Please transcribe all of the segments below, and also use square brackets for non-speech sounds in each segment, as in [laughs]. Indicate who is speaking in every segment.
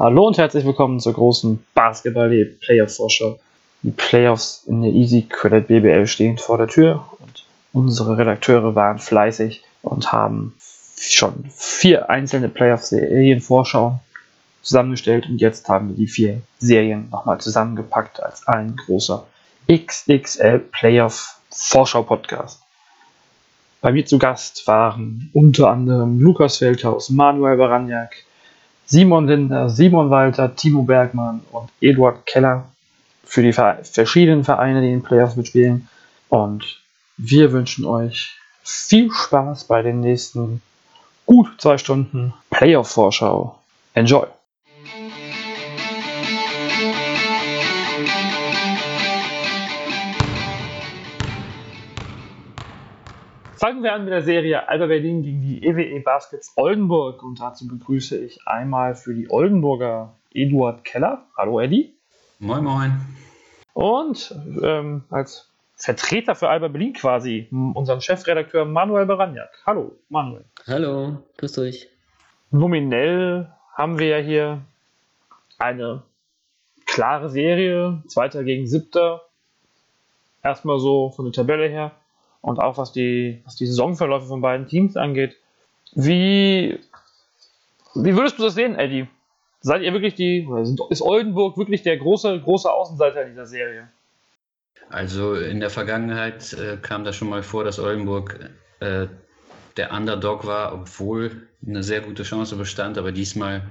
Speaker 1: Hallo und herzlich willkommen zur großen Basketball-Playoff-Vorschau. Die Playoffs in der Easy Credit BBL stehen vor der Tür und unsere Redakteure waren fleißig und haben schon vier einzelne Playoff-Serien-Vorschauen zusammengestellt und jetzt haben wir die vier Serien nochmal zusammengepackt als ein großer XXL Playoff Vorschau Podcast. Bei mir zu Gast waren unter anderem Lukas Feldhaus, Manuel Baraniak, Simon Linder, Simon Walter, Timo Bergmann und Eduard Keller für die verschiedenen Vereine, die in den Playoffs mitspielen. Und wir wünschen euch viel Spaß bei den nächsten gut zwei Stunden Playoff-Vorschau. Enjoy! Fangen wir an mit der Serie Alba Berlin gegen die EWE Baskets Oldenburg und dazu begrüße ich einmal für die Oldenburger Eduard Keller. Hallo Eddie.
Speaker 2: Moin Moin.
Speaker 1: Und ähm, als Vertreter für Alba Berlin quasi unseren Chefredakteur Manuel Baraniak. Hallo Manuel.
Speaker 3: Hallo, grüßt euch.
Speaker 1: Nominell haben wir ja hier eine klare Serie, Zweiter gegen Siebter. Erstmal so von der Tabelle her und auch was die, was die Saisonverläufe von beiden Teams angeht. Wie, wie würdest du das sehen, Eddie? Seid ihr wirklich die, ist Oldenburg wirklich der große, große Außenseiter dieser Serie?
Speaker 2: Also in der Vergangenheit äh, kam das schon mal vor, dass Oldenburg äh, der Underdog war, obwohl eine sehr gute Chance bestand, aber diesmal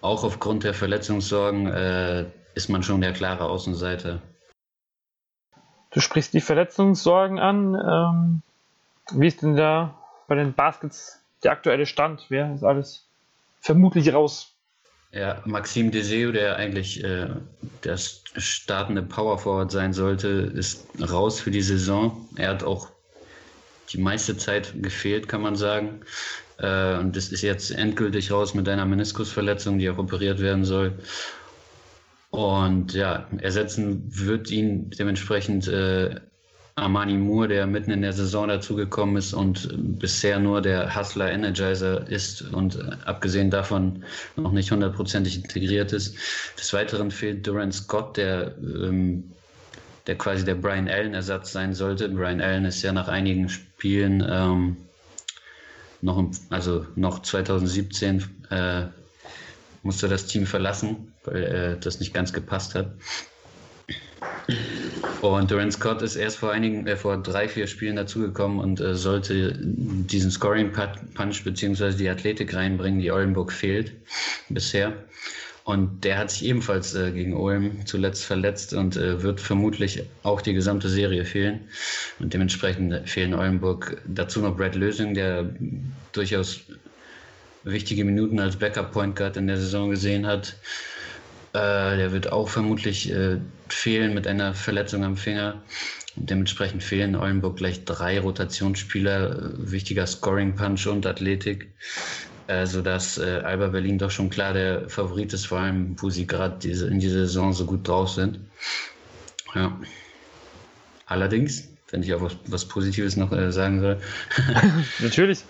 Speaker 2: auch aufgrund der Verletzungssorgen äh, ist man schon der klare Außenseiter.
Speaker 1: Du sprichst die Verletzungssorgen an. Ähm, wie ist denn da bei den Baskets der aktuelle Stand? Wer ist alles vermutlich raus?
Speaker 2: Ja, Maxime Deseo, der eigentlich äh, der startende Power Forward sein sollte, ist raus für die Saison. Er hat auch die meiste Zeit gefehlt, kann man sagen. Äh, und das ist jetzt endgültig raus mit einer Meniskusverletzung, die auch operiert werden soll. Und ja, ersetzen wird ihn dementsprechend äh, Armani Moore, der mitten in der Saison dazugekommen ist und bisher nur der Hustler Energizer ist und äh, abgesehen davon noch nicht hundertprozentig integriert ist. Des Weiteren fehlt Durant Scott, der, ähm, der quasi der Brian Allen-Ersatz sein sollte. Brian Allen ist ja nach einigen Spielen ähm, noch, im, also noch 2017 äh, musste das Team verlassen, weil äh, das nicht ganz gepasst hat. Und Durant Scott ist erst vor einigen, äh, vor drei, vier Spielen dazugekommen und äh, sollte diesen Scoring Punch bzw. die Athletik reinbringen, die Oldenburg fehlt bisher. Und der hat sich ebenfalls äh, gegen Ulm zuletzt verletzt und äh, wird vermutlich auch die gesamte Serie fehlen. Und dementsprechend fehlen Oldenburg dazu noch Brad Lösing, der durchaus wichtige Minuten als Backup-Point Guard in der Saison gesehen hat. Äh, der wird auch vermutlich äh, fehlen mit einer Verletzung am Finger. Und dementsprechend fehlen Oldenburg gleich drei Rotationsspieler, äh, wichtiger Scoring-Punch und Athletik, äh, sodass äh, Alba Berlin doch schon klar der Favorit ist, vor allem, wo sie gerade diese, in dieser Saison so gut drauf sind. Ja. Allerdings, wenn ich auch was, was Positives noch äh, sagen soll. [laughs]
Speaker 1: Natürlich.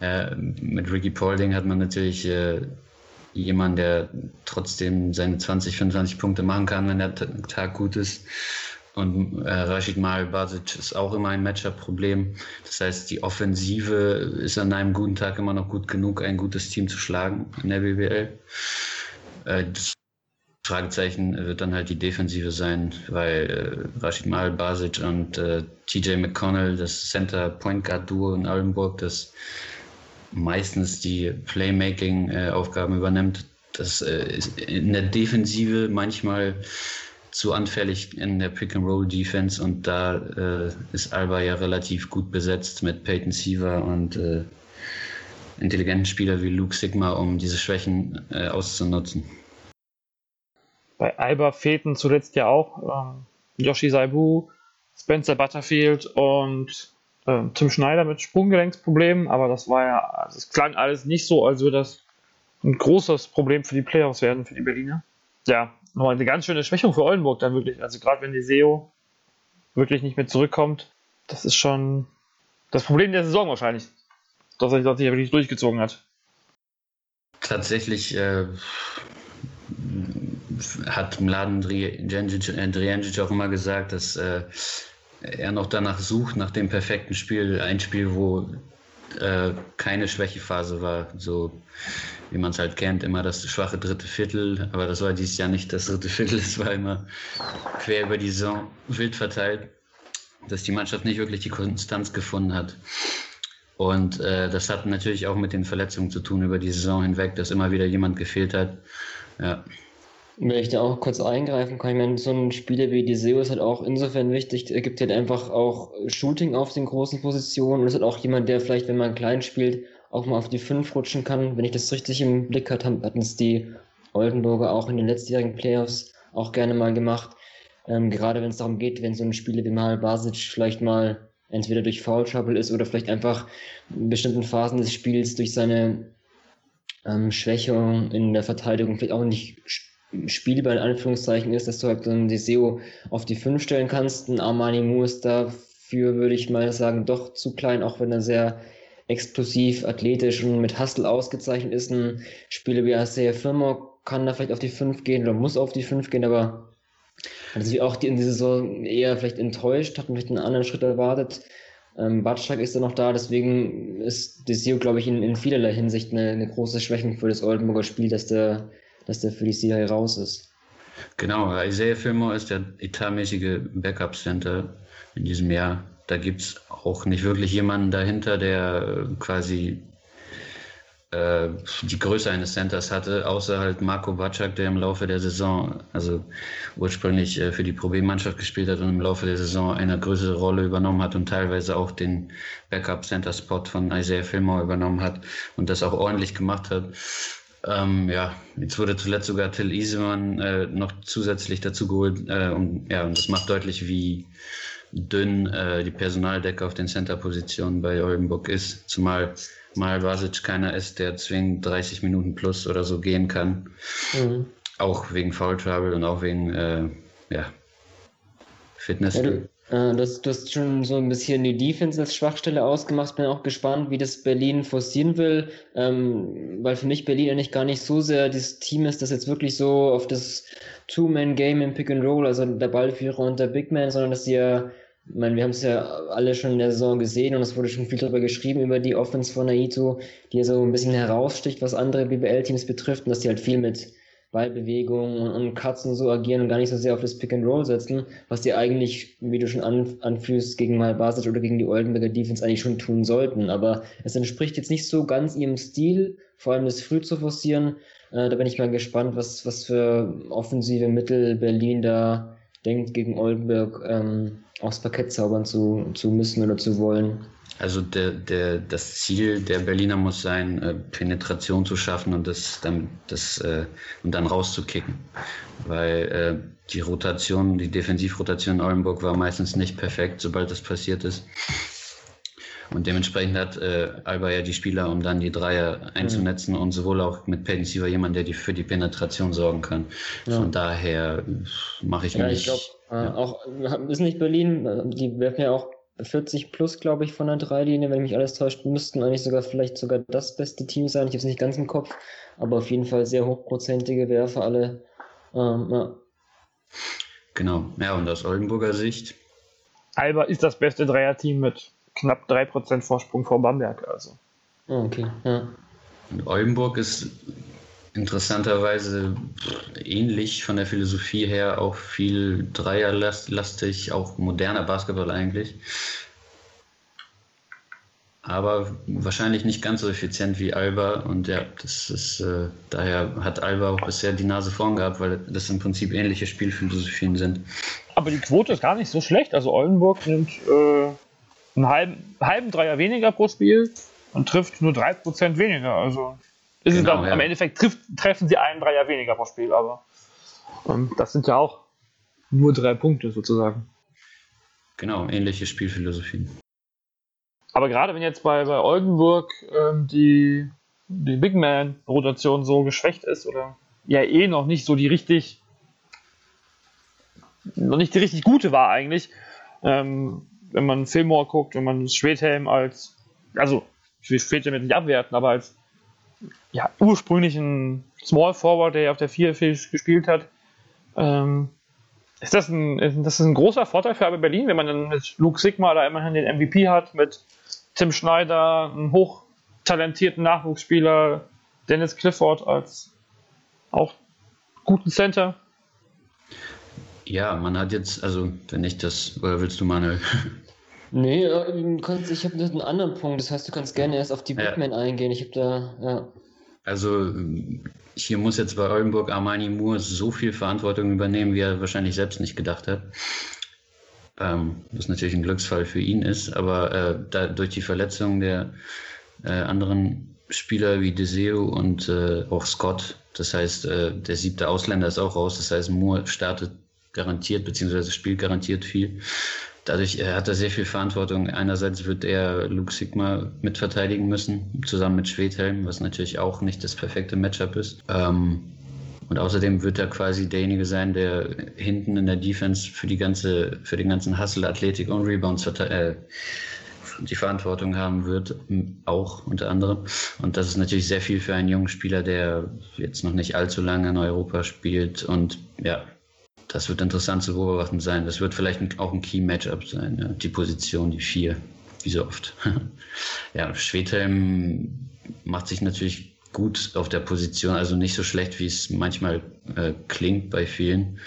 Speaker 2: Äh, mit Ricky Paulding hat man natürlich jemanden, der trotzdem seine 20, 25 Punkte machen kann, wenn der Tag gut ist. Und äh, Rashid Mal Basic ist auch immer ein Matchup-Problem. Das heißt, die Offensive ist an einem guten Tag immer noch gut genug, ein gutes Team zu schlagen in der BBL. Äh, das Fragezeichen wird dann halt die Defensive sein, weil äh, Rashid Mal Basic und äh, TJ McConnell, das Center Point Guard Duo in Oldenburg, das meistens die Playmaking-Aufgaben übernimmt. Das äh, ist in der Defensive manchmal zu anfällig in der Pick-and-Roll-Defense und da äh, ist Alba ja relativ gut besetzt mit Peyton Siever und äh, intelligenten Spielern wie Luke Sigma, um diese Schwächen äh, auszunutzen.
Speaker 1: Bei Alba fehlten zuletzt ja auch ähm, Yoshi Saibu, Spencer Butterfield und äh, Tim Schneider mit Sprunggelenksproblemen, aber das war ja, also es klang alles nicht so, als würde das ein großes Problem für die Playoffs werden, für die Berliner. Ja, nochmal eine ganz schöne Schwächung für Oldenburg dann wirklich. Also gerade wenn die SEO wirklich nicht mehr zurückkommt, das ist schon das Problem der Saison wahrscheinlich, dass er sich wirklich durchgezogen hat.
Speaker 2: tatsächlich äh, hat Mladen Drijancic auch immer gesagt, dass äh, er noch danach sucht, nach dem perfekten Spiel, ein Spiel, wo äh, keine Schwächephase war, so wie man es halt kennt, immer das schwache dritte Viertel, aber das war dieses Jahr nicht das dritte Viertel, es war immer quer über die Saison wild verteilt, dass die Mannschaft nicht wirklich die Konstanz gefunden hat. Und äh, das hat natürlich auch mit den Verletzungen zu tun über die Saison hinweg, dass immer wieder jemand gefehlt hat. Ja.
Speaker 3: Wenn ich da auch kurz eingreifen kann, ich meine, so ein Spieler wie Diseo ist halt auch insofern wichtig, er gibt halt einfach auch Shooting auf den großen Positionen und ist halt auch jemand, der vielleicht, wenn man klein spielt, auch mal auf die 5 rutschen kann. Wenn ich das richtig im Blick hatte, hatten es die Oldenburger auch in den letztjährigen Playoffs auch gerne mal gemacht. Ähm, gerade wenn es darum geht, wenn so ein Spieler wie mal Basic vielleicht mal entweder durch Foul Trouble ist oder vielleicht einfach in bestimmten Phasen des Spiels durch seine ähm, Schwächung in der Verteidigung vielleicht auch nicht spielbar in Anführungszeichen ist, dass du halt so ein Deseo auf die 5 stellen kannst. Ein Armani Mu ist dafür, würde ich mal sagen, doch zu klein, auch wenn er sehr explosiv, athletisch und mit Hustle ausgezeichnet ist. Ein Spieler wie Isaiah Firmo kann da vielleicht auf die 5 gehen oder muss auf die 5 gehen, aber hat sich auch die, in dieser Saison eher vielleicht enttäuscht, hat vielleicht einen anderen Schritt erwartet. Ähm, Batschak ist da noch da, deswegen ist Desio, glaube ich, in, in vielerlei Hinsicht eine, eine große Schwächung für das Oldenburger Spiel, dass der dass der für die Serie raus ist.
Speaker 2: Genau, Isaiah Fillmore ist der etatmäßige Backup-Center in diesem Jahr. Da gibt es auch nicht wirklich jemanden dahinter, der quasi äh, die Größe eines Centers hatte, außer halt Marco Batschak, der im Laufe der Saison, also ursprünglich äh, für die Pro B-Mannschaft gespielt hat und im Laufe der Saison eine größere Rolle übernommen hat und teilweise auch den Backup-Center-Spot von Isaiah Fillmore übernommen hat und das auch ordentlich gemacht hat. Ähm, ja, jetzt wurde zuletzt sogar Till Isemann äh, noch zusätzlich dazu geholt. Äh, und, ja, und das macht deutlich, wie dünn äh, die Personaldecke auf den Center-Positionen bei Oldenburg ist. Zumal mal Vasic keiner ist, der zwingend 30 Minuten plus oder so gehen kann. Mhm. Auch wegen Foul Trouble und auch wegen äh, ja, Fitness. Ja,
Speaker 3: äh, das, du hast schon so ein bisschen die Defense als Schwachstelle ausgemacht. Bin auch gespannt, wie das Berlin forcieren will, ähm, weil für mich Berlin eigentlich gar nicht so sehr das Team ist, das jetzt wirklich so auf das Two-Man-Game im Pick and Roll, also der Ballführer und der Big Man, sondern dass sie ja, ich meine, wir haben es ja alle schon in der Saison gesehen und es wurde schon viel darüber geschrieben, über die Offense von Naito, die ja so ein bisschen heraussticht, was andere BBL-Teams betrifft und dass die halt viel mit Ballbewegungen und, und Cuts und so agieren und gar nicht so sehr auf das Pick and Roll setzen, was die eigentlich, wie du schon an, anfühlst, gegen mal Basic oder gegen die Oldenburger Defense eigentlich schon tun sollten. Aber es entspricht jetzt nicht so ganz ihrem Stil, vor allem das früh zu forcieren. Äh, da bin ich mal gespannt, was, was für offensive Mittel Berlin da denkt, gegen Oldenburg ähm, aufs Parkett zaubern zu, zu müssen oder zu wollen.
Speaker 2: Also der, der, das Ziel der Berliner muss sein, äh, Penetration zu schaffen und das dann, das, äh, und dann rauszukicken. Weil äh, die Rotation, die Defensivrotation in Oldenburg war meistens nicht perfekt, sobald das passiert ist. Und dementsprechend hat äh, Alba ja die Spieler, um dann die Dreier einzunetzen mhm. und sowohl auch mit Peyton Siever jemand, der die, für die Penetration sorgen kann. Ja. Von daher mache ich ja, mich. Ich
Speaker 3: glaube, äh, ja. auch ist nicht Berlin, äh, die werfen ja auch 40 plus, glaube ich, von der Dreilinie, wenn mich alles täuscht, müssten eigentlich sogar vielleicht sogar das beste Team sein. Ich habe es nicht ganz im Kopf, aber auf jeden Fall sehr hochprozentige Werfer alle. Ähm, ja.
Speaker 2: Genau, ja, und aus Oldenburger Sicht.
Speaker 1: Alba ist das beste Dreierteam mit knapp 3% Vorsprung vor Bamberg, also.
Speaker 3: Ah, okay, ja.
Speaker 2: Und Oldenburg ist interessanterweise ähnlich von der Philosophie her, auch viel Dreierlastig, auch moderner Basketball eigentlich. Aber wahrscheinlich nicht ganz so effizient wie Alba und ja, das ist äh, daher hat Alba auch bisher die Nase vorn gehabt, weil das im Prinzip ähnliche Spielphilosophien sind.
Speaker 1: Aber die Quote ist gar nicht so schlecht. Also Oldenburg nimmt äh, einen halben, halben Dreier weniger pro Spiel und trifft nur 3% weniger. Also ist genau, dann, ja. Am Endeffekt trifft, treffen sie einen Dreier weniger pro Spiel, aber ähm, das sind ja auch nur drei Punkte sozusagen.
Speaker 2: Genau, ähnliche Spielphilosophien.
Speaker 1: Aber gerade wenn jetzt bei, bei Oldenburg ähm, die, die Big Man-Rotation so geschwächt ist oder ja eh noch nicht so die richtig noch nicht die richtig gute war eigentlich, ähm, wenn man Fillmore guckt, wenn man Schwedhelm als also ich will Schwedhelm nicht abwerten, aber als ja, ursprünglichen Small Forward, der auf der 4 gespielt hat. Ähm, ist das, ein, das ist ein großer Vorteil für AB Berlin, wenn man dann mit Luke Sigma da immerhin den MVP hat, mit Tim Schneider, einen hochtalentierten Nachwuchsspieler, Dennis Clifford als auch guten Center?
Speaker 2: Ja, man hat jetzt, also wenn ich das, oder willst du Manuel?
Speaker 3: Nee, äh, ich habe einen anderen Punkt, das heißt, du kannst gerne erst auf die Bigmen ja. eingehen. Ich habe da, ja.
Speaker 2: Also hier muss jetzt bei Oldenburg Armani Moore so viel Verantwortung übernehmen, wie er wahrscheinlich selbst nicht gedacht hat. Ähm, was natürlich ein Glücksfall für ihn ist, aber äh, da, durch die Verletzung der äh, anderen Spieler wie Deseo und äh, auch Scott, das heißt, äh, der siebte Ausländer ist auch raus, das heißt, Moore startet garantiert, beziehungsweise spielt garantiert viel. Dadurch er hat er sehr viel Verantwortung. Einerseits wird er Luke Sigma mitverteidigen müssen, zusammen mit Schwedhelm, was natürlich auch nicht das perfekte Matchup ist. Ähm, und außerdem wird er quasi derjenige sein, der hinten in der Defense für die ganze, für den ganzen Hustle, Athletik und Rebounds äh, die Verantwortung haben wird, auch unter anderem. Und das ist natürlich sehr viel für einen jungen Spieler, der jetzt noch nicht allzu lange in Europa spielt und ja, das wird interessant zu beobachten sein. Das wird vielleicht auch ein Key-Matchup sein, ja. die Position, die vier, wie so oft. [laughs] ja, Schwedhelm macht sich natürlich gut auf der Position, also nicht so schlecht, wie es manchmal äh, klingt bei vielen,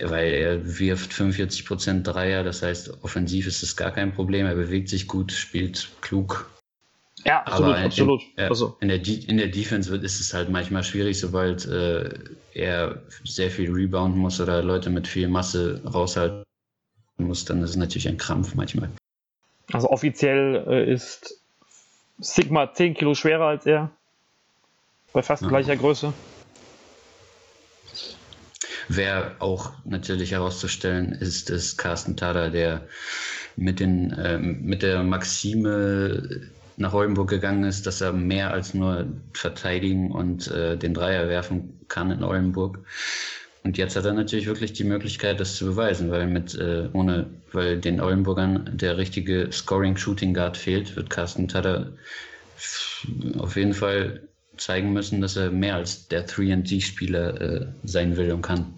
Speaker 2: weil er wirft 45% Dreier, das heißt, offensiv ist es gar kein Problem, er bewegt sich gut, spielt klug,
Speaker 1: ja, absolut,
Speaker 2: Aber
Speaker 1: absolut.
Speaker 2: In, also. in, der, in der Defense wird, ist es halt manchmal schwierig, sobald äh, er sehr viel rebounden muss oder Leute mit viel Masse raushalten muss, dann ist es natürlich ein Krampf manchmal.
Speaker 1: Also offiziell äh, ist Sigma 10 Kilo schwerer als er. Bei fast ja. gleicher Größe.
Speaker 2: Wer auch natürlich herauszustellen ist, ist Carsten Tada, der mit, den, äh, mit der Maxime nach Oldenburg gegangen ist, dass er mehr als nur verteidigen und äh, den Dreier werfen kann in Oldenburg. Und jetzt hat er natürlich wirklich die Möglichkeit, das zu beweisen, weil mit äh, ohne, weil den Oldenburgern der richtige Scoring-Shooting Guard fehlt, wird Carsten Tada auf jeden Fall zeigen müssen, dass er mehr als der 3D-Spieler äh, sein will und kann.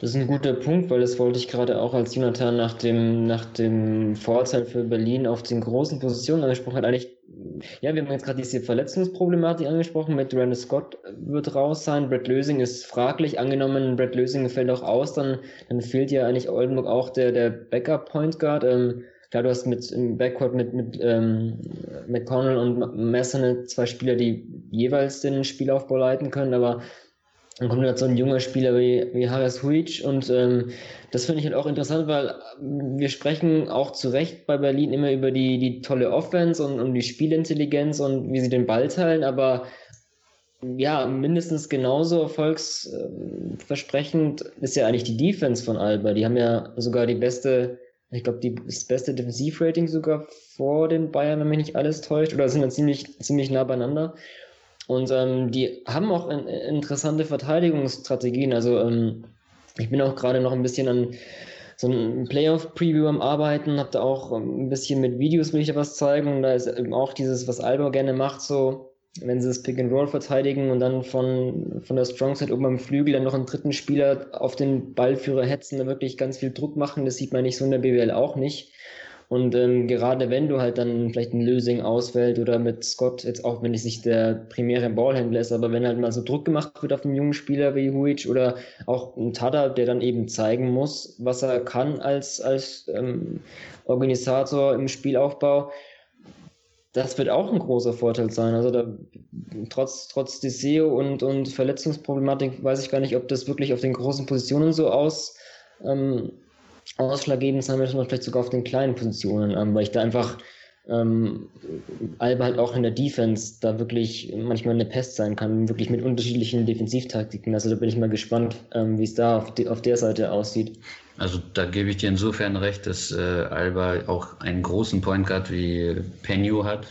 Speaker 3: Das ist ein guter Punkt, weil das wollte ich gerade auch als Jonathan nach dem, nach dem Vorteil für Berlin auf den großen Positionen angesprochen hat. Eigentlich, ja, wir haben jetzt gerade diese Verletzungsproblematik angesprochen. Mit Randall Scott wird raus sein. Brett Lösing ist fraglich. Angenommen, Brett Lösing fällt auch aus, dann, dann fehlt ja eigentlich Oldenburg auch der, der Backup Point Guard. Ähm, Klar, du hast mit im Backcourt mit, mit ähm, McConnell und Messernet zwei Spieler, die jeweils den Spielaufbau leiten können, aber dann kommt halt so ein junger Spieler wie, wie Harris Huic und ähm, das finde ich halt auch interessant, weil wir sprechen auch zu Recht bei Berlin immer über die, die tolle Offense und, und die Spielintelligenz und wie sie den Ball teilen, aber ja, mindestens genauso erfolgsversprechend ist ja eigentlich die Defense von Alba. Die haben ja sogar die beste ich glaube, das beste Defensivrating sogar vor den Bayern, wenn mich nicht alles täuscht, oder sind dann ziemlich, ziemlich nah beieinander. Und ähm, die haben auch in, interessante Verteidigungsstrategien. Also ähm, ich bin auch gerade noch ein bisschen an so einem Playoff-Preview am Arbeiten, habe da auch ein bisschen mit Videos will ich da was zeigen. Und da ist eben auch dieses, was Alba gerne macht, so wenn sie das Pick and Roll verteidigen und dann von, von der Strong Side oben am Flügel dann noch einen dritten Spieler auf den Ballführer hetzen, da wirklich ganz viel Druck machen, das sieht man nicht so in der BWL auch nicht. Und ähm, gerade wenn du halt dann vielleicht ein Lösing auswählt oder mit Scott, jetzt auch wenn es nicht der primäre Ballhändler ist, aber wenn halt mal so Druck gemacht wird auf einen jungen Spieler wie Huic oder auch ein Tada, der dann eben zeigen muss, was er kann als, als ähm, Organisator im Spielaufbau, das wird auch ein großer Vorteil sein. Also da, trotz, trotz des SEO und, und Verletzungsproblematik weiß ich gar nicht, ob das wirklich auf den großen Positionen so aus, ähm, ausschlaggebend sein wird, vielleicht sogar auf den kleinen Positionen, ähm, weil ich da einfach ähm, Alba halt auch in der Defense da wirklich manchmal eine Pest sein kann, wirklich mit unterschiedlichen Defensivtaktiken. Also da bin ich mal gespannt, ähm, wie es da auf, die, auf der Seite aussieht.
Speaker 2: Also da gebe ich dir insofern recht, dass äh, Alba auch einen großen Point Guard wie Penyu hat.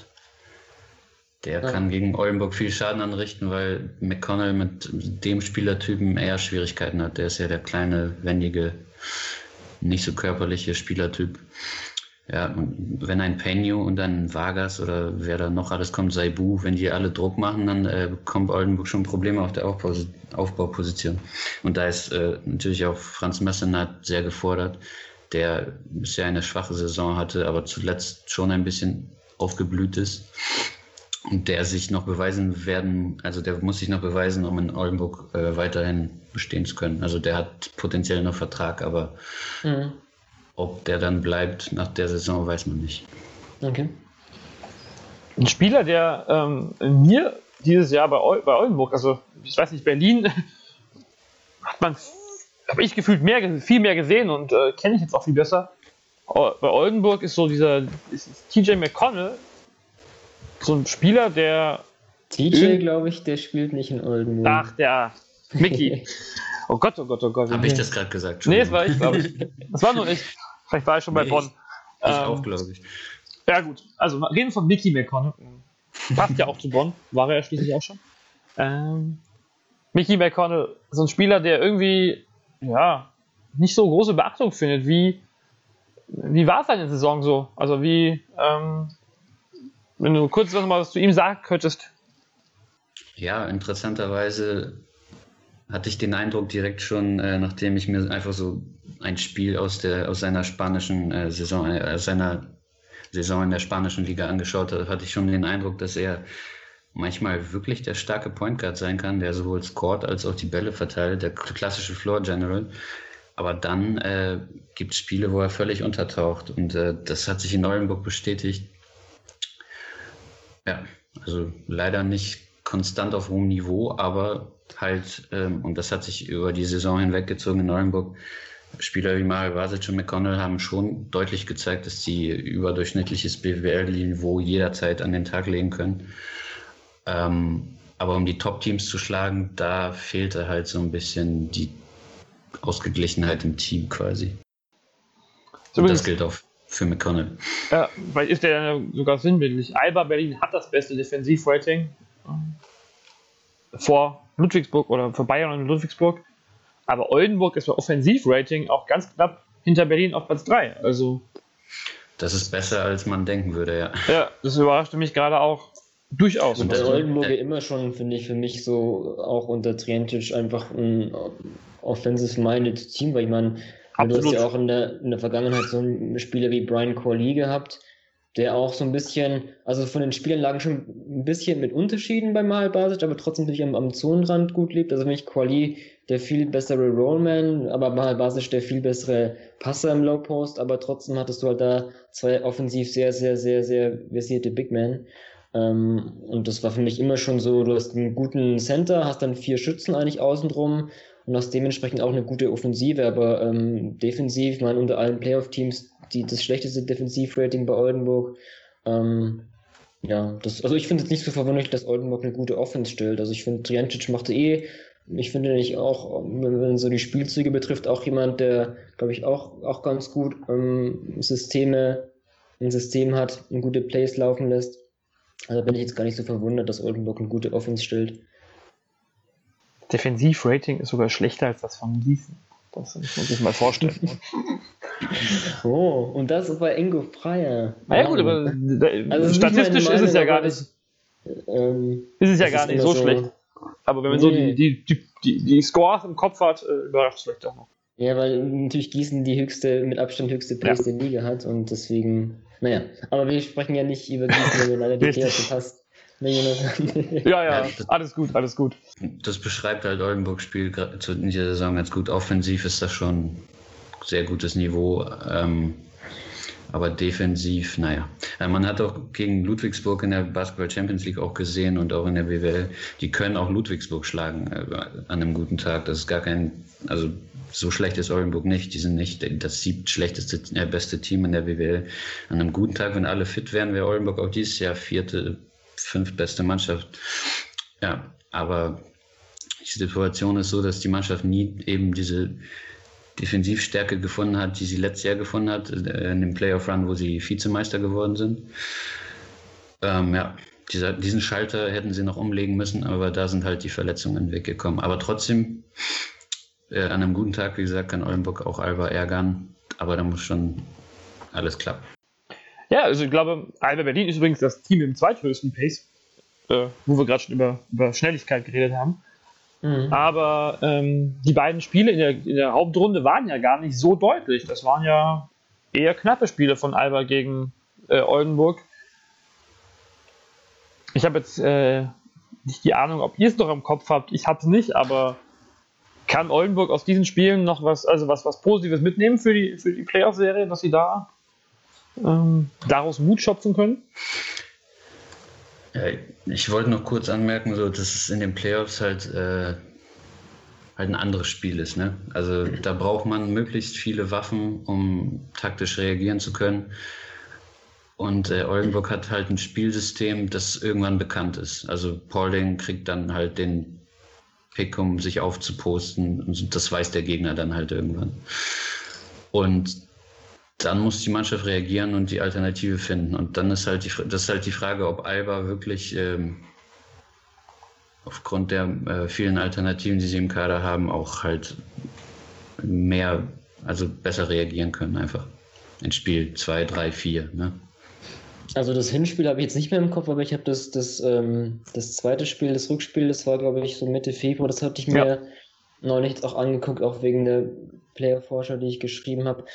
Speaker 2: Der ja. kann gegen Oldenburg viel Schaden anrichten, weil McConnell mit dem Spielertypen eher Schwierigkeiten hat. Der ist ja der kleine, wendige, nicht so körperliche Spielertyp. Ja, wenn ein Penio und dann Vargas oder wer da noch alles kommt, Saibu, wenn die alle Druck machen, dann äh, kommt Oldenburg schon Probleme auf der Aufbau Aufbauposition. Und da ist äh, natürlich auch Franz Messenat sehr gefordert, der bisher eine schwache Saison hatte, aber zuletzt schon ein bisschen aufgeblüht ist. Und der sich noch beweisen werden, also der muss sich noch beweisen, um in Oldenburg äh, weiterhin bestehen zu können. Also der hat potenziell noch Vertrag, aber mhm. ob der dann bleibt nach der Saison, weiß man nicht.
Speaker 3: Okay.
Speaker 1: Ein Spieler, der ähm, mir dieses Jahr bei, bei Oldenburg, also ich weiß nicht, Berlin, [laughs] hat man, habe ich gefühlt mehr, viel mehr gesehen und äh, kenne ich jetzt auch viel besser. Bei Oldenburg ist so dieser ist TJ McConnell, so ein Spieler, der.
Speaker 3: TJ, glaube ich, der spielt nicht in Oldenburg.
Speaker 1: Ach, der Mickey. [laughs] Oh Gott, oh Gott, oh Gott.
Speaker 2: Habe ich das gerade gesagt? [laughs]
Speaker 1: Nee, das war ich, glaube ich. Das war nur ich. Vielleicht war ich schon bei nee, Bonn.
Speaker 2: Ich, ich ähm, auch, glaube ich.
Speaker 1: Ja, gut. Also, wir reden von Mickey McConnell. Passt ja auch zu Bonn. War er ja schließlich auch schon. Ähm, Mickey McConnell ist ein Spieler, der irgendwie, ja, nicht so große Beachtung findet. Wie, wie war seine Saison so? Also, wie, ähm, wenn du kurz noch mal was zu ihm sagen könntest.
Speaker 2: Ja, interessanterweise hatte ich den Eindruck direkt schon, äh, nachdem ich mir einfach so ein Spiel aus, der, aus seiner spanischen äh, Saison, äh, seiner Saison in der spanischen Liga angeschaut habe, hatte ich schon den Eindruck, dass er manchmal wirklich der starke Point Guard sein kann, der sowohl scored als auch die Bälle verteilt, der klassische Floor General. Aber dann äh, gibt es Spiele, wo er völlig untertaucht. Und äh, das hat sich in Neuenburg bestätigt. Ja, also leider nicht konstant auf hohem Niveau, aber halt, ähm, und das hat sich über die Saison hinweggezogen in Neuenburg, Spieler wie Mario Vasic und McConnell haben schon deutlich gezeigt, dass sie überdurchschnittliches BWL-Niveau jederzeit an den Tag legen können. Ähm, aber um die Top-Teams zu schlagen, da fehlte halt so ein bisschen die Ausgeglichenheit im Team quasi. So das gilt auch für McConnell.
Speaker 1: Ja, weil ist der ja sogar sinnbildlich. Alba Berlin hat das beste Defensivrating vor Ludwigsburg oder vor Bayern und Ludwigsburg. Aber Oldenburg ist bei Offensivrating auch ganz knapp hinter Berlin auf Platz 3. Also.
Speaker 2: Das ist besser, als man denken würde, ja.
Speaker 1: Ja, das überraschte mich gerade auch durchaus.
Speaker 3: Und der Oldenburg ja immer schon, finde ich, für mich so auch unter Trientic einfach ein offensive-minded Team, weil ich meine, Du hast ja auch in der, in der Vergangenheit so einen Spieler wie Brian Corley gehabt, der auch so ein bisschen, also von den Spielern lagen schon ein bisschen mit Unterschieden bei Mal Basic, aber trotzdem natürlich am, am Zonenrand gut lebt. Also für mich Corley der viel bessere Rollman, aber Mal Basic der viel bessere Passer im Low Post, aber trotzdem hattest du halt da zwei offensiv sehr, sehr, sehr, sehr versierte Big Men. Ähm, und das war für mich immer schon so, du hast einen guten Center, hast dann vier Schützen eigentlich außen drum, und hast dementsprechend auch eine gute Offensive, aber ähm, defensiv, ich meine, unter allen Playoff-Teams die, das schlechteste Defensivrating bei Oldenburg. Ähm, ja, das, also ich finde es nicht so verwunderlich, dass Oldenburg eine gute Offense stellt. Also ich finde, Triancic machte eh, ich finde nicht auch, wenn man so die Spielzüge betrifft, auch jemand, der, glaube ich, auch, auch ganz gut ähm, Systeme, ein System hat, und gute Plays laufen lässt. Also bin ich jetzt gar nicht so verwundert, dass Oldenburg eine gute Offense stellt.
Speaker 1: Defensivrating ist sogar schlechter als das von Gießen. Das muss man sich mal vorstellen. [laughs]
Speaker 3: oh, und das ist bei Ingo Freier.
Speaker 1: Na ja, gut, aber also statistisch ist, es ja gar nicht. Ähm, ist es ja gar nicht so, so, schlecht. Aber wenn man nee. so die, die, die, die, die Scores im Kopf hat, äh, überrascht es vielleicht auch noch.
Speaker 3: Ja, weil natürlich Gießen die höchste, mit Abstand höchste Pace ja. der Liga hat und deswegen, naja. Aber wir sprechen ja nicht über Gießen, wenn wir in alle [laughs] Details passt.
Speaker 1: ja, ja, alles gut, alles gut.
Speaker 2: Das beschreibt halt Oldenburgs Spiel in dieser Saison ganz gut. Offensiv ist das schon sehr gutes Niveau. Ähm, aber defensiv, naja. Äh, man hat auch gegen Ludwigsburg in der Basketball Champions League auch gesehen und auch in der BWL, die können auch Ludwigsburg schlagen äh, an einem guten Tag. Das ist gar kein, also so schlecht ist Oldenburg nicht. Die sind nicht das siebt schlechteste, äh, beste Team in der BWL. An einem guten Tag, wenn alle fit wären, wäre Oldenburg auch dieses Jahr vierte fünf beste Mannschaft. Ja, aber die Situation ist so, dass die Mannschaft nie eben diese Defensivstärke gefunden hat, die sie letztes Jahr gefunden hat, äh, in dem Playoff-Run, wo sie Vizemeister geworden sind. Ähm, ja, dieser, diesen Schalter hätten sie noch umlegen müssen, aber da sind halt die Verletzungen weggekommen. Aber trotzdem, äh, an einem guten Tag, wie gesagt, kann Oldenburg auch Alba ärgern, aber da muss schon alles klappen.
Speaker 1: Ja, also ich glaube, Alba Berlin ist übrigens das Team im zweithöchsten Pace, äh, wo wir gerade schon über, über Schnelligkeit geredet haben. Mhm. Aber ähm, die beiden Spiele in der, in der Hauptrunde waren ja gar nicht so deutlich. Das waren ja eher knappe Spiele von Alba gegen äh, Oldenburg. Ich habe jetzt äh, nicht die Ahnung, ob ihr es noch im Kopf habt. Ich habe es nicht, aber kann Oldenburg aus diesen Spielen noch was, also was, was Positives mitnehmen für die, für die Playoff-Serie, dass sie da ähm, daraus Mut schöpfen können?
Speaker 2: Ich wollte noch kurz anmerken, so, dass es in den Playoffs halt, äh, halt ein anderes Spiel ist. Ne? Also da braucht man möglichst viele Waffen, um taktisch reagieren zu können. Und äh, Oldenburg hat halt ein Spielsystem, das irgendwann bekannt ist. Also Pauling kriegt dann halt den Pick, um sich aufzuposten. Und das weiß der Gegner dann halt irgendwann. Und dann muss die Mannschaft reagieren und die Alternative finden. Und dann ist halt die, das ist halt die Frage, ob Alba wirklich ähm, aufgrund der äh, vielen Alternativen, die sie im Kader haben, auch halt mehr, also besser reagieren können einfach. In Spiel 2, 3, 4. Ne?
Speaker 3: Also das Hinspiel habe ich jetzt nicht mehr im Kopf, aber ich habe das, das, ähm, das zweite Spiel, das Rückspiel, das war glaube ich so Mitte Februar, das hatte ich mir ja. neulich auch angeguckt, auch wegen der Player-Forscher, die ich geschrieben habe.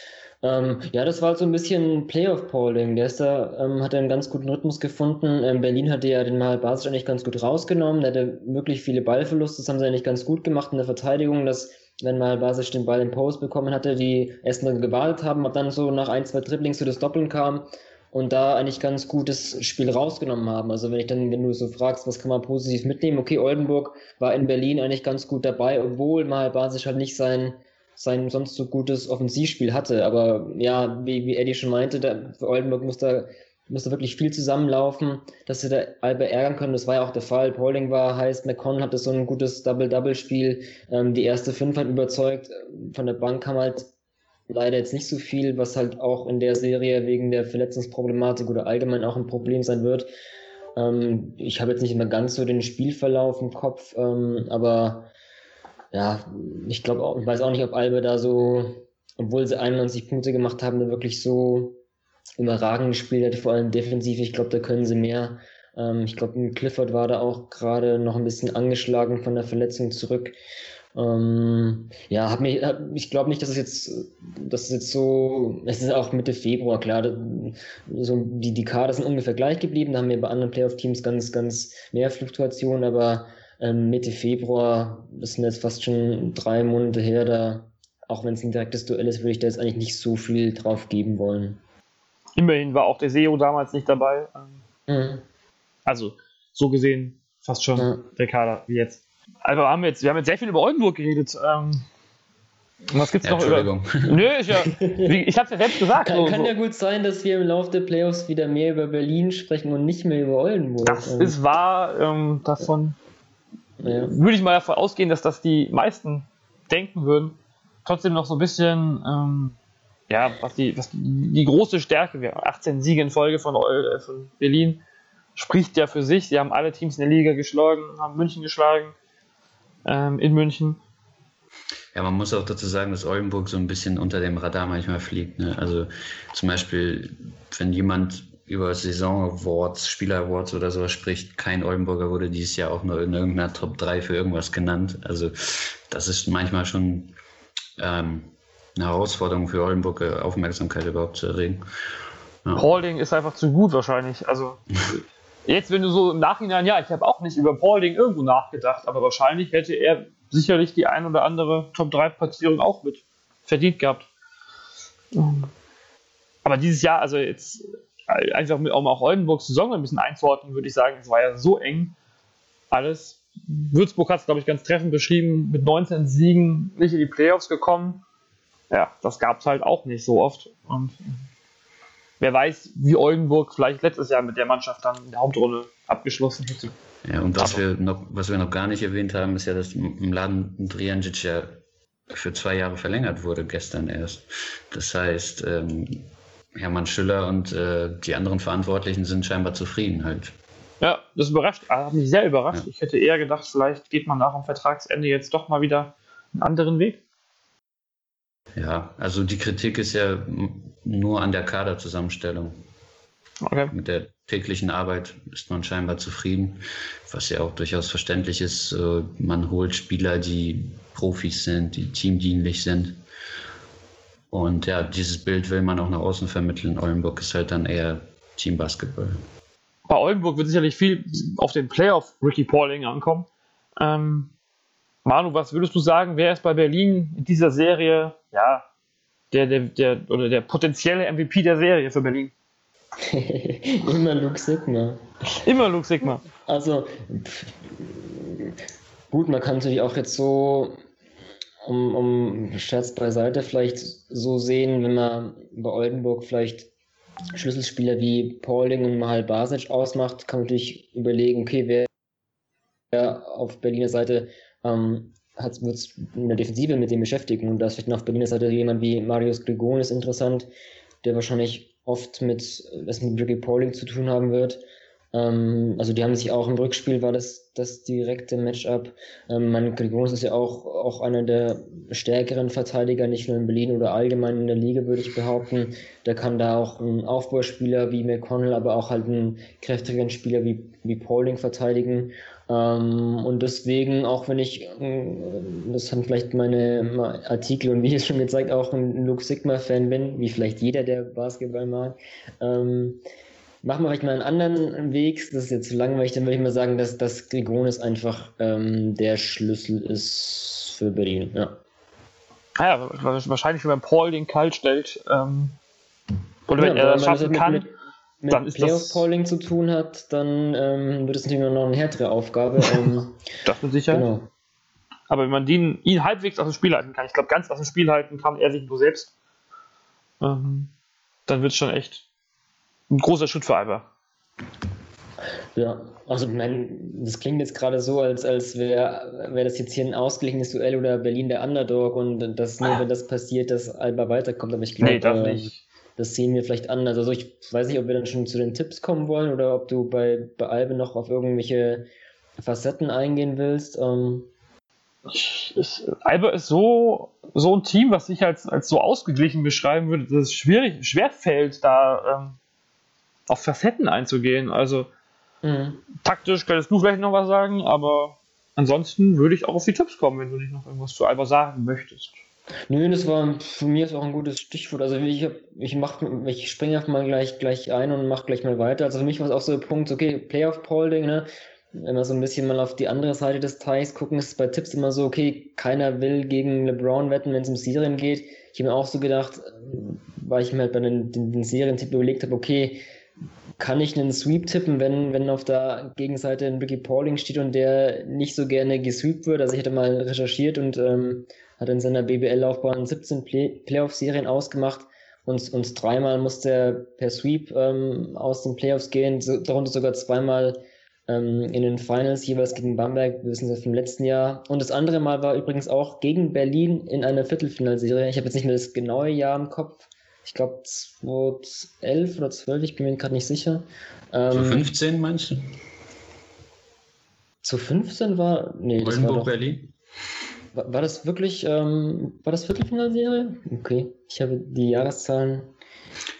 Speaker 3: Ähm, ja, das war halt so ein bisschen Playoff-Polling. Der ist da, ähm, hat einen ganz guten Rhythmus gefunden. Ähm, Berlin hatte ja den Mal Basic eigentlich ganz gut rausgenommen. Der hatte wirklich viele Ballverluste. Das haben sie eigentlich ganz gut gemacht in der Verteidigung, dass wenn mal Basic den Ball im Post bekommen hatte, die erst mal gewartet haben, aber dann so nach ein, zwei Dribblings so das Doppeln kam und da eigentlich ganz gutes Spiel rausgenommen haben. Also wenn ich dann, wenn du so fragst, was kann man positiv mitnehmen, okay, Oldenburg war in Berlin eigentlich ganz gut dabei, obwohl mal Basic halt nicht sein sein sonst so gutes Offensivspiel hatte. Aber ja, wie, wie Eddie schon meinte, da, für Oldenburg muss da, muss da wirklich viel zusammenlaufen, dass sie da Alba ärgern können. Das war ja auch der Fall. Pauling war heiß, McCon hatte so ein gutes Double-Double-Spiel. Ähm, die erste Fünf hat überzeugt. Von der Bank kam halt leider jetzt nicht so viel, was halt auch in der Serie wegen der Verletzungsproblematik oder allgemein auch ein Problem sein wird. Ähm, ich habe jetzt nicht immer ganz so den Spielverlauf im Kopf, ähm, aber ja, ich glaube auch, ich weiß auch nicht, ob Albe da so, obwohl sie 91 Punkte gemacht haben, da wirklich so überragend gespielt hat, vor allem defensiv. Ich glaube, da können sie mehr. Ähm, ich glaube, Clifford war da auch gerade noch ein bisschen angeschlagen von der Verletzung zurück. Ähm, ja, hab mich, hab, ich glaube nicht, dass es jetzt, dass es jetzt so, es ist auch Mitte Februar, klar, so die, die Kader sind ungefähr gleich geblieben, da haben wir bei anderen Playoff-Teams ganz, ganz mehr Fluktuationen, aber ähm, Mitte Februar, das sind jetzt fast schon drei Monate her, da, auch wenn es ein direktes Duell ist, würde ich da jetzt eigentlich nicht so viel drauf geben wollen.
Speaker 1: Immerhin war auch der SEO damals nicht dabei. Mhm. Also, so gesehen, fast schon ja. der Kader wie jetzt. Also haben wir jetzt, wir haben jetzt sehr viel über Oldenburg geredet. Ähm, was gibt's ja, noch über? [laughs] Nö, ich, ja, ich hab's ja selbst gesagt.
Speaker 3: Kann, so, kann, ja gut sein, dass wir im Laufe der Playoffs wieder mehr über Berlin sprechen und nicht mehr über Oldenburg.
Speaker 1: Das ähm. ist wahr, ähm, davon ja. würde ich mal davon ausgehen, dass das die meisten denken würden. Trotzdem noch so ein bisschen, ähm, ja, was die, was die, große Stärke wäre. 18 Siege in Folge von, äh, von Berlin spricht ja für sich. Sie haben alle Teams in der Liga geschlagen, haben München geschlagen, ähm, in München.
Speaker 2: Ja, man muss auch dazu sagen, dass Oldenburg so ein bisschen unter dem Radar manchmal fliegt. Ne? Also zum Beispiel, wenn jemand über Saison-Awards, Spieler-Awards oder sowas spricht, kein Oldenburger wurde dieses Jahr auch nur in irgendeiner Top 3 für irgendwas genannt. Also das ist manchmal schon ähm, eine Herausforderung für Oldenburg, Aufmerksamkeit überhaupt zu erregen.
Speaker 1: Ja. Paulding ist einfach zu gut wahrscheinlich. Also [laughs] jetzt, wenn du so im Nachhinein, ja, ich habe auch nicht über Paulding irgendwo nachgedacht, aber wahrscheinlich hätte er sicherlich die ein oder andere Top 3 Platzierung auch mit verdient gehabt. Aber dieses Jahr, also jetzt einfach mit, um auch Oldenburgs Saison ein bisschen einzuordnen, würde ich sagen, es war ja so eng alles. Würzburg hat es, glaube ich, ganz treffend beschrieben, mit 19 Siegen nicht in die Playoffs gekommen. Ja, das gab es halt auch nicht so oft. Und wer weiß, wie Oldenburg vielleicht letztes Jahr mit der Mannschaft dann in der Hauptrunde abgeschlossen hätte.
Speaker 2: Ja, und was wir, noch, was wir noch gar nicht erwähnt haben, ist ja, dass im Laden Driancic ja für zwei Jahre verlängert wurde, gestern erst. Das heißt, ähm, Hermann Schüller und äh, die anderen Verantwortlichen sind scheinbar zufrieden halt.
Speaker 1: Ja, das überrascht, hat mich sehr überrascht. Ja. Ich hätte eher gedacht, vielleicht geht man nach dem Vertragsende jetzt doch mal wieder einen anderen Weg.
Speaker 2: Ja, also die Kritik ist ja nur an der Kaderzusammenstellung. Okay. Mit der täglichen Arbeit ist man scheinbar zufrieden, was ja auch durchaus verständlich ist. Man holt Spieler, die Profis sind, die teamdienlich sind. Und ja, dieses Bild will man auch nach außen vermitteln. Oldenburg ist halt dann eher Teambasketball.
Speaker 1: Bei Oldenburg wird sicherlich viel auf den Playoff Ricky Pauling ankommen. Ähm, Manu, was würdest du sagen, wer ist bei Berlin in dieser Serie, ja, der, der, der, oder der potenzielle MVP der Serie für Berlin? [laughs]
Speaker 3: Immer Luke Sigma.
Speaker 1: Immer Luke Sigma.
Speaker 3: Also, gut, man kann natürlich auch jetzt so, um, um Scherz beiseite, vielleicht so sehen, wenn man bei Oldenburg vielleicht Schlüsselspieler wie Pauling und Mahal Basic ausmacht, kann man natürlich überlegen, okay, wer auf Berliner Seite ähm, wird es in der Defensive mit dem beschäftigen. Und da ist vielleicht noch auf Berliner Seite jemand wie Marius Grigonis interessant, der wahrscheinlich oft mit, was mit Ricky Pauling zu tun haben wird. Ähm, also die haben sich auch im Rückspiel war das das direkte Matchup. Ähm, mein Grigonis ist ja auch, auch einer der stärkeren Verteidiger, nicht nur in Berlin oder allgemein in der Liga, würde ich behaupten. Der kann da auch ein Aufbauspieler wie McConnell, aber auch halt einen kräftigeren Spieler wie, wie Pauling verteidigen. Ähm, und deswegen, auch wenn ich, äh, das haben vielleicht meine Artikel und Videos schon gezeigt, auch ein Luke Sigma-Fan bin, wie vielleicht jeder, der Basketball mag, ähm, machen wir vielleicht mal einen anderen Weg. Das ist jetzt zu langweilig, dann würde ich mal sagen, dass das Grigonis einfach ähm, der Schlüssel ist für Berlin. Ja.
Speaker 1: Ah ja, wahrscheinlich, wenn man Paul den kalt stellt, ähm, oder ja, wenn er das schaffen kann. Mit,
Speaker 3: mit dann ist Playoff-Polling zu tun hat, dann ähm, wird es natürlich noch eine härtere Aufgabe. [laughs] Ähm,
Speaker 1: das mit Sicherheit. Genau. Aber wenn man den, ihn halbwegs aus dem Spiel halten kann, ich glaube, ganz aus dem Spiel halten kann er sich nur selbst, ähm, dann wird es schon echt ein großer Schritt für Alba.
Speaker 3: Ja, also mein, das klingt jetzt gerade so, als, als wäre wär das jetzt hier ein ausgeglichenes Duell oder Berlin der Underdog und das nur, wenn das passiert, dass Alba weiterkommt. Aber ich glaube, nee,
Speaker 1: das nicht
Speaker 3: das sehen wir vielleicht anders. Also ich weiß nicht, ob wir dann schon zu den Tipps kommen wollen oder ob du bei, bei Albe noch auf irgendwelche Facetten eingehen willst. Ähm.
Speaker 1: Ich, Alba ist so, so ein Team, was ich als, als so ausgeglichen beschreiben würde, dass es schwierig, schwer fällt, da ähm, auf Facetten einzugehen. Also mhm. taktisch könntest du vielleicht noch was sagen, aber ansonsten würde ich auch auf die Tipps kommen, wenn du nicht noch irgendwas zu Alba sagen möchtest.
Speaker 3: Nö, das war für mich ist auch ein gutes Stichwort. Also ich, hab, ich, mach, ich springe einfach mal gleich, gleich ein und mache gleich mal weiter. Also für mich war es auch so der Punkt, okay, Playoff-Polling, ne? Wenn wir so ein bisschen mal auf die andere Seite des Teichs gucken, ist bei Tipps immer so, okay, keiner will gegen LeBron wetten, wenn es um Serien geht. Ich habe mir auch so gedacht, weil ich mir halt bei den, den, den Serientipp überlegt habe, okay, kann ich einen Sweep tippen, wenn, wenn auf der Gegenseite ein Ricky Pauling steht und der nicht so gerne gesweept wird. Also ich hatte mal recherchiert und ähm, hat in seiner BBL-Laufbahn 17 Play Playoff-Serien ausgemacht und, und dreimal musste er per Sweep ähm, aus den Playoffs gehen, so, darunter sogar zweimal ähm, in den Finals, jeweils gegen Bamberg, wir wissen es vom letzten Jahr. Und das andere Mal war übrigens auch gegen Berlin in einer Viertelfinalserie. Ich habe jetzt nicht mehr das genaue Jahr im Kopf. Ich glaube 2011 oder 12, ich bin mir gerade nicht sicher.
Speaker 2: Ähm, zu 15 meinst du?
Speaker 3: Zu 15 war.
Speaker 2: Nee, das war doch, Berlin?
Speaker 3: War, war das wirklich, ähm, war das Viertelfinalserie? Okay, ich habe die Jahreszahlen.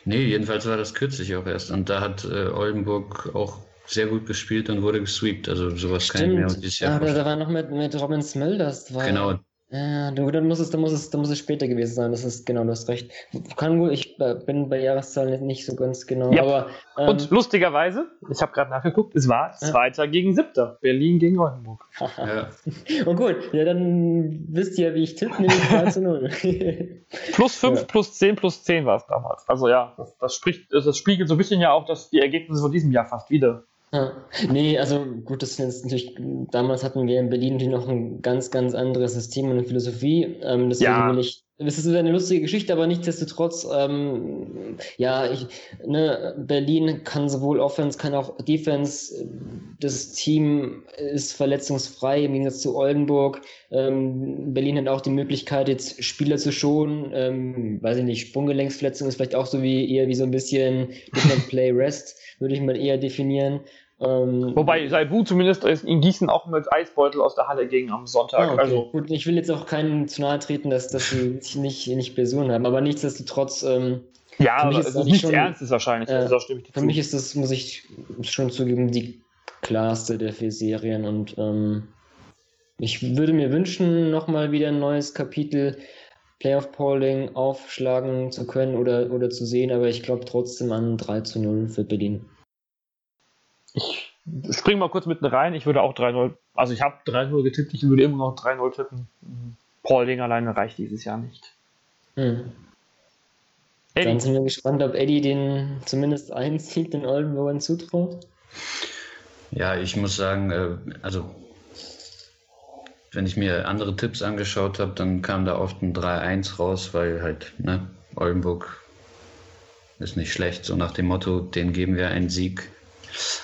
Speaker 2: Nee, jedenfalls war das kürzlich auch erst. Und da hat äh, Oldenburg auch sehr gut gespielt und wurde gesweept. Also sowas
Speaker 3: Stimmt. kann ich mir dieses Jahr ja, da war noch mit, mit Robin Smulders.
Speaker 2: Genau,
Speaker 3: ja, dann muss es, dann muss es, dann muss es später gewesen sein. Das ist genau, du hast recht. Kann wohl, ich äh, bin bei Jahreszahlen nicht so ganz genau.
Speaker 1: Ja. Aber, ähm, Und lustigerweise, ich habe gerade nachgeguckt, es war Zweiter ja. gegen Siebter. Berlin gegen Oldenburg. [laughs]
Speaker 3: ja. Und gut, ja, dann wisst ihr, wie ich tippe, nämlich 2 zu 0. [laughs]
Speaker 1: plus 5, ja. plus 10, plus 10 war es damals. Also ja, das, das, spricht, das spiegelt so ein bisschen ja auch das, die Ergebnisse von diesem Jahr fast wieder.
Speaker 3: Ja. Nee, also gut, das ist jetzt natürlich, damals hatten wir in Berlin natürlich noch ein ganz, ganz anderes System und eine Philosophie. Ähm, deswegen ja. will ich das ist eine lustige Geschichte, aber nichtsdestotrotz, ähm, ja, ich, ne, Berlin kann sowohl Offense, kann auch Defense. Das Team ist verletzungsfrei im Gegensatz zu Oldenburg. Ähm, Berlin hat auch die Möglichkeit, jetzt Spieler zu schonen. Ähm, weiß ich nicht, Sprunggelenksverletzung ist vielleicht auch so wie eher wie so ein bisschen Different [laughs] Play Rest, würde ich mal eher definieren.
Speaker 1: Ähm, Wobei Saibu zumindest in Gießen auch mit Eisbeutel aus der Halle ging am Sonntag. Ah, okay. also.
Speaker 3: Gut, ich will jetzt auch keinen zu nahe treten, dass, dass sie nicht, nicht Personen haben, aber nichtsdestotrotz, ähm,
Speaker 1: Ja, aber es ist nichts schon, Ernstes wahrscheinlich.
Speaker 3: Äh, also für mich ist das, muss ich schon zugeben, die klarste der vier Serien und ähm, ich würde mir wünschen, nochmal wieder ein neues Kapitel Playoff Polling aufschlagen zu können oder, oder zu sehen, aber ich glaube trotzdem an 3 zu 0 für Berlin.
Speaker 1: Ich springe mal kurz mitten rein. Ich würde auch 3-0, also ich habe 3-0 getippt, ich würde immer noch 3-0 tippen. Paulding alleine reicht dieses Jahr nicht. Hm.
Speaker 3: Dann sind wir gespannt, ob Eddie den zumindest einen Sieg den Oldenburgern zutraut.
Speaker 2: Ja, ich muss sagen, äh, also wenn ich mir andere Tipps angeschaut habe, dann kam da oft ein 3-1 raus, weil halt, ne, Oldenburg ist nicht schlecht, so nach dem Motto, den geben wir einen Sieg.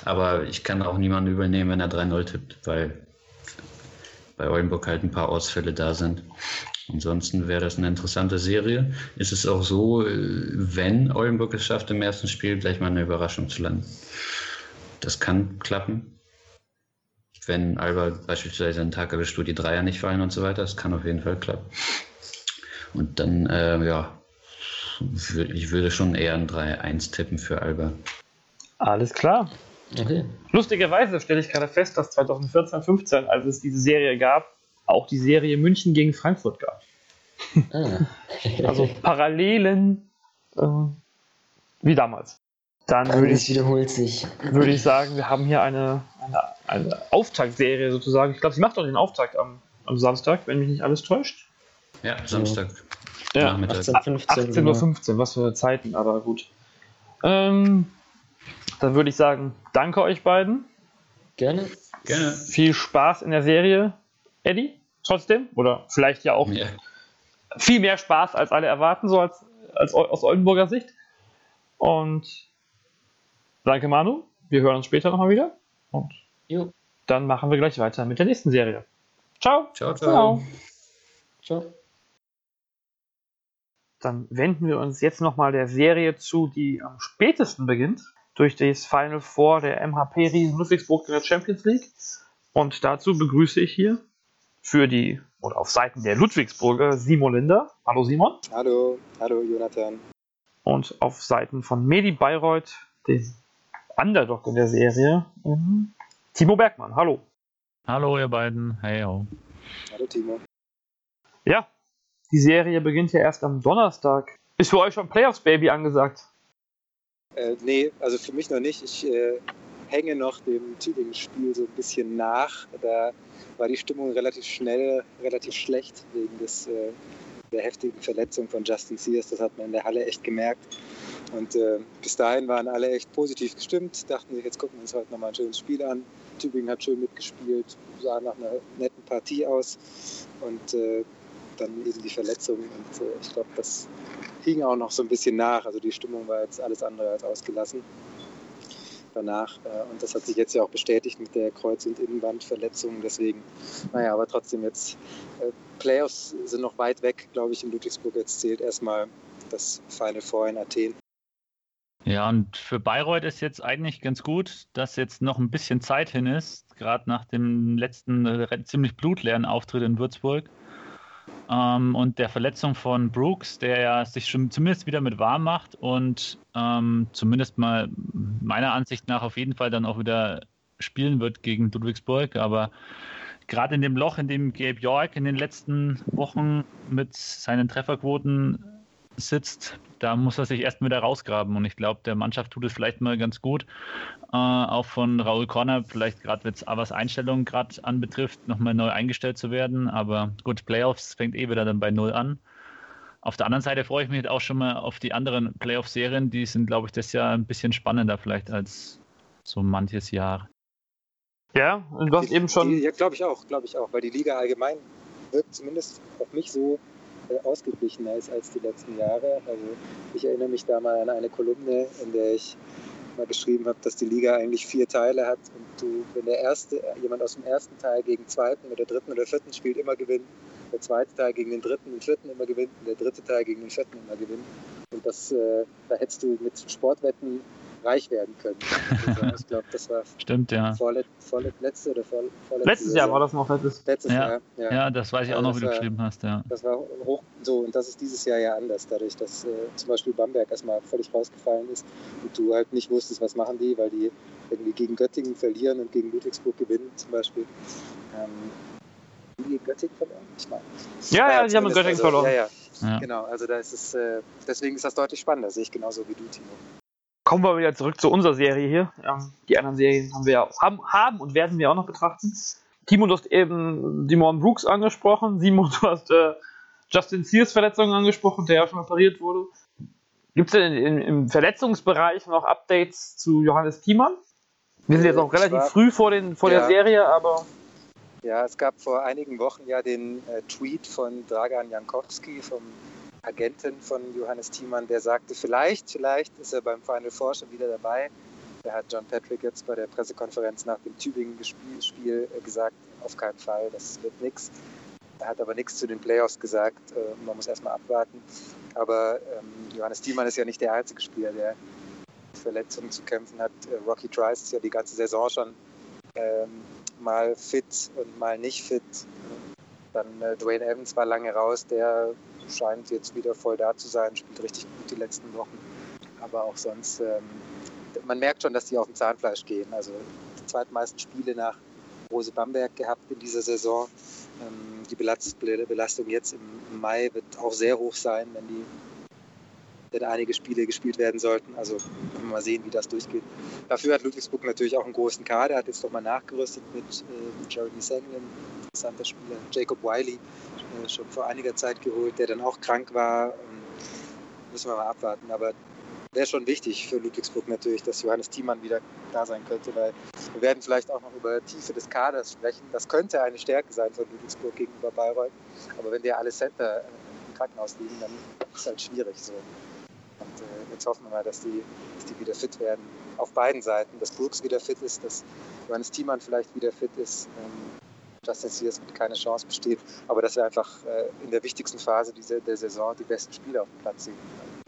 Speaker 2: Aber ich kann auch niemanden übernehmen, wenn er 3-0 tippt, weil bei Oldenburg halt ein paar Ausfälle da sind. Ansonsten wäre das eine interessante Serie. Ist es auch so, wenn Oldenburg es schafft, im ersten Spiel gleich mal eine Überraschung zu landen? Das kann klappen. Wenn Alba beispielsweise einen Tag erwischt, wo die Dreier nicht fallen und so weiter, das kann auf jeden Fall klappen. Und dann, äh, ja, ich würde schon eher ein 3-1 tippen für Alba.
Speaker 1: Alles klar. Okay. Lustigerweise stelle ich gerade fest, dass 2014, 15, als es diese Serie gab, auch die Serie München gegen Frankfurt gab. Ah. also Parallelen äh, wie damals. Dann würde ich,
Speaker 3: wiederholt sich.
Speaker 1: würde ich sagen, wir haben hier eine, eine, eine Auftaktserie sozusagen. Ich glaube, sie macht doch den Auftakt am, am Samstag, wenn mich nicht alles täuscht.
Speaker 2: Ja, Samstag.
Speaker 1: Ja, 18.15 18 Uhr, 15, was für Zeiten, aber gut. Ähm, dann würde ich sagen, danke euch beiden.
Speaker 3: Gerne.
Speaker 2: Gerne.
Speaker 1: Viel Spaß in der Serie. Eddie, trotzdem? Oder vielleicht ja auch ja. viel mehr Spaß, als alle erwarten, so als, als aus Oldenburger Sicht. Und danke, Manu. Wir hören uns später nochmal wieder. Und jo. dann machen wir gleich weiter mit der nächsten Serie. Ciao.
Speaker 2: Ciao, ciao.
Speaker 1: Ciao. Dann wenden wir uns jetzt nochmal der Serie zu, die am spätesten beginnt durch das Final Four der MHP Riesen Ludwigsburg in der Champions League. Und dazu begrüße ich hier für die, oder auf Seiten der Ludwigsburger, Simon Linder. Hallo Simon.
Speaker 4: Hallo, hallo Jonathan.
Speaker 1: Und auf Seiten von Medi Bayreuth, dem Underdog in der Serie, Timo Bergmann. Hallo.
Speaker 5: Hallo ihr beiden. Hey ho.
Speaker 4: Hallo Timo.
Speaker 1: Ja, die Serie beginnt ja erst am Donnerstag. Ist für euch schon Playoffs Baby angesagt?
Speaker 4: Äh, nee, also für mich noch nicht. Ich äh, hänge noch dem Tübingen-Spiel so ein bisschen nach. Da war die Stimmung relativ schnell, relativ schlecht wegen des, äh, der heftigen Verletzung von Justin Sears. Das hat man in der Halle echt gemerkt. Und äh, bis dahin waren alle echt positiv gestimmt, dachten sich, jetzt gucken wir uns heute nochmal ein schönes Spiel an. Tübingen hat schön mitgespielt, sah nach einer netten Partie aus. Und äh, dann eben die Verletzung. Und äh, ich glaube, das hing auch noch so ein bisschen nach. Also die Stimmung war jetzt alles andere als ausgelassen danach. Äh, und das hat sich jetzt ja auch bestätigt mit der Kreuz- und Innenbandverletzung. Deswegen, naja, aber trotzdem jetzt, äh, Playoffs sind noch weit weg, glaube ich, in Ludwigsburg. Jetzt zählt erstmal das Final Four in Athen.
Speaker 5: Ja, und für Bayreuth ist jetzt eigentlich ganz gut, dass jetzt noch ein bisschen Zeit hin ist, gerade nach dem letzten äh, ziemlich blutleeren Auftritt in Würzburg. Ähm, und der Verletzung von Brooks, der ja sich schon zumindest wieder mit warm macht und ähm, zumindest mal meiner Ansicht nach auf jeden Fall dann auch wieder spielen wird gegen Ludwigsburg. Aber gerade in dem Loch, in dem Gabe York in den letzten Wochen mit seinen Trefferquoten sitzt, da muss er sich erst wieder rausgraben. Und ich glaube, der Mannschaft tut es vielleicht mal ganz gut, äh, auch von Raul Corner, vielleicht gerade was Einstellungen gerade anbetrifft, nochmal neu eingestellt zu werden. Aber gut, Playoffs fängt eh wieder dann bei Null an. Auf der anderen Seite freue ich mich auch schon mal auf die anderen Playoff-Serien. Die sind, glaube ich, das Jahr ein bisschen spannender vielleicht als so manches Jahr.
Speaker 1: Ja, und du hast eben schon.
Speaker 4: Die, ja, glaube ich auch, glaube ich auch, weil die Liga allgemein wirkt zumindest auf mich so, ausgeglichener ist als die letzten Jahre. Also ich erinnere mich da mal an eine Kolumne, in der ich mal geschrieben habe, dass die Liga eigentlich vier Teile hat und du, wenn der erste, jemand aus dem ersten Teil gegen zweiten oder dritten oder vierten spielt, immer gewinnt, der zweite Teil gegen den dritten und vierten immer gewinnt und der dritte Teil gegen den vierten immer gewinnt. Und das, äh, da hättest du mit Sportwetten reich werden können. [laughs] ich glaube, das war
Speaker 5: Stimmt, ja.
Speaker 4: vorlet vorletzte oder vor vorletzte
Speaker 1: Letztes Jahr war das noch letztes.
Speaker 4: Letztes
Speaker 5: Ja.
Speaker 4: Jahr, ja.
Speaker 5: Ja, das weiß ich auch
Speaker 4: Also
Speaker 5: noch, wie du
Speaker 4: war-
Speaker 5: geschrieben hast, ja.
Speaker 4: Das war hoch so und das ist dieses Jahr ja anders, dadurch, dass äh, zum Beispiel Bamberg erstmal völlig rausgefallen ist und du halt nicht wusstest, was machen die, weil die irgendwie gegen Göttingen verlieren und gegen Ludwigsburg gewinnen zum Beispiel. Ähm, haben die gegen Göttingen verloren? Ich meine.
Speaker 1: Ja, ja, die haben
Speaker 4: zumindest,
Speaker 1: Göttingen
Speaker 4: also,
Speaker 1: verloren.
Speaker 4: Ja, ja,
Speaker 5: ja.
Speaker 4: genau. Also da ist es, äh, deswegen ist das deutlich spannender, sehe ich genauso wie du, Timo.
Speaker 1: Kommen wir wieder zurück zu unserer Serie hier. Ähm, die anderen Serien haben wir ja haben, haben und werden wir auch noch betrachten. Timo, du hast eben Dimon Brooks angesprochen. Simon, du hast äh, Justin Sears Verletzungen angesprochen, der ja schon operiert wurde. Gibt es denn in, im Verletzungsbereich noch Updates zu Johannes Thiemann? Wir sind
Speaker 4: Äh,
Speaker 1: jetzt auch
Speaker 4: ich
Speaker 1: relativ
Speaker 4: war-
Speaker 1: früh vor, den, vor der
Speaker 4: Ja.
Speaker 1: Serie, aber
Speaker 4: Ja, es gab vor einigen Wochen ja den äh, Tweet von Dragan Jankowski, vom Agenten von Johannes Thiemann, der sagte, vielleicht, vielleicht ist er beim Final Four schon wieder dabei. Da hat John Patrick jetzt bei der Pressekonferenz nach dem Tübingen-Spiel äh, gesagt, auf keinen Fall, das wird nichts. Er hat aber nichts zu den Playoffs gesagt. Äh, man muss erstmal abwarten. Aber ähm, Johannes Thiemann ist ja nicht der einzige Spieler, der Verletzungen zu kämpfen hat. Äh, Rocky Trice ist ja die ganze Saison schon ähm, mal fit und mal nicht fit. Dann Dwayne Evans war lange raus, der scheint jetzt wieder voll da zu sein, spielt richtig gut die letzten Wochen. Aber auch sonst, ähm, man merkt schon, dass die auf dem Zahnfleisch gehen. Also die zweitmeisten Spiele nach Rose Bamberg gehabt in dieser Saison. Ähm, die Belast Belastung jetzt im Mai wird auch sehr hoch sein, wenn die wenn einige Spiele gespielt werden sollten. Also mal sehen, wie das durchgeht. Dafür hat Ludwigsburg natürlich auch einen großen Kader, hat jetzt nochmal nachgerüstet mit äh, Jeremy Sanglin, interessanter Spieler, Jacob Wiley, äh, schon vor einiger Zeit geholt, der dann auch krank war. Ähm, müssen wir mal abwarten. Aber wäre schon wichtig für Ludwigsburg natürlich, dass Johannes Thiemann wieder da sein könnte, weil wir werden vielleicht auch noch über Tiefe des Kaders sprechen. Das könnte eine Stärke sein von Ludwigsburg gegenüber Bayreuth. Aber wenn dir alle Center äh, im Krankenhaus liegen, dann ist es halt schwierig so. Und äh, jetzt hoffen wir mal, dass die, dass die wieder fit werden. Auf beiden Seiten. Dass Brooks wieder fit ist, dass Johannes Thiemann vielleicht wieder fit ist. Ähm, Justin Sears wird keine Chance bestehen. Aber dass wir einfach äh, in der wichtigsten Phase dieser, der Saison die besten Spieler auf dem Platz sehen.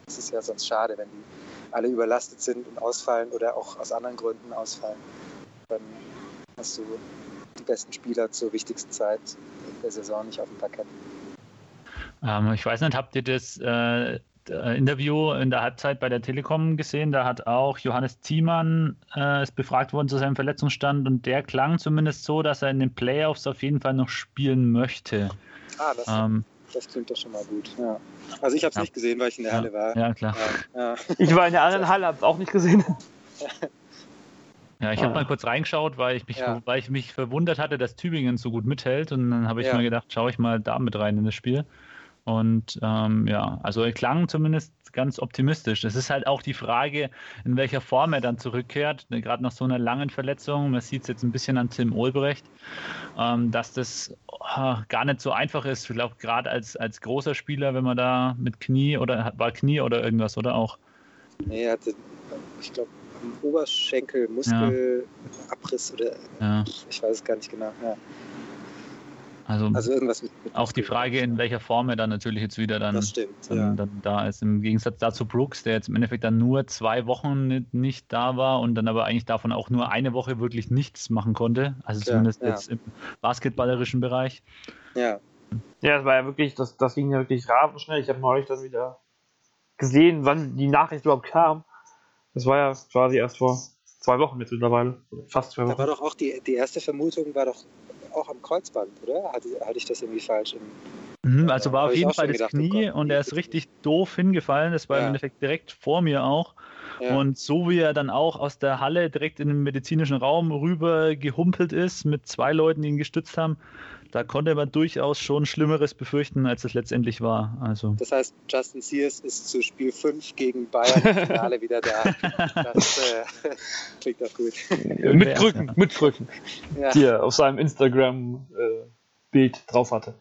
Speaker 4: Das ist ja sonst schade, wenn die alle überlastet sind und ausfallen oder auch aus anderen Gründen ausfallen. Dann hast du die besten Spieler zur wichtigsten Zeit der Saison nicht auf dem Parkett.
Speaker 5: Ähm, ich weiß nicht, habt ihr das äh, äh, Interview in der Halbzeit bei der Telekom gesehen? Da hat auch Johannes Thiemann äh, ist befragt worden zu seinem Verletzungsstand und der klang zumindest so, dass er in den Playoffs auf jeden Fall noch spielen möchte.
Speaker 4: Ah, das,
Speaker 5: Ähm,
Speaker 4: das klingt doch schon mal gut. Ja. Also ich habe es
Speaker 5: Ja.
Speaker 4: nicht gesehen, weil ich in der Halle war.
Speaker 5: ja, klar.
Speaker 4: Ja, ja.
Speaker 1: ich war in der anderen Halle, hab's auch nicht gesehen.
Speaker 5: Ja, ich habe mal kurz reingeschaut, weil ich mich,
Speaker 4: Ja.
Speaker 5: weil ich mich verwundert hatte, dass Tübingen so gut mithält. Und dann habe ich
Speaker 4: Ja.
Speaker 5: mir gedacht, schaue ich mal da mit rein in das Spiel. Und ähm, ja, also er klang zumindest ganz optimistisch. Es ist halt auch die Frage, in welcher Form er dann zurückkehrt. Ne, Gerade nach so einer langen Verletzung, man sieht es jetzt ein bisschen an Tim Olbrecht, ähm, dass das oh, gar nicht so einfach ist. Ich glaube, gerade als, als großer Spieler, wenn man da mit Knie oder war Knie oder irgendwas, oder auch?
Speaker 4: Nee, er hatte, ich glaube, Oberschenkel Muskelabriss oder
Speaker 5: Ja,
Speaker 4: ich weiß es gar nicht genau. Ja.
Speaker 5: Also,
Speaker 4: Also irgendwas mit, mit
Speaker 5: auch die Frage, in welcher Form er dann natürlich jetzt wieder dann
Speaker 4: Das stimmt,
Speaker 5: dann,
Speaker 4: ja.
Speaker 5: dann da ist. Im Gegensatz dazu Brooks, der jetzt im Endeffekt dann nur zwei Wochen nicht, nicht da war und dann aber eigentlich davon auch nur eine Woche wirklich nichts machen konnte. Also
Speaker 4: Ja,
Speaker 5: zumindest
Speaker 4: ja.
Speaker 5: jetzt im basketballerischen Bereich.
Speaker 4: Ja,
Speaker 1: Ja, das war ja wirklich, das, das ging ja wirklich rasend schnell. Ich habe neulich dann wieder gesehen, wann die Nachricht überhaupt kam. Das war ja quasi erst vor zwei Wochen jetzt mittlerweile. Fast zwei
Speaker 4: da war
Speaker 1: Wochen.
Speaker 4: doch auch die, die erste Vermutung war doch auch am Kreuzband, oder? Hatte, hatte ich das irgendwie falsch im.
Speaker 5: Mhm, also war auf jeden Fall das
Speaker 4: oh
Speaker 5: Knie und er ist richtig doof hingefallen. Das war im
Speaker 4: Ja.
Speaker 5: Endeffekt direkt vor mir auch.
Speaker 4: Ja,
Speaker 5: Und so wie er dann auch aus der Halle direkt in den medizinischen Raum rüber gehumpelt ist, mit zwei Leuten, die ihn gestützt haben, da konnte man durchaus schon Schlimmeres befürchten, als es letztendlich war. Also.
Speaker 4: das heißt, Justin Sears ist zu Spiel 5 gegen Bayern im Finale wieder da. Das äh, [laughs] klingt doch gut.
Speaker 1: mit Krücken, mit Krücken.
Speaker 4: Ja.
Speaker 1: die er auf seinem Instagram-Bild drauf hatte.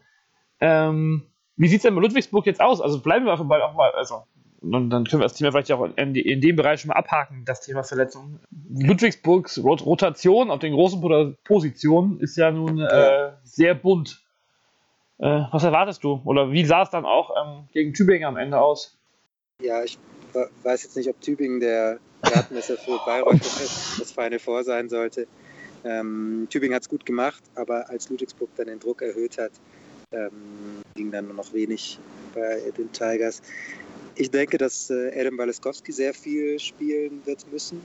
Speaker 1: Ähm, wie sieht es denn bei Ludwigsburg jetzt aus? Also bleiben wir einfach mal auch mal, also und dann können wir das Thema vielleicht auch in, in dem Bereich schon mal abhaken, das Thema Verletzungen. Ludwigsburgs Rot Rotation auf den großen Po- Positionen ist ja nun äh, sehr bunt. Äh, was erwartest du? Oder wie sah es dann auch ähm, gegen Tübingen am Ende aus?
Speaker 4: Ja, ich weiß jetzt nicht, ob Tübingen der Gradmesser für Bayreuth [laughs] das Final Four sein sollte. Ähm, Tübingen hat es gut gemacht, aber als Ludwigsburg dann den Druck erhöht hat, ähm, ging dann nur noch wenig bei den Tigers. Ich denke, dass äh, Adam Waleskowski sehr viel spielen wird müssen.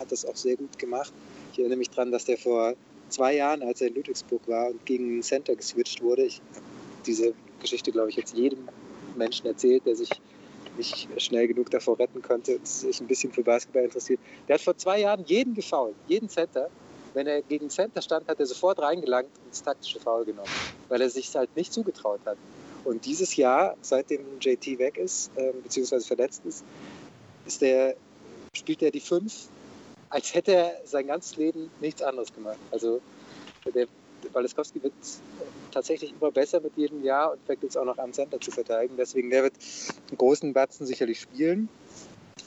Speaker 4: Hat das auch sehr gut gemacht. Ich erinnere mich daran, dass der vor zwei Jahren, als er in Ludwigsburg war und gegen den Center geswitcht wurde, ich habe diese Geschichte, glaube ich, jetzt jedem Menschen erzählt, der sich nicht schnell genug davor retten konnte und sich ein bisschen für Basketball interessiert. Der hat vor zwei Jahren jeden gefault, jeden Center. Wenn er gegen Center stand, hat er sofort reingelangt und das taktische Foul genommen, weil er sich halt nicht zugetraut hat. Und dieses Jahr, seitdem JT weg ist, äh, beziehungsweise verletzt ist, ist der, spielt er die fünf, als hätte er sein ganzes Leben nichts anderes gemacht. Also der Waleskowski wird tatsächlich immer besser mit jedem Jahr und fängt jetzt auch noch am Center zu verteidigen. Deswegen, der wird einen großen Batzen sicherlich spielen.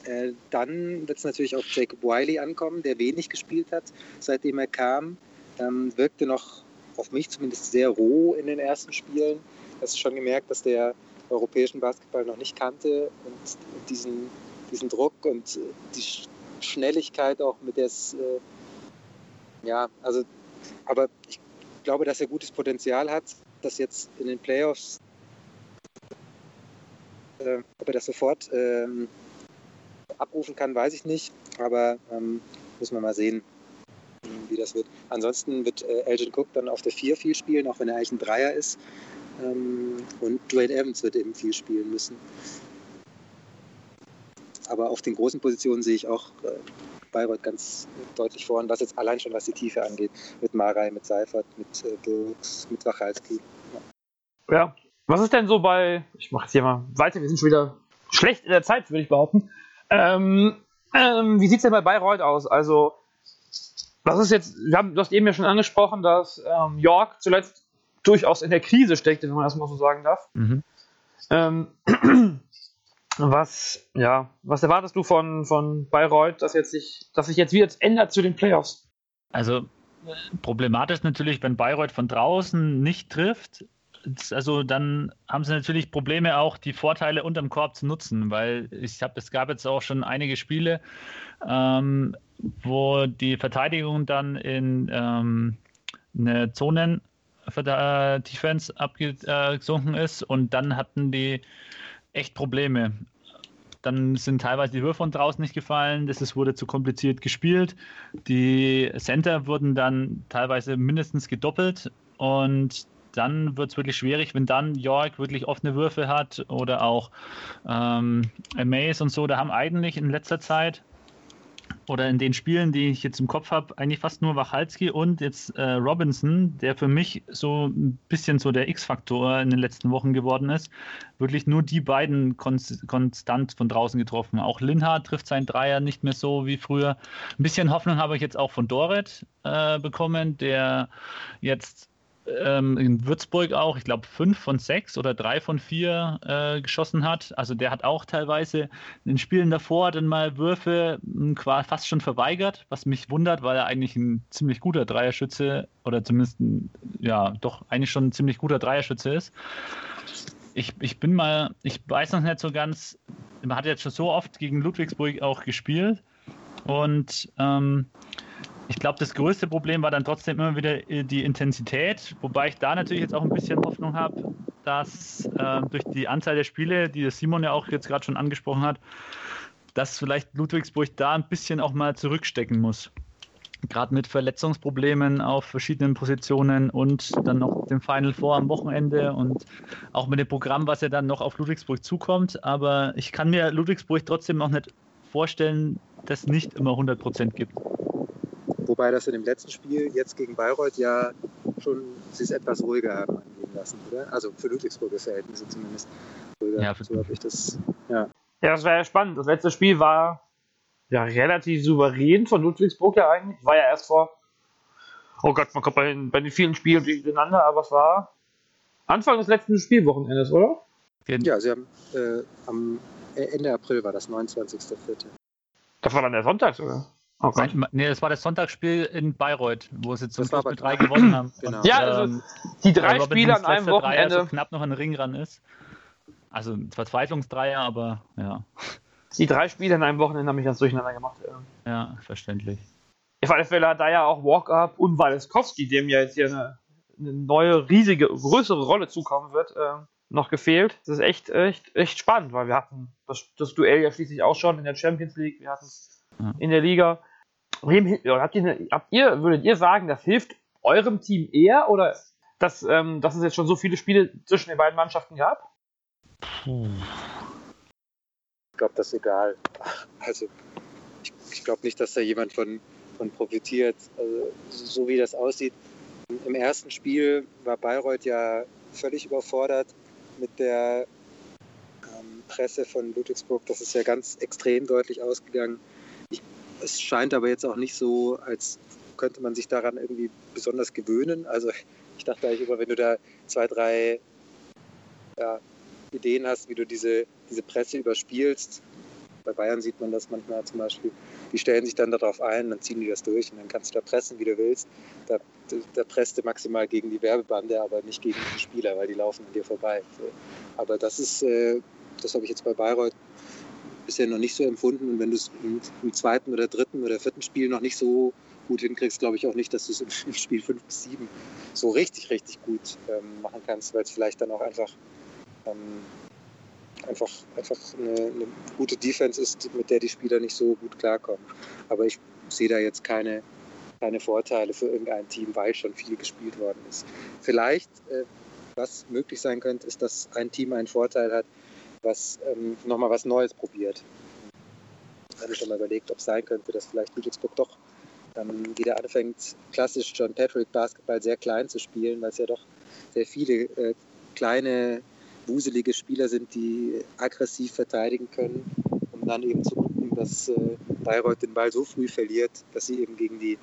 Speaker 4: Äh, dann wird es natürlich auf Jacob Wiley ankommen, der wenig gespielt hat, seitdem er kam. Ähm, wirkte noch auf mich zumindest sehr roh in den ersten Spielen. Hast schon gemerkt, dass der europäischen Basketball noch nicht kannte und diesen, diesen Druck und die Schnelligkeit auch mit der es, äh, ja, also, aber ich glaube, dass er gutes Potenzial hat, das jetzt in den Playoffs, äh, ob er das sofort ähm, abrufen kann, weiß ich nicht, aber ähm, muss man mal sehen, wie das wird. Ansonsten wird äh, Elgin Cook dann auf der 4 viel spielen, auch wenn er eigentlich ein Dreier ist. Ähm, und Dwayne Evans wird eben viel spielen müssen. Aber auf den großen Positionen sehe ich auch äh, Bayreuth ganz deutlich vorn, was jetzt allein schon was die Tiefe angeht. Mit Marei, mit Seifert, mit äh, Brooks, mit Wachalski.
Speaker 1: Ja. ja. Was ist denn so bei, ich mache jetzt hier mal weiter, wir sind schon wieder schlecht in der Zeit, würde ich behaupten. Ähm, ähm, wie sieht es denn bei Bayreuth aus? Also, was ist jetzt, wir haben, du hast eben ja schon angesprochen, dass ähm, York zuletzt durchaus in der Krise steckte, wenn man das mal so sagen darf. Mhm. Ähm, [clears throat] was, ja, was erwartest du von, von Bayreuth, dass, jetzt sich, dass sich jetzt wieder ändert zu den Playoffs?
Speaker 5: Also problematisch natürlich, wenn Bayreuth von draußen nicht trifft. Also dann haben sie natürlich Probleme auch die Vorteile unterm Korb zu nutzen, weil ich habe, es gab jetzt auch schon einige Spiele, ähm, wo die Verteidigung dann in ähm, eine Zonen äh, Defense abgesunken ist und dann hatten die echt Probleme. Dann sind teilweise die Würfe von draußen nicht gefallen, das wurde zu kompliziert gespielt. Die Center wurden dann teilweise mindestens gedoppelt und dann wird es wirklich schwierig, wenn dann York wirklich offene Würfe hat oder auch ähm, Maze und so. Da haben eigentlich in letzter Zeit oder in den Spielen, die ich jetzt im Kopf habe, eigentlich fast nur Wachalski und jetzt äh, Robinson, der für mich so ein bisschen so der X-Faktor in den letzten Wochen geworden ist. Wirklich nur die beiden konst konstant von draußen getroffen. Auch Linhard trifft seinen Dreier nicht mehr so wie früher. Ein bisschen Hoffnung habe ich jetzt auch von Doret äh, bekommen, der jetzt ähm, in Würzburg auch, ich glaube, fünf von sechs oder drei von vier äh, geschossen hat. Also der hat auch teilweise in den Spielen davor dann mal Würfe hm, quasi fast schon verweigert, was mich wundert, weil er eigentlich ein ziemlich guter Dreierschütze oder zumindest ein, ja, doch eigentlich schon ein ziemlich guter Dreierschütze ist. Ich, ich bin mal, ich weiß noch nicht so ganz, man hat jetzt schon so oft gegen Ludwigsburg auch gespielt und ähm, ich glaube, das größte Problem war dann trotzdem immer wieder äh, die Intensität, wobei ich da natürlich jetzt auch ein bisschen Hoffnung habe, dass äh, durch die Anzahl der Spiele, die Simon ja auch jetzt gerade schon angesprochen hat, dass vielleicht Ludwigsburg da ein bisschen auch mal zurückstecken muss. Gerade mit Verletzungsproblemen auf verschiedenen Positionen und dann noch dem Final Four am Wochenende und auch mit dem Programm, was ja dann noch auf Ludwigsburg zukommt. Aber ich kann mir Ludwigsburg trotzdem noch nicht vorstellen, dass es nicht immer 100% gibt.
Speaker 4: Wobei das in dem letzten Spiel jetzt gegen Bayreuth ja schon sie es etwas ruhiger haben angehen lassen, oder? Also für Ludwigsburger Verhältnisse zumindest. Ruhiger. Ja, so habe ich das. Ja.
Speaker 1: ja, das war ja spannend. Das letzte Spiel war ja relativ souverän von Ludwigsburg ja eigentlich. War ja erst vor. Oh Gott, man kommt bei den, bei den vielen Spielen durcheinander, aber es war Anfang des letzten Spielwochenendes, oder?
Speaker 4: Ja, sie haben äh, am Ende April war das, 29.04.
Speaker 1: Das war dann der Sonntag sogar.
Speaker 5: Oh Gott. Nee, das war das Sonntagsspiel in Bayreuth, wo sie zum Schluss mit drei gewonnen haben. [clears throat]
Speaker 1: Genau. Ja, also ähm, die drei Spiele an einem Wochenende.
Speaker 5: Dreier so knapp noch ein Ring ran ist. Also Verzweiflungsdreier, aber ja.
Speaker 1: Die drei Spiele in einem Wochenende haben mich ganz durcheinander gemacht.
Speaker 5: Ja, ja verständlich.
Speaker 1: Auf alle Fälle hat da ja auch Walk-Up und Waleskowski, dem ja jetzt hier eine, eine, neue, riesige, größere Rolle zukommen wird, äh, noch gefehlt. Das ist echt, echt, echt spannend, weil wir hatten das, das Duell ja schließlich auch schon in der Champions League, wir hatten es ja. in der Liga. Habt ihr, habt ihr, würdet ihr sagen, das hilft eurem Team eher oder dass, ähm, dass es jetzt schon so viele Spiele zwischen den beiden Mannschaften gab?
Speaker 4: Ich glaube, das ist egal. Also, ich, ich glaube nicht, dass da jemand von, von profitiert. Also, so wie das aussieht. Im ersten Spiel war Bayreuth ja völlig überfordert mit der ähm, Presse von Ludwigsburg. Das ist ja ganz extrem deutlich ausgegangen. Es scheint aber jetzt auch nicht so, als könnte man sich daran irgendwie besonders gewöhnen. Also ich dachte eigentlich immer, wenn du da zwei, drei ja, Ideen hast, wie du diese, diese Presse überspielst, bei Bayern sieht man das manchmal zum Beispiel, die stellen sich dann darauf ein, dann ziehen die das durch und dann kannst du da pressen, wie du willst. Da, da presst du maximal gegen die Werbebande, aber nicht gegen die Spieler, weil die laufen an dir vorbei. Aber das ist, äh, das habe ich jetzt bei Bayreuth bisher noch nicht so empfunden. Und wenn du es im, im, zweiten oder dritten oder vierten Spiel noch nicht so gut hinkriegst, glaube ich auch nicht, dass du es im, im, Spiel 5 bis 7 so richtig, richtig gut ähm, machen kannst, weil es vielleicht dann auch einfach, ähm, einfach, einfach eine, eine, gute Defense ist, mit der die Spieler nicht so gut klarkommen. Aber ich sehe da jetzt keine, keine Vorteile für irgendein Team, weil schon viel gespielt worden ist. Vielleicht, äh, was möglich sein könnte, ist, dass ein Team einen Vorteil hat, was ähm, nochmal was Neues probiert. Ich habe schon mal überlegt, ob es sein könnte, dass vielleicht Ludwigsburg doch dann wieder anfängt, klassisch John Patrick Basketball sehr klein zu spielen, weil es ja doch sehr viele äh, kleine, wuselige Spieler sind, die aggressiv verteidigen können, um dann eben zu gucken, dass äh, Bayreuth den Ball so früh verliert, dass sie eben gegen die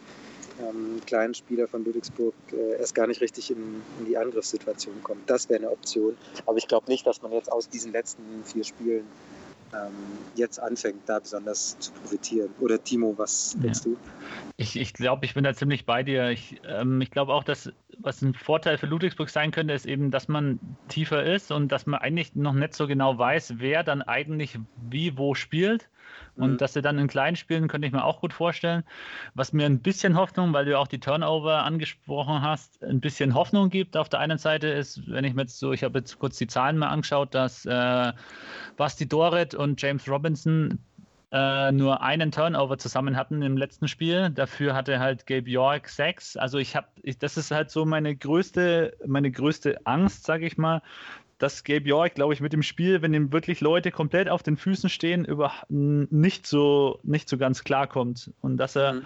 Speaker 4: ähm, kleinen Spieler von Ludwigsburg äh, erst gar nicht richtig in, in die Angriffssituation kommen. Das wäre eine Option. Aber ich glaube nicht, dass man jetzt aus diesen letzten vier Spielen ähm, jetzt anfängt, da besonders zu profitieren. Oder Timo, was denkst ja. du?
Speaker 5: Ich, ich glaube, ich bin da ziemlich bei dir. Ich, ähm, ich glaube auch, dass was ein Vorteil für Ludwigsburg sein könnte, ist eben, dass man tiefer ist und dass man eigentlich noch nicht so genau weiß, wer dann eigentlich wie wo spielt. Und mhm. dass sie dann in kleinen Spielen könnte ich mir auch gut vorstellen. Was mir ein bisschen Hoffnung, weil du auch die Turnover angesprochen hast, ein bisschen Hoffnung gibt. Auf der einen Seite ist, wenn ich mir jetzt so, ich habe jetzt kurz die Zahlen mal angeschaut, dass äh, Basti Doret und James Robinson äh, nur einen Turnover zusammen hatten im letzten Spiel. Dafür hatte halt Gabe York sechs. Also ich habe, das ist halt so meine größte, meine größte Angst, sage ich mal, dass Gabe York, glaube ich, mit dem Spiel, wenn ihm wirklich Leute komplett auf den Füßen stehen, über nicht so, nicht so ganz klarkommt. Und dass er mhm.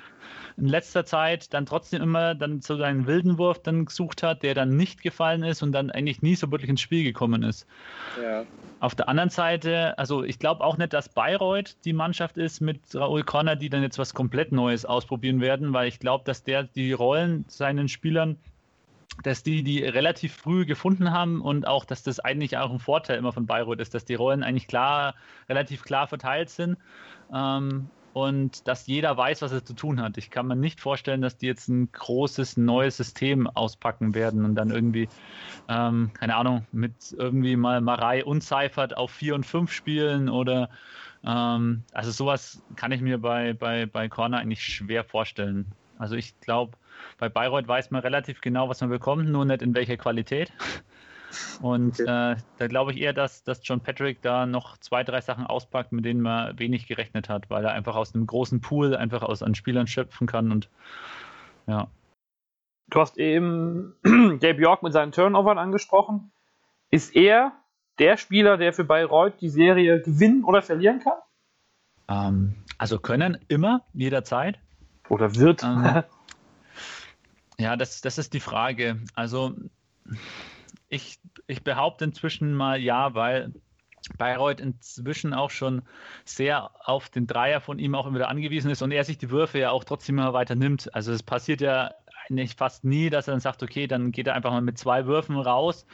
Speaker 5: in letzter Zeit dann trotzdem immer dann so seinen wilden Wurf dann gesucht hat, der dann nicht gefallen ist und dann eigentlich nie so wirklich ins Spiel gekommen ist. Ja. Auf der anderen Seite, also ich glaube auch nicht, dass Bayreuth die Mannschaft ist mit Raoul Conner, die dann jetzt was komplett Neues ausprobieren werden, weil ich glaube, dass der die Rollen seinen Spielern dass die die relativ früh gefunden haben und auch, dass das eigentlich auch ein Vorteil immer von Bayreuth ist, dass die Rollen eigentlich klar, relativ klar verteilt sind ähm, und dass jeder weiß, was er zu tun hat. Ich kann mir nicht vorstellen, dass die jetzt ein großes neues System auspacken werden und dann irgendwie, ähm, keine Ahnung, mit irgendwie mal Marei unzeifert auf 4 und 5 spielen oder ähm, also sowas kann ich mir bei, bei, bei Corner eigentlich schwer vorstellen. Also ich glaube, bei Bayreuth weiß man relativ genau, was man bekommt, nur nicht in welcher Qualität. Und okay. äh, da glaube ich eher, dass, dass John Patrick da noch zwei, drei Sachen auspackt, mit denen man wenig gerechnet hat, weil er einfach aus einem großen Pool einfach aus an Spielern schöpfen kann und ja.
Speaker 1: Du hast eben [clears throat] Gabe York mit seinen Turnovern angesprochen. Ist er der Spieler, der für Bayreuth die Serie gewinnen oder verlieren kann?
Speaker 5: Ähm, also können immer, jederzeit.
Speaker 1: Oder wird. Ähm,
Speaker 5: Ja, das, das ist die Frage. Also ich, ich behaupte inzwischen mal ja, weil Bayreuth inzwischen auch schon sehr auf den Dreier von ihm auch immer wieder angewiesen ist und er sich die Würfe ja auch trotzdem immer weiter nimmt. Also es passiert ja eigentlich fast nie, dass er dann sagt, okay, dann geht er einfach mal mit zwei Würfen raus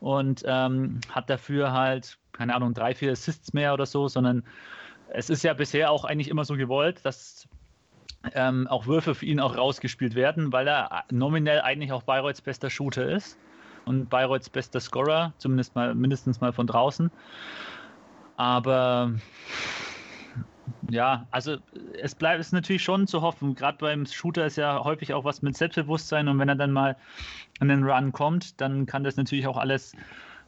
Speaker 5: und ähm, hat dafür halt, keine Ahnung, drei, vier Assists mehr oder so, sondern es ist ja bisher auch eigentlich immer so gewollt, dass ähm, auch Würfe für ihn auch rausgespielt werden, weil er nominell eigentlich auch Bayreuths bester Shooter ist und Bayreuths bester Scorer, zumindest mal mindestens mal von draußen. Aber Ja, also es bleibt es natürlich schon zu hoffen. Gerade beim Shooter ist ja häufig auch was mit Selbstbewusstsein und wenn er dann mal an den Run kommt, dann kann das natürlich auch alles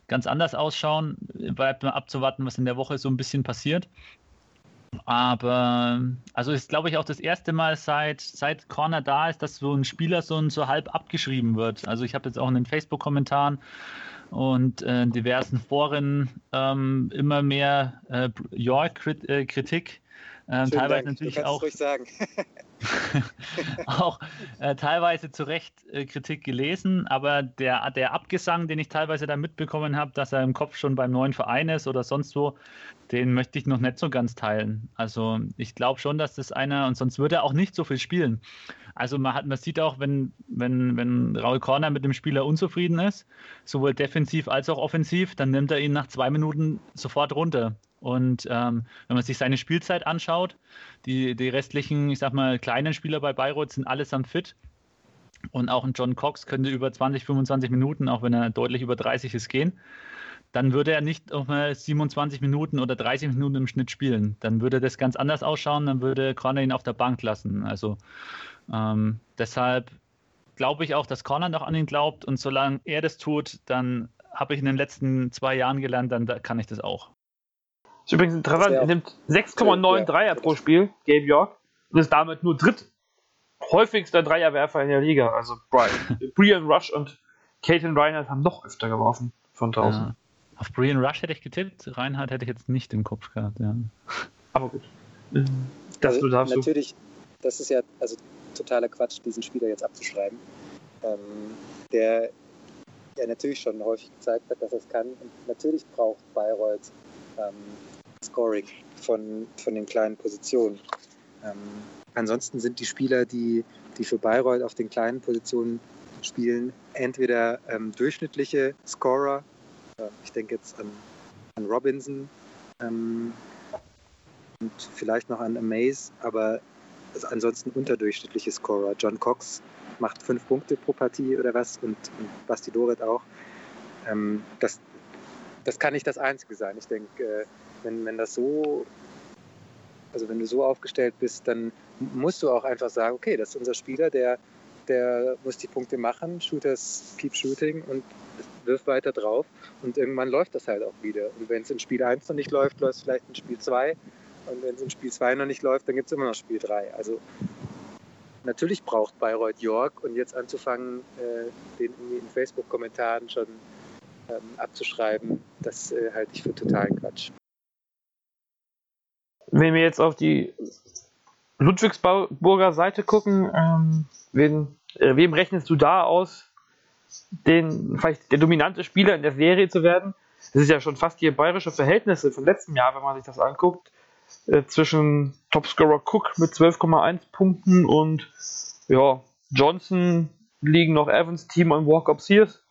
Speaker 5: ganz anders ausschauen. Bleibt mal abzuwarten, was in der Woche so ein bisschen passiert. Aber also ist, glaube ich, auch das erste Mal seit, seit Corner da ist, dass so ein Spieler so, so halb abgeschrieben wird. Also ich habe jetzt auch in den Facebook-Kommentaren und äh, diversen Foren ähm, immer mehr äh, York-Kritik. Äh, teilweise Dank. natürlich auch. [laughs] [laughs] auch äh, teilweise zu Recht äh, Kritik gelesen, aber der, der Abgesang, den ich teilweise da mitbekommen habe, dass er im Kopf schon beim neuen Verein ist oder sonst wo, den möchte ich noch nicht so ganz teilen. Also ich glaube schon, dass das einer, und sonst würde er auch nicht so viel spielen. Also man, hat, man sieht auch, wenn, wenn, wenn Raul Korner mit dem Spieler unzufrieden ist, sowohl defensiv als auch offensiv, dann nimmt er ihn nach zwei Minuten sofort runter. Und ähm, wenn man sich seine Spielzeit anschaut, die, die restlichen, ich sag mal, kleinen Spieler bei Bayreuth sind allesamt fit. Und auch ein John Cox könnte über 20, 25 Minuten, auch wenn er deutlich über 30 ist, gehen. Dann würde er nicht auch mal 27 Minuten oder 30 Minuten im Schnitt spielen. Dann würde das ganz anders ausschauen. Dann würde Corner ihn auf der Bank lassen. Also ähm, deshalb glaube ich auch, dass Corner noch an ihn glaubt. Und solange er das tut, dann habe ich in den letzten zwei Jahren gelernt, dann kann ich das auch.
Speaker 1: Ist übrigens Treffer, er nimmt 6,9 Dreier pro Spiel, Gabe York, und ist damit nur dritt häufigster Dreierwerfer in der Liga. Also Brian, [laughs] Brian Rush und Caitlin Reinhardt haben noch öfter geworfen von draußen. Ja.
Speaker 5: Auf Brian Rush hätte ich getippt, Reinhardt hätte ich jetzt nicht im Kopf gehabt, ja.
Speaker 1: Aber gut.
Speaker 4: Das also, du darfst natürlich, du. das ist ja also totaler Quatsch, diesen Spieler jetzt abzuschreiben. Ähm, der ja natürlich schon häufig gezeigt hat, dass er es kann. Und natürlich braucht Bayreuth ähm, Scoring von, von den kleinen Positionen. Ähm, ansonsten sind die Spieler, die, die für Bayreuth auf den kleinen Positionen spielen, entweder ähm, durchschnittliche Scorer, äh, ich denke jetzt an, an Robinson ähm, und vielleicht noch an Amaze, aber ansonsten unterdurchschnittliche Scorer. John Cox macht fünf Punkte pro Partie oder was und, und Basti Doret auch. Ähm, das, das kann nicht das Einzige sein. Ich denke, äh, wenn, wenn das so, also wenn du so aufgestellt bist, dann musst du auch einfach sagen, okay, das ist unser Spieler, der, der muss die Punkte machen, Shooters keep shooting und wirft weiter drauf und irgendwann läuft das halt auch wieder. Und wenn es in Spiel 1 noch nicht läuft, läuft es vielleicht in Spiel 2 und wenn es in Spiel 2 noch nicht läuft, dann gibt es immer noch Spiel 3. Also natürlich braucht Bayreuth York und jetzt anzufangen, äh, den in den Facebook-Kommentaren schon ähm, abzuschreiben, das äh, halte ich für totalen Quatsch.
Speaker 1: Wenn wir jetzt auf die Ludwigsburger Seite gucken, ähm, wen, äh, wem rechnest du da aus, den vielleicht der dominante Spieler in der Serie zu werden? Das ist ja schon fast die bayerische Verhältnisse von letztem Jahr, wenn man sich das anguckt, äh, zwischen Topscorer Cook mit 12,1 Punkten und ja, Johnson liegen noch Evans, Team und Walk-Up Sears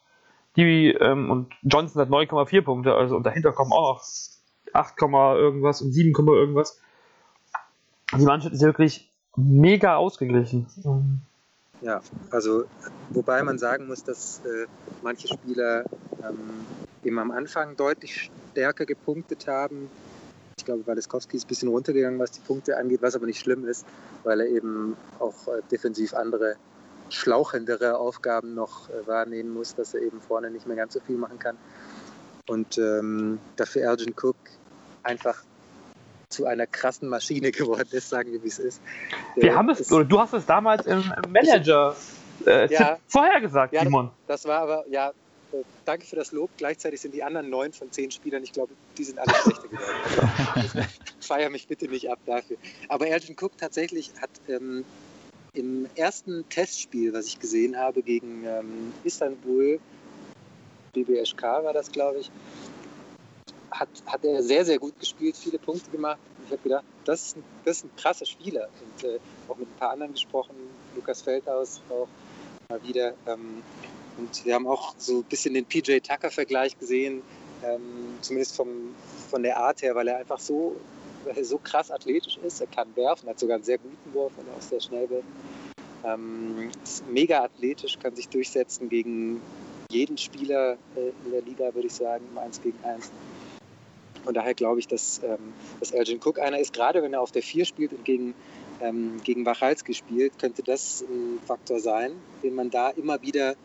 Speaker 1: die, ähm, und Johnson hat 9,4 Punkte, also und dahinter kommen auch noch 8, irgendwas und 7, irgendwas. Die Mannschaft ist wirklich mega ausgeglichen.
Speaker 4: Ja, also wobei man sagen muss, dass äh, manche Spieler ähm, eben am Anfang deutlich stärker gepunktet haben. Ich glaube, Waleskowski ist ein bisschen runtergegangen, was die Punkte angeht, was aber nicht schlimm ist, weil er eben auch äh, defensiv andere schlauchendere Aufgaben noch äh, wahrnehmen muss, dass er eben vorne nicht mehr ganz so viel machen kann. Und ähm, dafür Elgin Cook einfach zu einer krassen Maschine geworden ist, sagen wir, wie es ist.
Speaker 1: Wir haben es, oder du hast es damals im Manager äh, ja, [laughs] vorhergesagt,
Speaker 4: ja,
Speaker 1: Simon.
Speaker 4: Das, das war aber, ja, äh, danke für das Lob. Gleichzeitig sind die anderen neun von zehn Spielern, ich glaube, die sind alle schlechter geworden. Also, [laughs] feier mich bitte nicht ab dafür. Aber Elgin Cook tatsächlich hat ähm, im ersten Testspiel, was ich gesehen habe gegen ähm, Istanbul, BBSK war das, glaube ich, hat, hat er sehr, sehr gut gespielt, viele Punkte gemacht. Ich habe gedacht, das ist, ein, das ist ein krasser Spieler. Und äh, auch mit ein paar anderen gesprochen, Lukas Feldhaus auch mal wieder. Ähm, und wir haben auch so ein bisschen den PJ Tucker-Vergleich gesehen, ähm, zumindest vom, von der Art her, weil er einfach so er so krass athletisch ist. Er kann werfen, hat sogar einen sehr guten Wurf, er auch sehr schnell wird. Ähm, ist mega athletisch, kann sich durchsetzen gegen jeden Spieler äh, in der Liga, würde ich sagen, im 1 gegen 1. Von daher glaube ich, dass, ähm, dass Elgin Cook einer ist, gerade wenn er auf der 4 spielt und gegen, ähm, gegen Wachalski spielt, könnte das ein Faktor sein, den man da immer wieder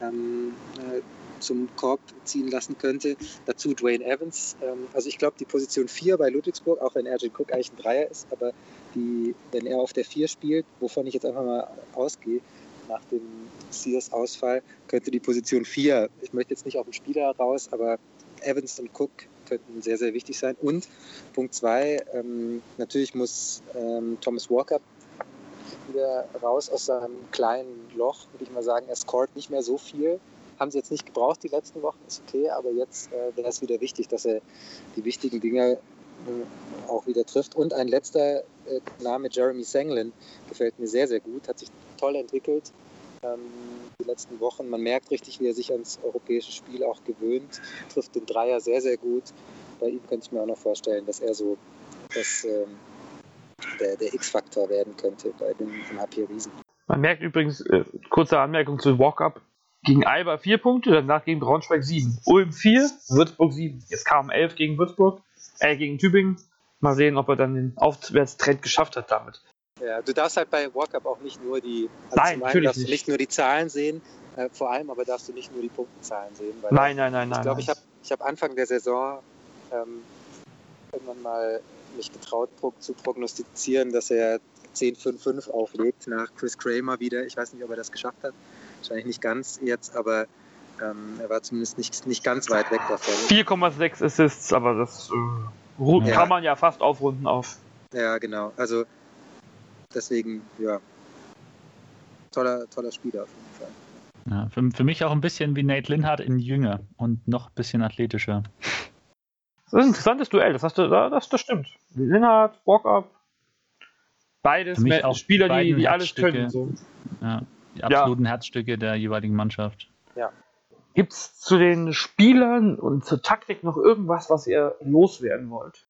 Speaker 4: ähm, äh, zum Korb ziehen lassen könnte. Dazu Dwayne Evans. Ähm, also ich glaube, die Position 4 bei Ludwigsburg, auch wenn Ergin Cook eigentlich ein Dreier ist, aber die, wenn er auf der 4 spielt, wovon ich jetzt einfach mal ausgehe, nach dem Sears-Ausfall, könnte die Position 4, ich möchte jetzt nicht auf den Spieler raus, aber Evans und Cook könnten sehr, sehr wichtig sein. Und Punkt 2, ähm, natürlich muss ähm, Thomas Walker wieder raus aus seinem kleinen Loch, würde ich mal sagen. Er scored nicht mehr so viel, haben sie jetzt nicht gebraucht die letzten Wochen, ist okay, aber jetzt äh, wäre es wieder wichtig, dass er die wichtigen Dinge äh, auch wieder trifft. Und ein letzter äh, Name, Jeremy Sanglin, gefällt mir sehr, sehr gut, hat sich toll entwickelt ähm, die letzten Wochen. Man merkt richtig, wie er sich ans europäische Spiel auch gewöhnt, trifft den Dreier sehr, sehr gut. Bei ihm könnte ich mir auch noch vorstellen, dass er so das, ähm, der, der X-Faktor werden könnte bei den, den HP Riesen.
Speaker 1: Man merkt übrigens, äh, kurze Anmerkung zu Walk-Up, gegen Alba 4 Punkte, danach gegen Braunschweig 7. Ulm 4, Würzburg 7. Jetzt kamen 11 gegen Würzburg, äh, gegen Tübingen. Mal sehen, ob er dann den Aufwärtstrend geschafft hat damit.
Speaker 4: Ja, du darfst halt bei Walkup auch nicht nur die, also
Speaker 1: nein, natürlich
Speaker 4: darfst
Speaker 1: nicht.
Speaker 4: nicht nur die Zahlen sehen, äh, vor allem aber darfst du nicht nur die Punktenzahlen sehen. Weil
Speaker 1: nein, nein, nein,
Speaker 4: ich
Speaker 1: nein.
Speaker 4: glaube, ich
Speaker 1: nein.
Speaker 4: habe ich hab Anfang der Saison ähm, irgendwann mal mich getraut pro- zu prognostizieren, dass er 10-5-5 auflegt nach Chris Kramer wieder. Ich weiß nicht, ob er das geschafft hat. Wahrscheinlich nicht ganz jetzt, aber ähm, er war zumindest nicht, nicht ganz weit weg davon.
Speaker 1: 4,6 Assists, aber das äh,
Speaker 4: Ja.
Speaker 1: kann man ja fast aufrunden auf.
Speaker 4: Ja, genau. Also deswegen, ja, toller, toller Spieler auf jeden Fall.
Speaker 5: Ja, für, für mich auch ein bisschen wie Nate Linhardt in Jünger und noch ein bisschen athletischer.
Speaker 1: Das ist ein interessantes Duell, das, hast du, das, das stimmt. Linnhardt, Walk-Up, beides
Speaker 5: Für mich
Speaker 1: Me-
Speaker 5: auch
Speaker 1: Spieler, die, die alles können. So.
Speaker 5: Ja, die absoluten Herzstücke der jeweiligen Mannschaft.
Speaker 1: Gibt es zu den Spielern und zur Taktik noch irgendwas, was ihr loswerden wollt?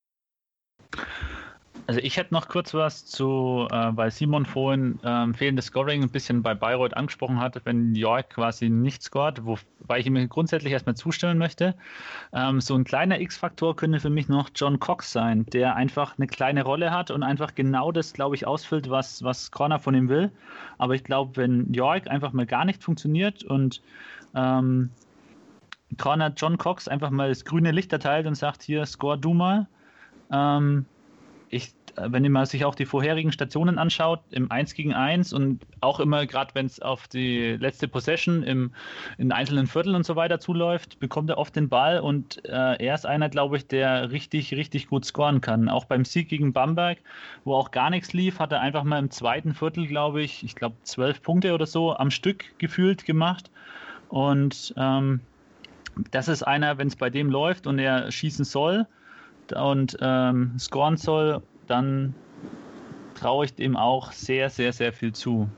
Speaker 5: Also ich hätte noch kurz was zu, äh, weil Simon vorhin ähm, fehlendes Scoring ein bisschen bei Bayreuth angesprochen hat, wenn York quasi nicht scored, wobei ich ihm grundsätzlich erstmal zustimmen möchte. Ähm, so ein kleiner X-Faktor könnte für mich noch John Cox sein, der einfach eine kleine Rolle hat und einfach genau das, glaube ich, ausfüllt, was, was Corner von ihm will. Aber ich glaube, wenn York einfach mal gar nicht funktioniert und ähm, Corner John Cox einfach mal das grüne Licht erteilt und sagt, hier, score du mal. Ähm, ich, äh, wenn man sich auch die vorherigen Stationen anschaut, im 1 gegen 1 und auch immer, gerade wenn es auf die letzte Possession im, in einzelnen Vierteln und so weiter zuläuft, bekommt er oft den Ball und äh, er ist einer, glaube ich, der richtig, richtig gut scoren kann. Auch beim Sieg gegen Bamberg, wo auch gar nichts lief, hat er einfach mal im zweiten Viertel, glaube ich, ich glaube zwölf Punkte oder so am Stück gefühlt gemacht. Und ähm, das ist einer, wenn es bei dem läuft und er schießen soll und ähm, scoren soll, dann traue ich dem auch sehr, sehr, sehr viel zu.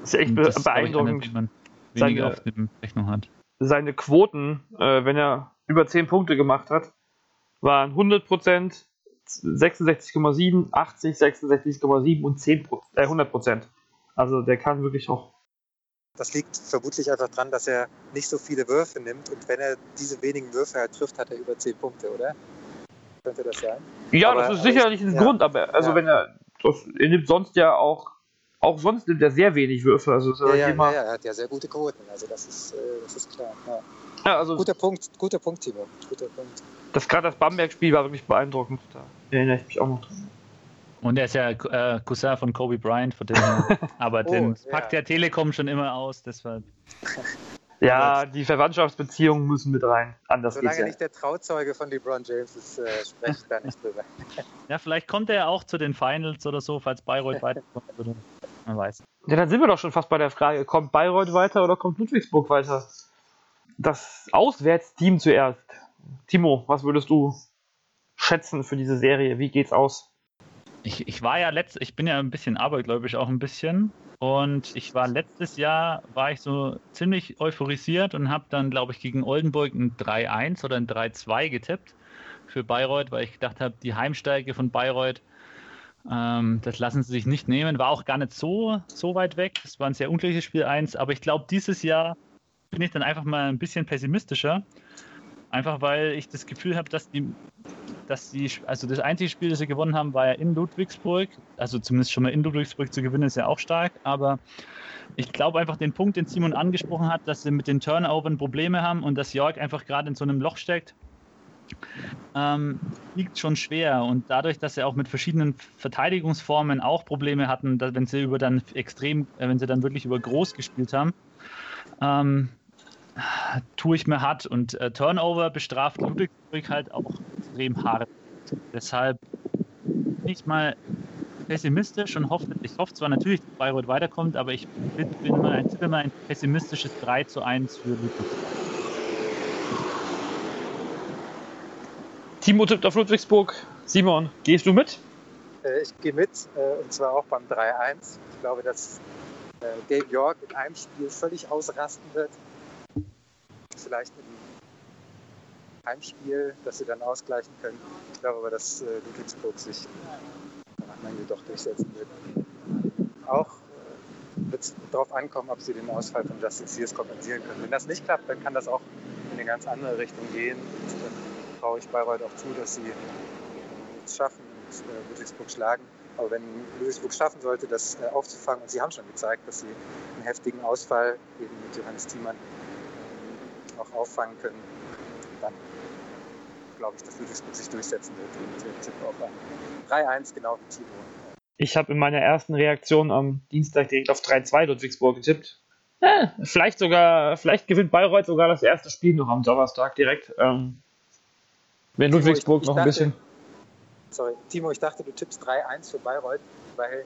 Speaker 1: Das ist echt
Speaker 5: das ist, glaub ich, einer,
Speaker 1: beeindruckend. Seine-
Speaker 5: auf der Rechnung hat.
Speaker 1: Seine Quoten, äh, wenn er über 10 Punkte gemacht hat, waren 100%, 66,7, 80, 66,7 und 10 äh, 100%. Also der kann wirklich auch.
Speaker 4: Das liegt vermutlich einfach daran, dass er nicht so viele Würfe nimmt und wenn er diese wenigen Würfe halt trifft, hat er über 10 Punkte, oder? Könnte das sein?
Speaker 1: Ja,
Speaker 4: Aber-
Speaker 1: das ist sicherlich ein
Speaker 4: ja.
Speaker 1: Grund, aber also
Speaker 4: Ja.
Speaker 1: wenn er. Das, er nimmt sonst ja auch. Auch sonst nimmt er sehr wenig Würfe. Also ist
Speaker 4: Ja,
Speaker 1: er
Speaker 4: ja,
Speaker 1: immer,
Speaker 4: ja, er hat ja sehr gute Quoten, also das ist, äh, das ist klar. Ja.
Speaker 1: ja, also
Speaker 4: Guter Punkt, guter Punkt, Timo. Guter Punkt.
Speaker 1: das gerade das Bamberg-Spiel war wirklich beeindruckend. Da erinnere ich mich auch noch dran.
Speaker 5: Und er ist ja äh, Cousin von Kobe Bryant, von dem [laughs] aber
Speaker 4: Oh,
Speaker 5: den
Speaker 4: ja.
Speaker 5: packt der Telekom schon immer aus, deshalb. [laughs]
Speaker 1: Ja, die Verwandtschaftsbeziehungen müssen mit rein. Anders geht's
Speaker 4: Solange
Speaker 1: ja.
Speaker 4: nicht der Trauzeuge von LeBron James ist, äh, spreche ich da nicht drüber. [laughs]
Speaker 5: Ja, vielleicht kommt er ja auch zu den Finals oder so, falls Bayreuth weiterkommt. [laughs] Oder, man weiß.
Speaker 1: Ja, dann sind wir doch schon fast bei der Frage, kommt Bayreuth weiter oder kommt Ludwigsburg weiter? Das Auswärtsteam zuerst. Timo, was würdest du schätzen für diese Serie? Wie geht's aus?
Speaker 5: Ich, ich war ja letzt, ich bin ja ein bisschen abergläubisch auch ein bisschen. Und ich war letztes Jahr, war ich so ziemlich euphorisiert und habe dann, glaube ich, gegen Oldenburg ein 3-1 oder ein 3-2 getippt für Bayreuth, weil ich gedacht habe, die Heimsteige von Bayreuth, ähm, das lassen sie sich nicht nehmen. War auch gar nicht so, so weit weg. Es war ein sehr unglückliches Spiel 1, aber ich glaube, dieses Jahr bin ich dann einfach mal ein bisschen pessimistischer. Einfach weil ich das Gefühl habe, dass die dass sie, also das einzige Spiel, das sie gewonnen haben, war ja in Ludwigsburg. Also zumindest schon mal in Ludwigsburg zu gewinnen, ist ja auch stark. Aber ich glaube einfach den Punkt, den Simon angesprochen hat, dass sie mit den Turnovern Probleme haben und dass Jörg einfach gerade in so einem Loch steckt, ähm, liegt schon schwer. Und dadurch, dass sie auch mit verschiedenen Verteidigungsformen auch Probleme hatten, dass, wenn sie über dann extrem, äh, wenn sie dann wirklich über groß gespielt haben, ähm, tue ich mir hart. Und äh, Turnover bestraft Ludwigsburg halt auch extrem hart. Deshalb nicht mal pessimistisch und hoffe, ich hoffe zwar natürlich, dass Bayreuth weiterkommt, aber ich bin, bin mal, ein, tippe mal ein pessimistisches 3 zu 1 für Ludwigsburg.
Speaker 1: Timo tippt auf Ludwigsburg. Simon, gehst du mit?
Speaker 4: Äh, ich gehe mit äh, und zwar auch beim 3-1. Ich glaube, dass äh, Dave York in einem Spiel völlig ausrasten wird. Vielleicht im Heimspiel, dass sie dann ausgleichen können. Ich glaube aber, dass äh, Ludwigsburg sich am Ende doch durchsetzen wird. Auch äh, wird es darauf ankommen, ob sie den Ausfall von Justin Sears kompensieren können. Wenn das nicht klappt, dann kann das auch in eine ganz andere Richtung gehen. Und dann traue ich Bayreuth auch zu, dass sie es schaffen und äh, Ludwigsburg schlagen. Aber wenn Ludwigsburg schaffen sollte, das äh, aufzufangen, und sie haben schon gezeigt, dass sie einen heftigen Ausfall eben mit Johannes Thiemann äh, auch auffangen können, dann glaube ich, dass Ludwigsburg sich durchsetzen wird und äh, tippe auf ein 3-1, genau wie Timo.
Speaker 1: Ich habe in meiner ersten Reaktion am Dienstag direkt auf 3-2 Ludwigsburg getippt. Ja, vielleicht sogar, vielleicht gewinnt Bayreuth sogar das erste Spiel noch am Donnerstag direkt. Ähm, wenn
Speaker 4: Timo,
Speaker 1: Ludwigsburg
Speaker 4: ich- ich
Speaker 1: noch ein
Speaker 4: dachte-
Speaker 1: bisschen.
Speaker 4: Sorry, Timo, ich dachte, du tippst 3-1 für Bayreuth, weil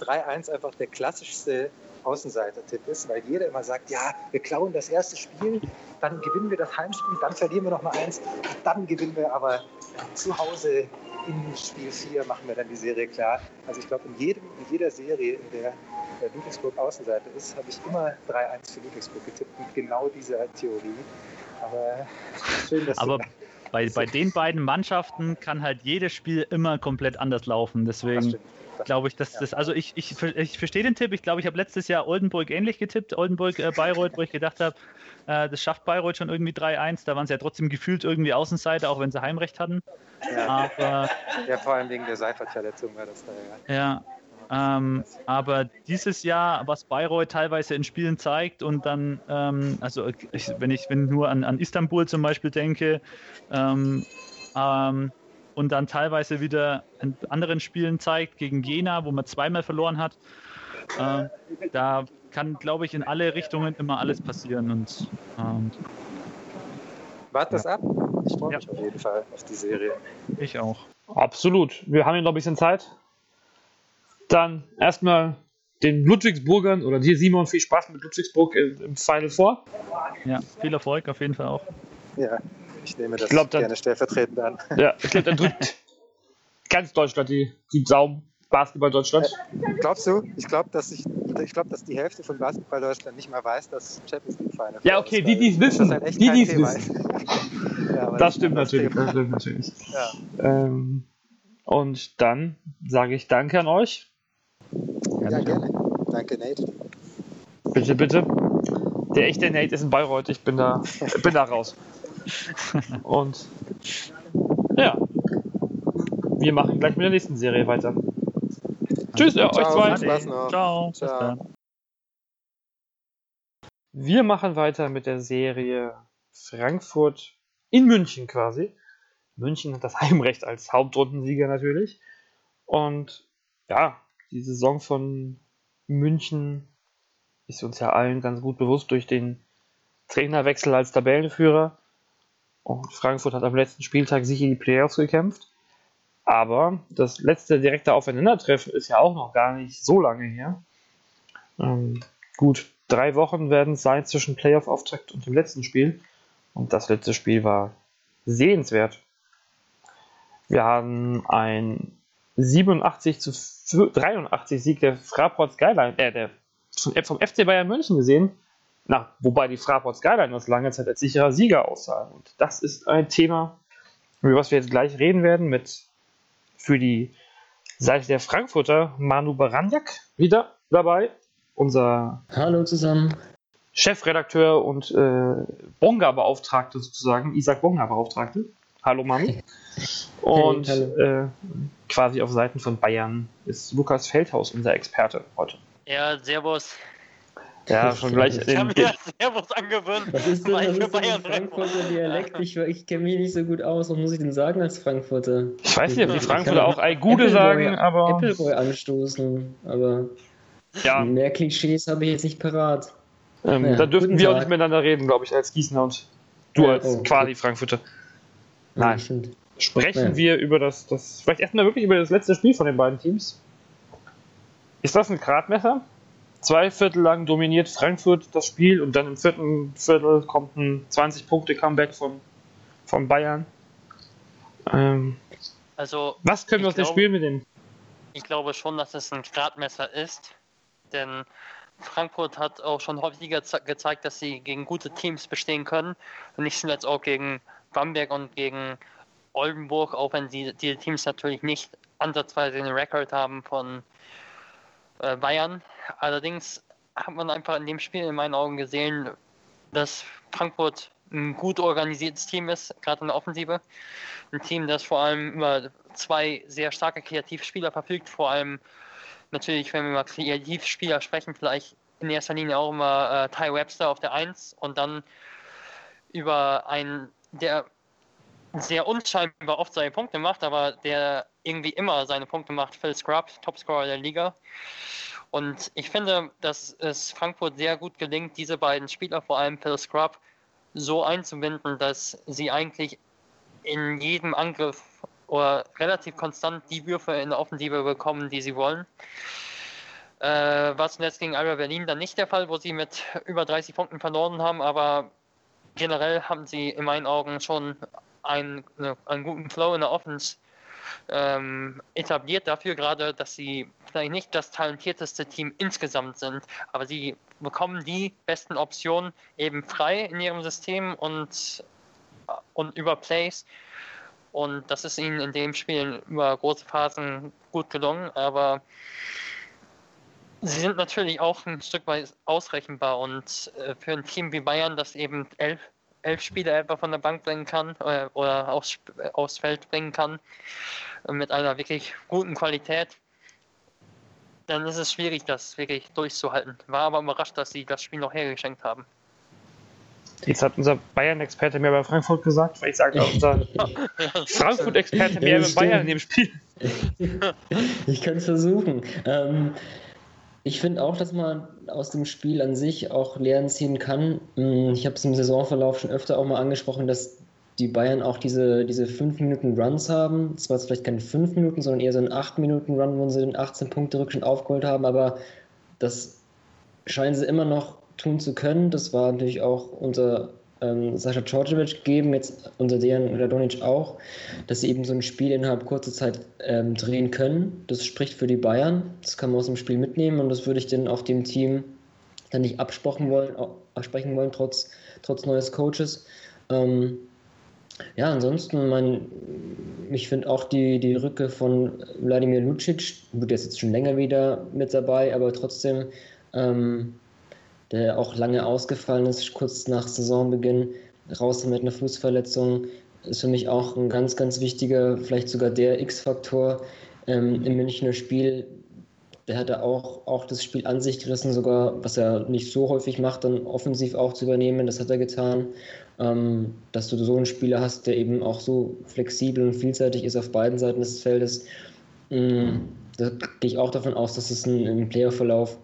Speaker 4: 3-1 einfach der klassischste Außenseiter-Tipp ist, weil jeder immer sagt, ja, wir klauen das erste Spiel, dann gewinnen wir das Heimspiel, dann verlieren wir noch mal eins, dann gewinnen wir aber zu Hause in Spiel 4 machen wir dann die Serie klar. Also ich glaube, in, jedem, in jeder Serie, in der Ludwigsburg Außenseiter ist, habe ich immer 3-1 für Ludwigsburg getippt mit genau dieser Theorie. Aber schön, dass
Speaker 5: Aber
Speaker 4: du
Speaker 5: bei, bei den beiden Mannschaften kann halt jedes Spiel immer komplett anders laufen. Deswegen glaube ich, dass das, also ich, ich, ich verstehe den Tipp. Ich glaube, ich habe letztes Jahr Oldenburg ähnlich getippt, Oldenburg, äh, Bayreuth, wo ich gedacht habe, äh, das schafft Bayreuth schon irgendwie 3-1. Da waren sie ja trotzdem gefühlt irgendwie Außenseiter, auch wenn sie Heimrecht hatten.
Speaker 4: Ja.
Speaker 5: Aber
Speaker 4: Ja, vor allem wegen der Seifert-Verletzung war das da ja.
Speaker 5: ja. Ähm, aber dieses Jahr, was Bayreuth teilweise in Spielen zeigt und dann, ähm, also ich, wenn ich wenn nur an, an Istanbul zum Beispiel denke, ähm, ähm, und dann teilweise wieder in anderen Spielen zeigt, gegen Jena, wo man zweimal verloren hat, ähm, da kann, glaube ich, in alle Richtungen immer alles passieren. Und ähm,
Speaker 4: Wart das ab? Ich freue
Speaker 5: Ja.
Speaker 4: mich auf jeden Fall auf die Serie.
Speaker 5: ich auch.
Speaker 1: Absolut. Wir haben ja noch ein bisschen Zeit. Dann erstmal den Ludwigsburgern oder dir, Simon, viel Spaß mit Ludwigsburg im, im Final Four.
Speaker 5: Ja, viel Erfolg auf jeden Fall auch.
Speaker 4: Ja, ich nehme das
Speaker 1: glaub, dann-
Speaker 4: gerne stellvertretend an.
Speaker 1: Ja, ich glaube, dann drückt [laughs] ganz Deutschland die, die Daumen. Basketball Deutschland.
Speaker 4: Glaubst du? Ich glaube, dass ich, ich glaube, dass die Hälfte von Basketball Deutschland nicht mal weiß, dass Champions League Final
Speaker 1: Ja, okay,
Speaker 4: ist,
Speaker 1: die, die es wissen. [laughs]
Speaker 4: Das halt
Speaker 1: Die, die es wissen.
Speaker 4: ist. ja,
Speaker 1: Das
Speaker 4: ein
Speaker 1: stimmt
Speaker 4: anderes
Speaker 1: natürlich. Das stimmt natürlich.
Speaker 4: Ja.
Speaker 1: Ähm, und dann sage ich Danke an euch.
Speaker 4: Ja, gerne. Danke, Nate.
Speaker 1: Bitte, bitte. Der echte Nate ist in Bayreuth. Ich bin da, bin da raus. [laughs] Und ja, wir machen gleich mit der nächsten Serie weiter. Tschüss, ja, euch zwei.
Speaker 4: Spaß noch.
Speaker 5: Ciao.
Speaker 4: Ciao.
Speaker 1: Wir machen weiter mit der Serie Frankfurt in München quasi. München hat das [laughs] Heimrecht als Hauptrundensieger natürlich. Und ja, die Saison von München ist uns ja allen ganz gut bewusst durch den Trainerwechsel als Tabellenführer. Und Frankfurt hat am letzten Spieltag sicher die Playoffs gekämpft. Aber das letzte direkte Aufeinandertreffen ist ja auch noch gar nicht so lange her. Ähm, gut, drei Wochen werden es sein zwischen Playoff-Auftakt und dem letzten Spiel. Und das letzte Spiel war sehenswert. Wir haben ein 87 zu 83 Sieg der Fraport Skyline, äh, der, vom FC Bayern München gesehen. Na, wobei die Fraport Skyline das lange Zeit als sicherer Sieger aussah. Und das ist ein Thema, über was wir jetzt gleich reden werden, mit für die Seite der Frankfurter Manu Baranjak wieder dabei. Unser
Speaker 3: Hallo zusammen.
Speaker 1: Chefredakteur und äh, Bonga-Beauftragte sozusagen, Isaac Bonga-Beauftragte. Hallo Mann. Und äh, quasi auf Seiten von Bayern ist Lukas Feldhaus unser Experte heute.
Speaker 6: Ja, Servus.
Speaker 1: Ja, [laughs] schon gleich.
Speaker 6: Ich habe mir Servus angewöhnt.
Speaker 3: Was ist denn, was ist denn ein Frankfurter Dialekt? Ich, ich kenne mich nicht so gut aus. Was muss ich denn sagen als Frankfurter?
Speaker 1: Ich weiß nicht, ob die Frankfurter auch Ei Gude sagen, aber.
Speaker 3: Appleboy anstoßen, aber. Ja. Mehr Klischees habe ich jetzt nicht parat.
Speaker 1: Ähm, ja, da dürften wir Tag. auch nicht miteinander reden, glaube ich, als Gießener und du ja, als oh, quasi Frankfurter. Nein. Ja, Sprechen wir über das, das. Vielleicht erstmal wirklich über das letzte Spiel von den beiden Teams. Ist das ein Gradmesser? zwei Viertel lang dominiert Frankfurt das Spiel und dann im vierten Viertel kommt ein 20-Punkte-Comeback von, von Bayern. Ähm,
Speaker 6: also,
Speaker 1: was können wir aus dem Spiel mitnehmen?
Speaker 6: Ich glaube schon, dass es ein Gradmesser ist, denn Frankfurt hat auch schon häufiger gezeigt, dass sie gegen gute Teams bestehen können. Und nicht zuletzt auch gegen Bamberg und gegen Oldenburg, auch wenn die, die Teams natürlich nicht ansatzweise den Rekord haben von äh, Bayern. Allerdings hat man einfach in dem Spiel in meinen Augen gesehen, dass Frankfurt ein gut organisiertes Team ist, gerade in der Offensive. Ein Team, das vor allem über zwei sehr starke Kreativspieler verfügt, vor allem natürlich, wenn wir über Kreativspieler sprechen, vielleicht in erster Linie auch immer äh, Ty Webster auf der 1 und dann über einen, der sehr unscheinbar oft seine Punkte macht, aber der irgendwie immer seine Punkte macht, Phil Scrub, Topscorer der Liga. Und ich finde, dass es Frankfurt sehr gut gelingt, diese beiden Spieler, vor allem Phil Scrub, so einzubinden, dass sie eigentlich in jedem Angriff oder relativ konstant die Würfe in der Offensive bekommen, die sie wollen. Äh, war zuletzt gegen Alba Berlin dann nicht der Fall, wo sie mit über 30 Punkten verloren haben, aber generell haben sie in meinen Augen schon einen, einen guten Flow in der Offense ähm, etabliert dafür gerade, dass sie vielleicht nicht das talentierteste Team insgesamt sind, aber sie bekommen die besten Optionen eben frei in ihrem System und, und über Plays. Und das ist ihnen in dem Spiel über große Phasen gut gelungen, aber sie sind natürlich auch ein Stück weit ausrechenbar und äh, für ein Team wie Bayern, das eben elf elf Spiele etwa von der Bank bringen kann äh, oder aufs, aufs Feld bringen kann äh, mit einer wirklich guten Qualität, dann ist es schwierig, das wirklich durchzuhalten. War aber überrascht, dass sie das Spiel noch hergeschenkt haben.
Speaker 1: Jetzt hat unser Bayern-Experte mehr bei Frankfurt gesagt, weil ich sage, [laughs] unser Frankfurt-Experte mehr ja, bei Bayern in dem Spiel. [laughs]
Speaker 3: ich kann es versuchen. Ähm, ich finde auch, dass man aus dem Spiel an sich auch Lehren ziehen kann. Hm, ich habe es im Saisonverlauf schon öfter auch mal angesprochen, dass die Bayern auch diese, diese 5 Minuten Runs haben. Zwar vielleicht keine 5 Minuten, sondern eher so ein 8 Minuten Run, wo sie den 18 Punkte Rückstand aufgeholt haben, aber das scheinen sie immer noch tun zu können. Das war natürlich auch unser ähm, Sascha Djordjevic geben, jetzt unter Dejan Radonic auch, dass sie eben so ein Spiel innerhalb kurzer Zeit ähm, drehen können. Das spricht für die Bayern. Das kann man aus dem Spiel mitnehmen und das würde ich dann auch dem Team dann nicht absprechen wollen, absprechen wollen trotz, trotz neues Coaches. Ähm, ja, ansonsten, mein, ich finde auch die, die Rücke von Wladimir Lucic, gut, der ist jetzt schon länger wieder mit dabei, aber trotzdem ähm, der auch lange ausgefallen ist, kurz nach Saisonbeginn, raus mit einer Fußverletzung, ist für mich auch ein ganz, ganz wichtiger, vielleicht sogar der X-Faktor ähm, im Münchner Spiel. Der hatte auch, auch das Spiel an sich gerissen, sogar, was er nicht so häufig macht, dann offensiv auch zu übernehmen, das hat er getan. Ähm, dass du so einen Spieler hast, der eben auch so flexibel und vielseitig ist auf beiden Seiten des Feldes. Ähm, da gehe ich auch davon aus, dass es im Playoff-Verlauf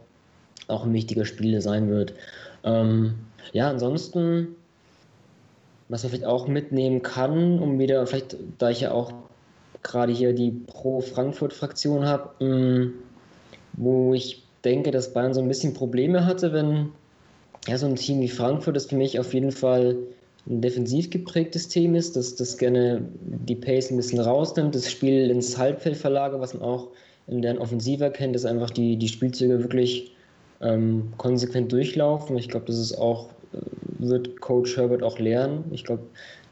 Speaker 3: auch ein wichtiger Spieler sein wird. Ähm, ja, ansonsten, was man vielleicht auch mitnehmen kann, um wieder, vielleicht, da ich ja auch gerade hier die Pro-Frankfurt-Fraktion habe, ähm, wo ich denke, dass Bayern so ein bisschen Probleme hatte, wenn ja, so ein Team wie Frankfurt ist für mich auf jeden Fall ein defensiv geprägtes Team ist, dass das gerne die Pace ein bisschen rausnimmt, das Spiel ins Halbfeld verlagert, was man auch in deren Offensive kennt, dass einfach die, die Spielzüge wirklich ähm, konsequent durchlaufen. Ich glaube, das ist auch, äh, wird Coach Herbert auch lernen. Ich glaube,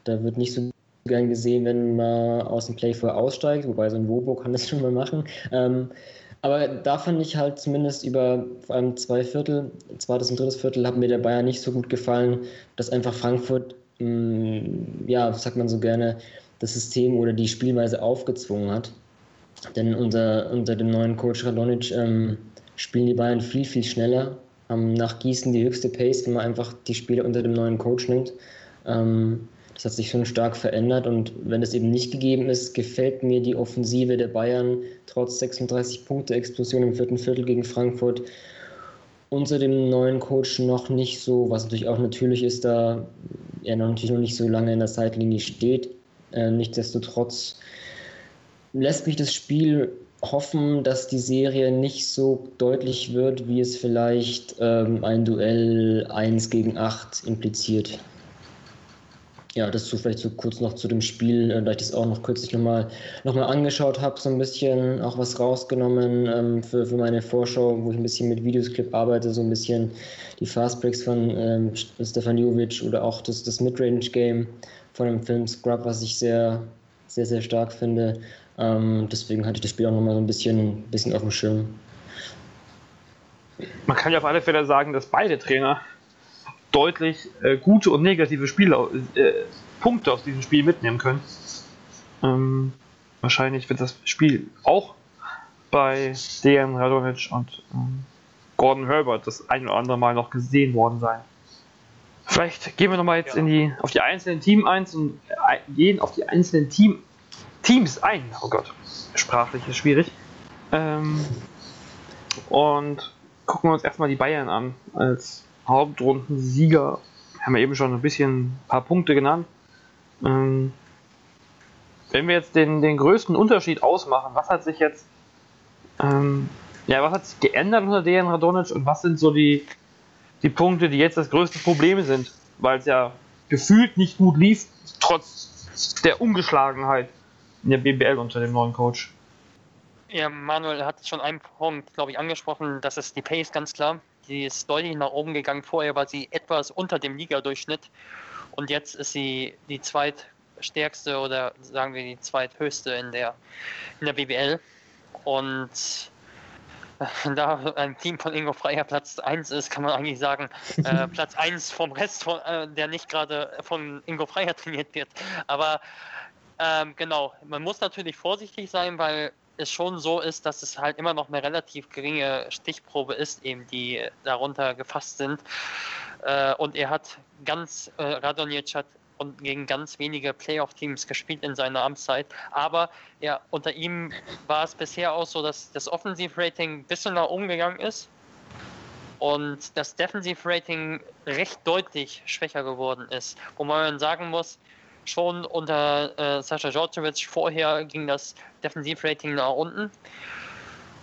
Speaker 3: da wird nicht so gern gesehen, wenn man aus dem Play vorher aussteigt, wobei so ein Wobo kann das [laughs] schon mal machen. Ähm, aber da fand ich halt zumindest über vor allem zwei Viertel, zweites und drittes Viertel, hat mir der Bayern nicht so gut gefallen, dass einfach Frankfurt, mh, mm, ja, sagt man so gerne, das System oder die Spielweise aufgezwungen hat. Denn unter, unter dem neuen Coach Radonic ähm, spielen die Bayern viel, viel schneller, haben nach Gießen die höchste Pace, wenn man einfach die Spiele unter dem neuen Coach nimmt. Ähm, das hat sich schon stark verändert und wenn es eben nicht gegeben ist, gefällt mir die Offensive der Bayern trotz 36 Punkte Explosion im vierten Viertel gegen Frankfurt unter dem neuen Coach noch nicht so, was natürlich auch natürlich ist, da er natürlich noch nicht so lange in der Seitlinie steht. Äh, nichtsdestotrotz lässt mich das Spiel hoffen, dass die Serie nicht so deutlich wird, wie es vielleicht ähm, ein Duell 1 gegen 8 impliziert. Ja, das so vielleicht so kurz noch zu dem Spiel, äh, da ich das auch noch kürzlich nochmal noch mal angeschaut habe, so ein bisschen auch was rausgenommen ähm, für, für meine Vorschau, wo ich ein bisschen mit Videosclip arbeite, so ein bisschen die Fastbreaks von ähm, Stefan Jovic oder auch das, das Midrange-Game von dem Film Scrub, was ich sehr, sehr, sehr stark finde. Ähm, deswegen hatte ich das Spiel auch nochmal so ein bisschen, bisschen auf dem Schirm.
Speaker 1: Man kann ja auf alle Fälle sagen, dass beide Trainer deutlich äh, gute und negative Spiele, äh, Punkte aus diesem Spiel mitnehmen können. Ähm, wahrscheinlich wird das Spiel auch bei Dejan Radonic und ähm, Gordon Herbert das ein oder andere Mal noch gesehen worden sein. Vielleicht gehen wir nochmal jetzt ja. in die, auf die einzelnen Team eins und äh, gehen auf die einzelnen Team, Teams ein. Oh Gott, sprachlich ist schwierig. Ähm, und gucken wir uns erstmal die Bayern an als Hauptrundensieger. Haben wir eben schon ein bisschen ein paar Punkte genannt. Ähm, wenn wir jetzt den, den größten Unterschied ausmachen, was hat sich jetzt ähm, ja, was hat sich geändert unter Dejan Radonic und was sind so die, die Punkte, die jetzt das größte Problem sind? Weil es ja gefühlt nicht gut lief, trotz der Ungeschlagenheit in der BBL unter dem neuen Coach.
Speaker 6: Ja, Manuel hat schon einen Punkt, glaube ich, angesprochen. Das ist die Pace, ganz klar. Die ist deutlich nach oben gegangen. Vorher war sie etwas unter dem Ligadurchschnitt. Und jetzt ist sie die zweitstärkste oder sagen wir die zweithöchste in der, in der BBL. Und [laughs] da ein Team von Ingo Freier Platz 1 ist, kann man eigentlich sagen, [laughs] äh, Platz 1 vom Rest, von, äh, der nicht gerade von Ingo Freier trainiert wird. Aber ähm, genau, man muss natürlich vorsichtig sein, weil es schon so ist, dass es halt immer noch eine relativ geringe Stichprobe ist, eben die darunter gefasst sind. Äh, und er hat ganz, äh, Radonjic hat und gegen ganz wenige Playoff-Teams gespielt in seiner Amtszeit. Aber ja, unter ihm war es bisher auch so, dass das Offensiv-Rating ein bisschen nach oben gegangen ist und das Defensiv-Rating recht deutlich schwächer geworden ist. Wo man sagen muss, schon unter äh, Sascha Djordjevic vorher ging das Defensiv-Rating nach unten.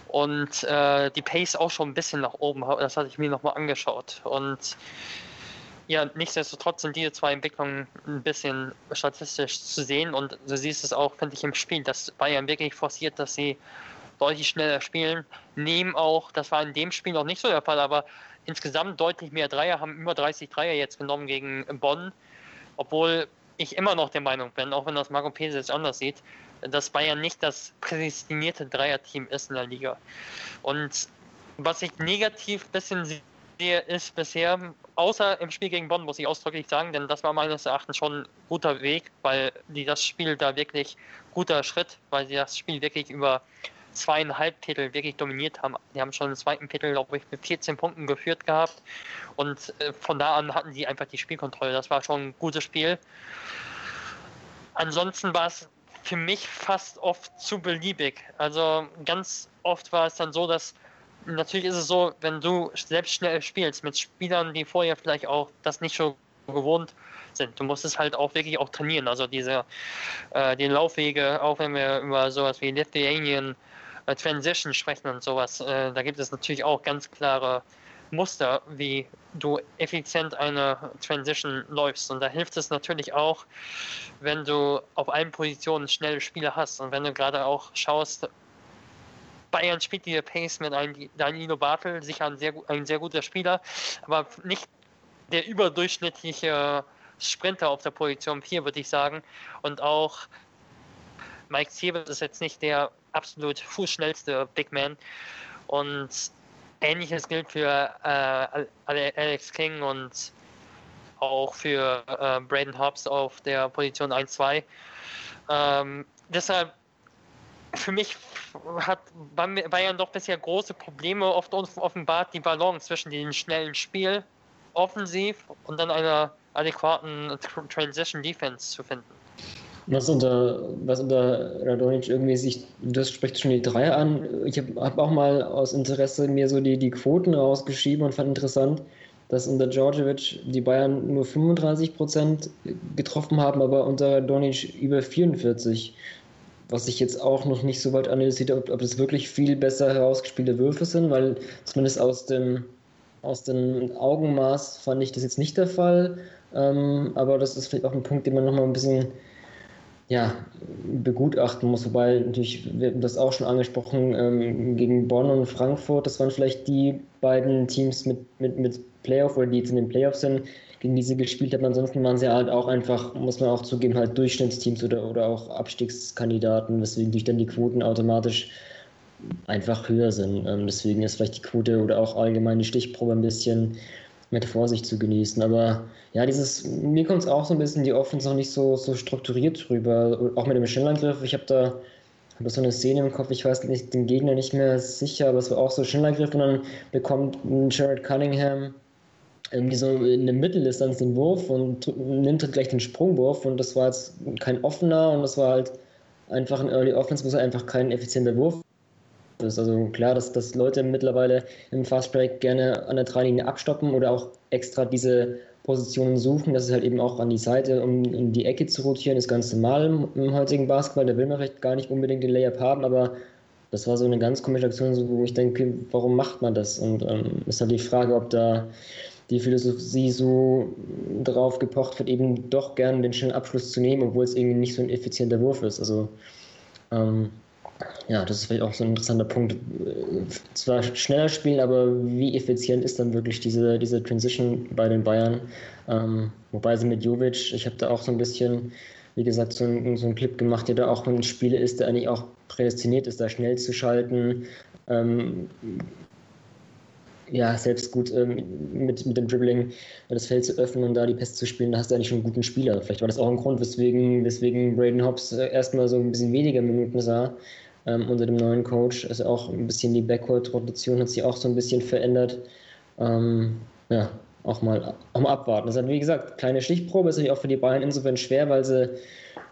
Speaker 6: Und äh, die Pace auch schon ein bisschen nach oben. Das hatte ich mir nochmal angeschaut. Und ja, nichtsdestotrotz sind diese zwei Entwicklungen ein bisschen statistisch zu sehen und du siehst es auch, finde ich, im Spiel, dass Bayern wirklich forciert, dass sie deutlich schneller spielen, nehmen auch, das war in dem Spiel noch nicht so der Fall, aber insgesamt deutlich mehr Dreier, haben über 30 Dreier jetzt genommen gegen Bonn, obwohl ich immer noch der Meinung bin, auch wenn das Marco Pesic anders sieht, dass Bayern nicht das prädestinierte Dreierteam ist in der Liga. Und was ich negativ ein bisschen sehe, ist bisher, außer im Spiel gegen Bonn, muss ich ausdrücklich sagen, denn das war meines Erachtens schon ein guter Weg, weil die das Spiel da wirklich guter Schritt, weil sie das Spiel wirklich über zweieinhalb Titel wirklich dominiert haben. Die haben schon im zweiten Titel, glaube ich, mit 14 Punkten geführt gehabt und äh, von da an hatten sie einfach die Spielkontrolle. Das war schon ein gutes Spiel. Ansonsten war es für mich fast oft zu beliebig. Also ganz oft war es dann so, dass natürlich ist es so, wenn du selbst schnell spielst mit Spielern, die vorher vielleicht auch das nicht so gewohnt sind. Du musst es halt auch wirklich auch trainieren. Also diese äh, die Laufwege, auch wenn wir über sowas wie Lithuanian äh, Transition sprechen und sowas, äh, da gibt es natürlich auch ganz klare Muster, wie du effizient eine Transition läufst. Und da hilft es natürlich auch, wenn du auf allen Positionen schnelle Spieler hast und wenn du gerade auch schaust, Bayern spielt die Pace mit einem Danilo Bartel, sicher ein sehr, ein sehr guter Spieler, aber nicht der überdurchschnittliche Sprinter auf der Position 4, würde ich sagen. Und auch Mike Siebert ist jetzt nicht der absolut fußschnellste Big Man. Und ähnliches gilt für äh, Alex King und auch für äh, Braden Hobbs auf der Position 1-2. Ähm, deshalb, für mich hat Bayern doch bisher große Probleme oft offenbart, die Balance zwischen dem schnellen Spiel, offensiv und dann einer adäquaten Transition Defense zu finden.
Speaker 3: Was unter, was unter Radonic irgendwie sich, das spricht schon die Dreier an. Ich habe hab auch mal aus Interesse mir so die, die Quoten rausgeschrieben und fand interessant, dass unter Djordjevic die Bayern nur 35 Prozent getroffen haben, aber unter Radonic über 44. Was ich jetzt auch noch nicht so weit analysiert habe, ob das wirklich viel besser herausgespielte Würfe sind, weil zumindest aus dem, aus dem Augenmaß fand ich das jetzt nicht der Fall. Ähm, aber das ist vielleicht auch ein Punkt, den man nochmal ein bisschen ja, begutachten muss. Wobei natürlich, wir haben das auch schon angesprochen, ähm, gegen Bonn und Frankfurt, das waren vielleicht die beiden Teams mit, mit, mit Playoff oder die jetzt in den Playoffs sind, gegen die sie gespielt haben. Ansonsten waren sie halt auch einfach, muss man auch zugeben, halt Durchschnittsteams oder, oder auch Abstiegskandidaten, weswegen durch dann die Quoten automatisch einfach höher sind. Ähm, deswegen ist vielleicht die Quote oder auch allgemein die Stichprobe ein bisschen mit Vorsicht zu genießen. Aber ja, dieses, mir kommt es auch so ein bisschen die Offense noch nicht so, so strukturiert drüber. Auch mit dem Schnellangriff. Ich habe da habe so eine Szene im Kopf, ich weiß nicht, den Gegner nicht mehr sicher, aber es war auch so Schnellangriff und dann bekommt Jared Cunningham irgendwie so in der Mitteldistanz den Wurf und nimmt halt gleich den Sprungwurf und das war jetzt kein offener und das war halt einfach ein Early Offense, wo es einfach kein effizienter Wurf ist. Also klar, dass, dass Leute mittlerweile im Fastbreak gerne an der Dreilinie abstoppen oder auch extra diese Positionen suchen. Das ist halt eben auch an die Seite, um in die Ecke zu rotieren, ist ganz normal im, heutigen Basketball. Da will man vielleicht gar nicht unbedingt den Layup haben, aber das war so eine ganz komische Aktion, wo ich denke, warum macht man das? Und ähm, ist halt die Frage, ob da die Philosophie so darauf gepocht wird, eben doch gerne den schnellen Abschluss zu nehmen, obwohl es irgendwie nicht so ein effizienter Wurf ist. Also ähm, ja, das ist vielleicht auch so ein interessanter Punkt. Zwar schneller spielen, aber wie effizient ist dann wirklich diese, diese Transition bei den Bayern? Ähm, wobei sie mit Jovic, ich habe da auch so ein bisschen, wie gesagt, so, ein, so einen Clip gemacht, der da auch ein Spieler ist, der eigentlich auch prädestiniert ist, da schnell zu schalten. Ähm, ja, selbst gut ähm, mit, mit dem Dribbling das Feld zu öffnen und da die Pässe zu spielen, da hast du eigentlich schon einen guten Spieler. Vielleicht war das auch ein Grund, weswegen, weswegen Braden Hobbs äh, erstmal so ein bisschen weniger Minuten sah ähm, unter dem neuen Coach. Also auch ein bisschen die Backcourt-Rotation hat sich auch so ein bisschen verändert. Ähm, ja, auch mal, auch abwarten. Das ist halt, wie gesagt, kleine Stichprobe, ist natürlich auch für die Bayern insofern schwer, weil sie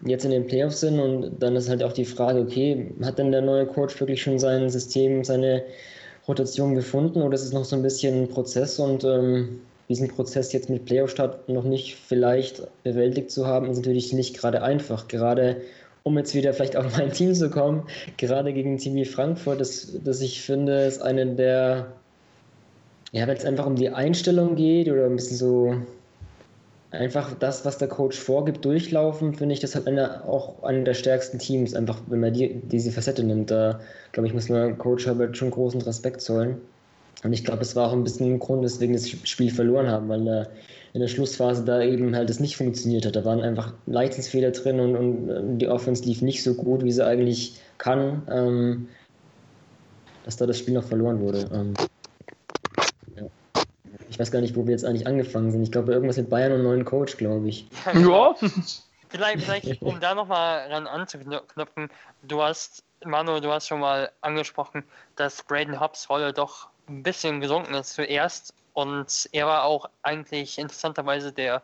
Speaker 3: jetzt in den Playoffs sind und dann ist halt auch die Frage, okay, hat denn der neue Coach wirklich schon sein System, seine Rotation gefunden oder ist es noch so ein bisschen ein Prozess und ähm, diesen Prozess jetzt mit Playoff-Start noch nicht vielleicht bewältigt zu haben, ist natürlich nicht gerade einfach. Gerade um jetzt wieder vielleicht auf mein Team zu kommen, gerade gegen ein Team wie Frankfurt, das, das ich finde, ist eine der, ja, wenn es einfach um die Einstellung geht oder ein bisschen so einfach das, was der Coach vorgibt, durchlaufen, finde ich, das hat eine, auch eine der stärksten Teams, einfach wenn man die, diese Facette nimmt. Da, glaube ich, muss man Coach Herbert schon großen Respekt zollen. Und ich glaube, es war auch ein bisschen ein Grund, weswegen das Spiel verloren haben, weil da in der Schlussphase da eben halt es nicht funktioniert hat. Da waren einfach Leitungsfehler drin und, und die Offense lief nicht so gut, wie sie eigentlich kann, ähm, dass da das Spiel noch verloren wurde. Ähm, ja. Ich weiß gar nicht, wo wir jetzt eigentlich angefangen sind. Ich glaube, irgendwas mit Bayern und neuen Coach, glaube ich.
Speaker 6: Ja. [laughs] vielleicht, vielleicht, um da nochmal ran anzuknüpfen, du hast, Manu, du hast schon mal angesprochen, dass Braden Hobbs Rolle doch ein bisschen gesunken ist zuerst. Und er war auch eigentlich interessanterweise der,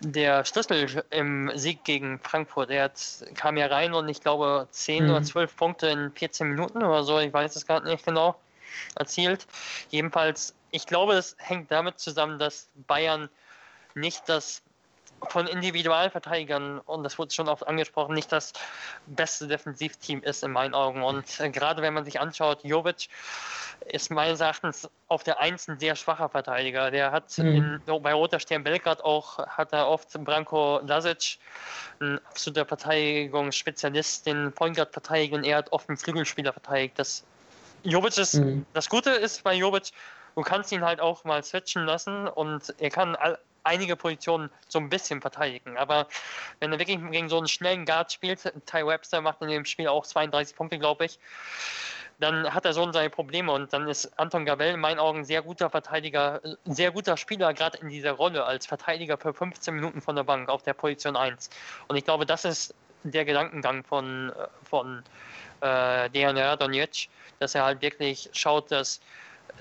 Speaker 6: der Schlüssel im Sieg gegen Frankfurt. Er hat, kam ja rein und ich glaube 10 mhm. oder 12 Punkte in 14 Minuten oder so, ich weiß es gar nicht genau, erzielt. Jedenfalls, ich glaube, das hängt damit zusammen, dass Bayern nicht das von Individualverteidigern, und das wurde schon oft angesprochen, nicht das beste Defensivteam ist in meinen Augen. Und äh, gerade wenn man sich anschaut, Jovic ist meines Erachtens auf der 1 ein sehr schwacher Verteidiger. Der hat mhm. in, bei Roter Stern Belgrad auch, hat er oft Branko Lasic, ein absoluter Verteidigungsspezialist, den Point Guard verteidigt und er hat oft einen Flügelspieler verteidigt. Das Jovic ist, mhm. das Gute ist bei Jovic, du kannst ihn halt auch mal switchen lassen und er kann all, einige Positionen so ein bisschen verteidigen. Aber wenn er wirklich gegen so einen schnellen Guard spielt, Ty Webster macht in dem Spiel auch 32 Punkte, glaube ich, dann hat er so seine Probleme und dann ist Anton Gabel in meinen Augen ein sehr guter Verteidiger, ein sehr guter Spieler, gerade in dieser Rolle als Verteidiger für 15 Minuten von der Bank auf der Position 1. Und ich glaube, das ist der Gedankengang von, äh, von äh, Dejan Radonjic, dass er halt wirklich schaut, dass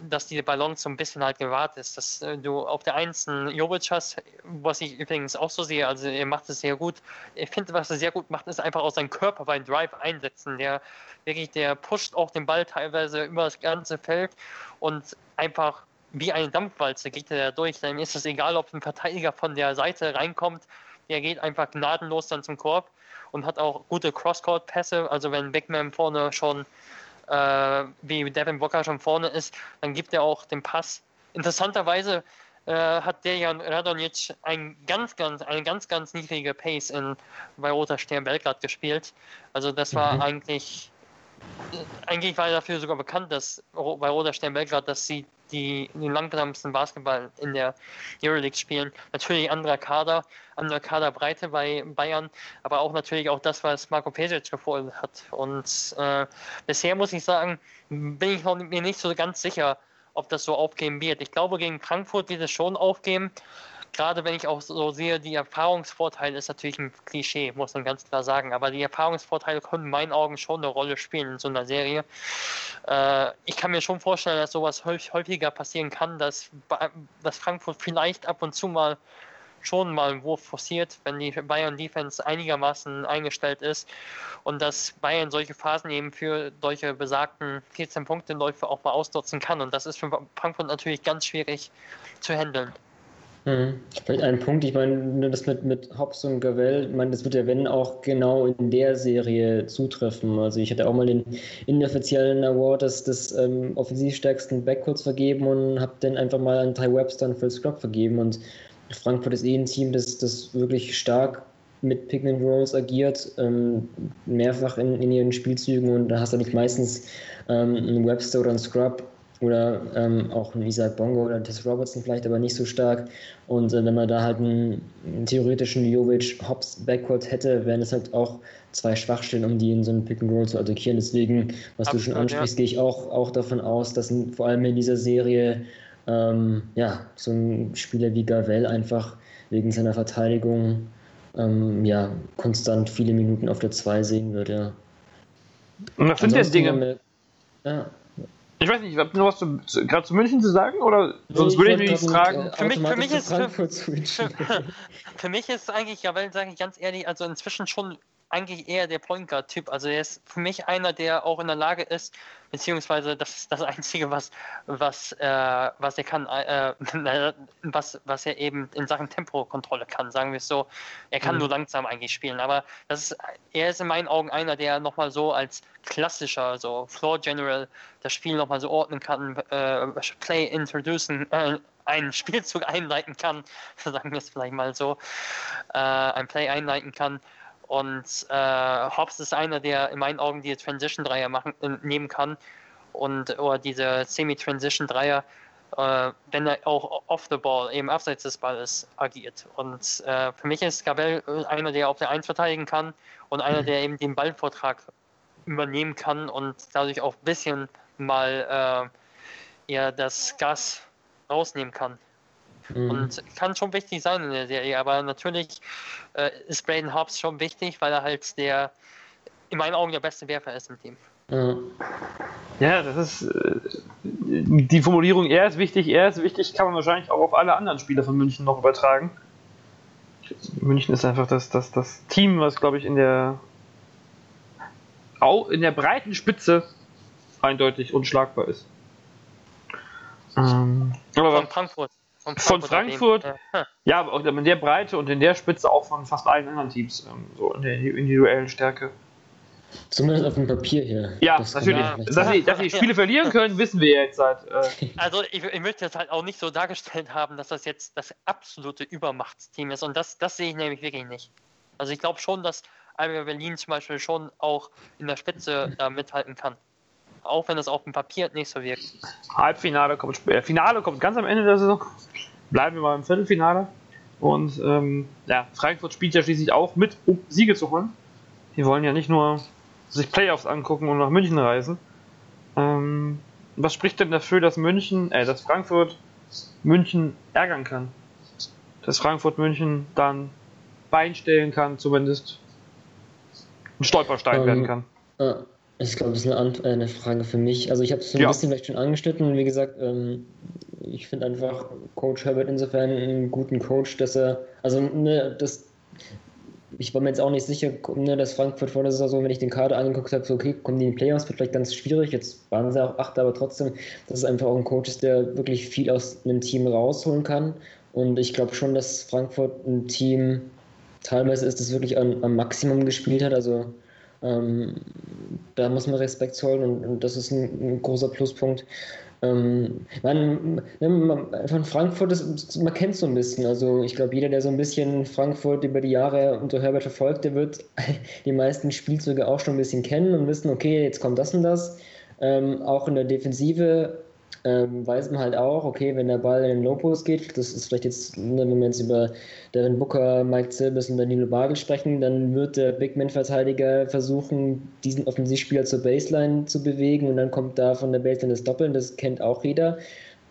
Speaker 6: dass die Balance so ein bisschen halt gewahrt ist, dass äh, du auf der einen Jovic hast, was ich übrigens auch so sehe, also er macht es sehr gut. Ich finde, was er sehr gut macht, ist einfach aus seinem Körper beim Drive einsetzen. Der wirklich, der pusht auch den Ball teilweise über das ganze Feld und einfach wie eine Dampfwalze geht er da durch. Dann ist es egal, ob ein Verteidiger von der Seite reinkommt, der geht einfach gnadenlos dann zum Korb und hat auch gute Cross-Court-Pässe. Also wenn Beckman vorne schon äh, wie Devin Booker schon vorne ist, dann gibt er auch den Pass. Interessanterweise äh, hat Dejan Radonjic ein ganz, ganz, eine ganz, ganz niedrige Pace in, bei Roter Stern Belgrad gespielt. Also das war mhm. eigentlich eigentlich war er dafür sogar bekannt, dass bei Roter Stern Belgrad, dass sie die, den langsamsten Basketball in der Euroleague spielen. Natürlich anderer Kader, andere Kaderbreite bei Bayern, aber auch natürlich auch das, was Marco Pesic gefordert hat. Und äh, bisher muss ich sagen, bin ich noch, mir nicht so ganz sicher, ob das so aufgehen wird. Ich glaube, gegen Frankfurt wird es schon aufgehen gerade wenn ich auch so sehe, die Erfahrungsvorteile ist natürlich ein Klischee, muss man ganz klar sagen, aber die Erfahrungsvorteile können in meinen Augen schon eine Rolle spielen in so einer Serie. Äh, ich kann mir schon vorstellen, dass sowas häufiger passieren kann, dass, dass Frankfurt vielleicht ab und zu mal schon mal einen Wurf forciert, wenn die Bayern Defense einigermaßen eingestellt ist und dass Bayern solche Phasen eben für solche besagten 14 Punkte Läufe auch mal ausnutzen kann und das ist für Frankfurt natürlich ganz schwierig zu handeln.
Speaker 3: Mhm. Vielleicht ein Punkt, ich meine, das mit, mit Hobbs und Gavel, ich meine, das wird ja, wenn auch genau in der Serie zutreffen. Also ich hatte auch mal den inoffiziellen Award des, des ähm, offensivstärksten Backcourts vergeben und habe dann einfach mal an Ty Webster und Phil Scrub vergeben und Frankfurt ist eh ein Team, das, das wirklich stark mit Pigment Rolls agiert, ähm, mehrfach in, in ihren Spielzügen und da hast du nicht meistens ähm, einen Webster oder einen Scrub oder ähm, auch ein Isaac Bongo oder Tess Robertson vielleicht, aber nicht so stark. Und äh, wenn man da halt einen, einen theoretischen Jovic Hobbs Backcourt hätte, wären es halt auch zwei Schwachstellen, um die in so einem Pick and Roll zu attackieren. Deswegen, was Absolut, du schon ansprichst, ja. gehe ich auch, auch davon aus, dass vor allem in dieser Serie ähm, ja, so ein Spieler wie Gavel einfach wegen seiner Verteidigung ähm, ja, konstant viele Minuten auf der 2 sehen wird. Ja.
Speaker 1: Und was sind denn Dinge? Ja. Ich weiß nicht, habt ihr noch was zu, zu, gerade zu München zu sagen? Oder sonst würde ich mich fragen.
Speaker 6: Äh, für, mich, für, mich ist, für, für, [laughs] für, mich ist eigentlich, ja, weil sage ich ganz ehrlich, also inzwischen schon eigentlich eher der Point Guard-Typ. Also er ist für mich einer, der auch in der Lage ist, beziehungsweise das ist das [laughs] Einzige, was, was, äh, was er kann, äh, [laughs] was, was er eben in Sachen Tempokontrolle kann, sagen wir es so. Er kann mhm. nur langsam eigentlich spielen, aber das ist, er ist in meinen Augen einer, der nochmal so als klassischer, so Floor General das Spiel nochmal so ordnen kann, äh, Play introducen, äh, einen [laughs] Spielzug einleiten kann, sagen wir es vielleicht mal so, äh, ein Play einleiten kann und äh, Hobbs ist einer, der in meinen Augen die Transition-Dreier machen, äh, nehmen kann. Und oder diese Semi-Transition-Dreier, äh, wenn er auch off the ball, eben abseits des Balles agiert. Und äh, für mich ist Gabel einer, der auf der Eins verteidigen kann und einer, mhm. der eben den Ballvortrag übernehmen kann und dadurch auch ein bisschen mal äh, ja, das Gas rausnehmen kann. Mhm. Und kann schon wichtig sein in der Serie, aber natürlich äh, ist Braden Hobbs schon wichtig, weil er halt der, in meinen Augen, der beste Werfer ist im Team.
Speaker 1: Mhm. Ja, das ist äh, die Formulierung, er ist wichtig, er ist wichtig, kann man wahrscheinlich auch auf alle anderen Spieler von München noch übertragen. München ist einfach das, das, das Team, was glaube ich in der auch in der breiten Spitze eindeutig unschlagbar ist.
Speaker 6: Ähm, aber von Frankfurt.
Speaker 1: Von Frankfurt, [laughs] ja, aber auch in der Breite und in der Spitze auch von fast allen anderen Teams, ähm, so in der individuellen Stärke.
Speaker 3: Zumindest auf dem Papier hier.
Speaker 1: Ja, das natürlich. Dass sie, dass sie Spiele verlieren können, wissen wir jetzt seit.
Speaker 6: Äh [laughs] also, ich, ich, möchte das halt auch nicht so dargestellt haben, dass das jetzt das absolute Übermachtsteam ist. Und das, das sehe ich nämlich wirklich nicht. Also, ich glaube schon, dass Alba Berlin zum Beispiel schon auch in der Spitze da mithalten kann. Auch wenn es auf dem Papier nicht so wirkt.
Speaker 1: Halbfinale kommt später. Finale kommt ganz am Ende der Saison. Bleiben wir mal im Viertelfinale. Und ähm, ja, Frankfurt spielt ja schließlich auch mit, um Siege zu holen. Die wollen ja nicht nur sich Playoffs angucken und nach München reisen. Ähm, was spricht denn dafür, dass München, äh, dass Frankfurt München ärgern kann? Dass Frankfurt München dann Bein stellen kann, zumindest. ein Stolperstein
Speaker 3: Ähm,
Speaker 1: werden kann.
Speaker 3: äh, ich glaube, das ist eine, Ant- äh, eine Frage für mich. Also ich habe es so ein
Speaker 1: Ja.
Speaker 3: bisschen vielleicht schon angeschnitten. Wie gesagt, ähm, ich finde einfach Coach Herbert insofern einen guten Coach, dass er, also ne, das, ich war mir jetzt auch nicht sicher, ne, dass Frankfurt vor der Saison, wenn ich den Kader angeguckt habe, so okay, kommen die in die Playoffs, wird vielleicht ganz schwierig. Jetzt waren sie auch Achter, aber trotzdem, dass es einfach auch ein Coach ist, der wirklich viel aus einem Team rausholen kann. Und ich glaube schon, dass Frankfurt ein Team teilweise ist, das wirklich am, am Maximum gespielt hat. Also ähm, da muss man Respekt zollen und, und das ist ein, ein großer Pluspunkt. Ähm, man, ne, man, von Frankfurt, ist, man kennt so ein bisschen. Also ich glaube, jeder, der so ein bisschen Frankfurt über die Jahre unter Herbert verfolgt, der wird [laughs] die meisten Spielzüge auch schon ein bisschen kennen und wissen, okay, jetzt kommt das und das. Ähm, auch in der Defensive ähm, weiß man halt auch, okay, wenn der Ball in den Low-Post geht, das ist vielleicht jetzt, ne, wenn wir jetzt über Devin Booker, Mike Zilbis und Danilo Bagel sprechen, dann wird der Big-Man-Verteidiger versuchen, diesen Offensivspieler zur Baseline zu bewegen und dann kommt da von der Baseline das Doppeln, das kennt auch jeder.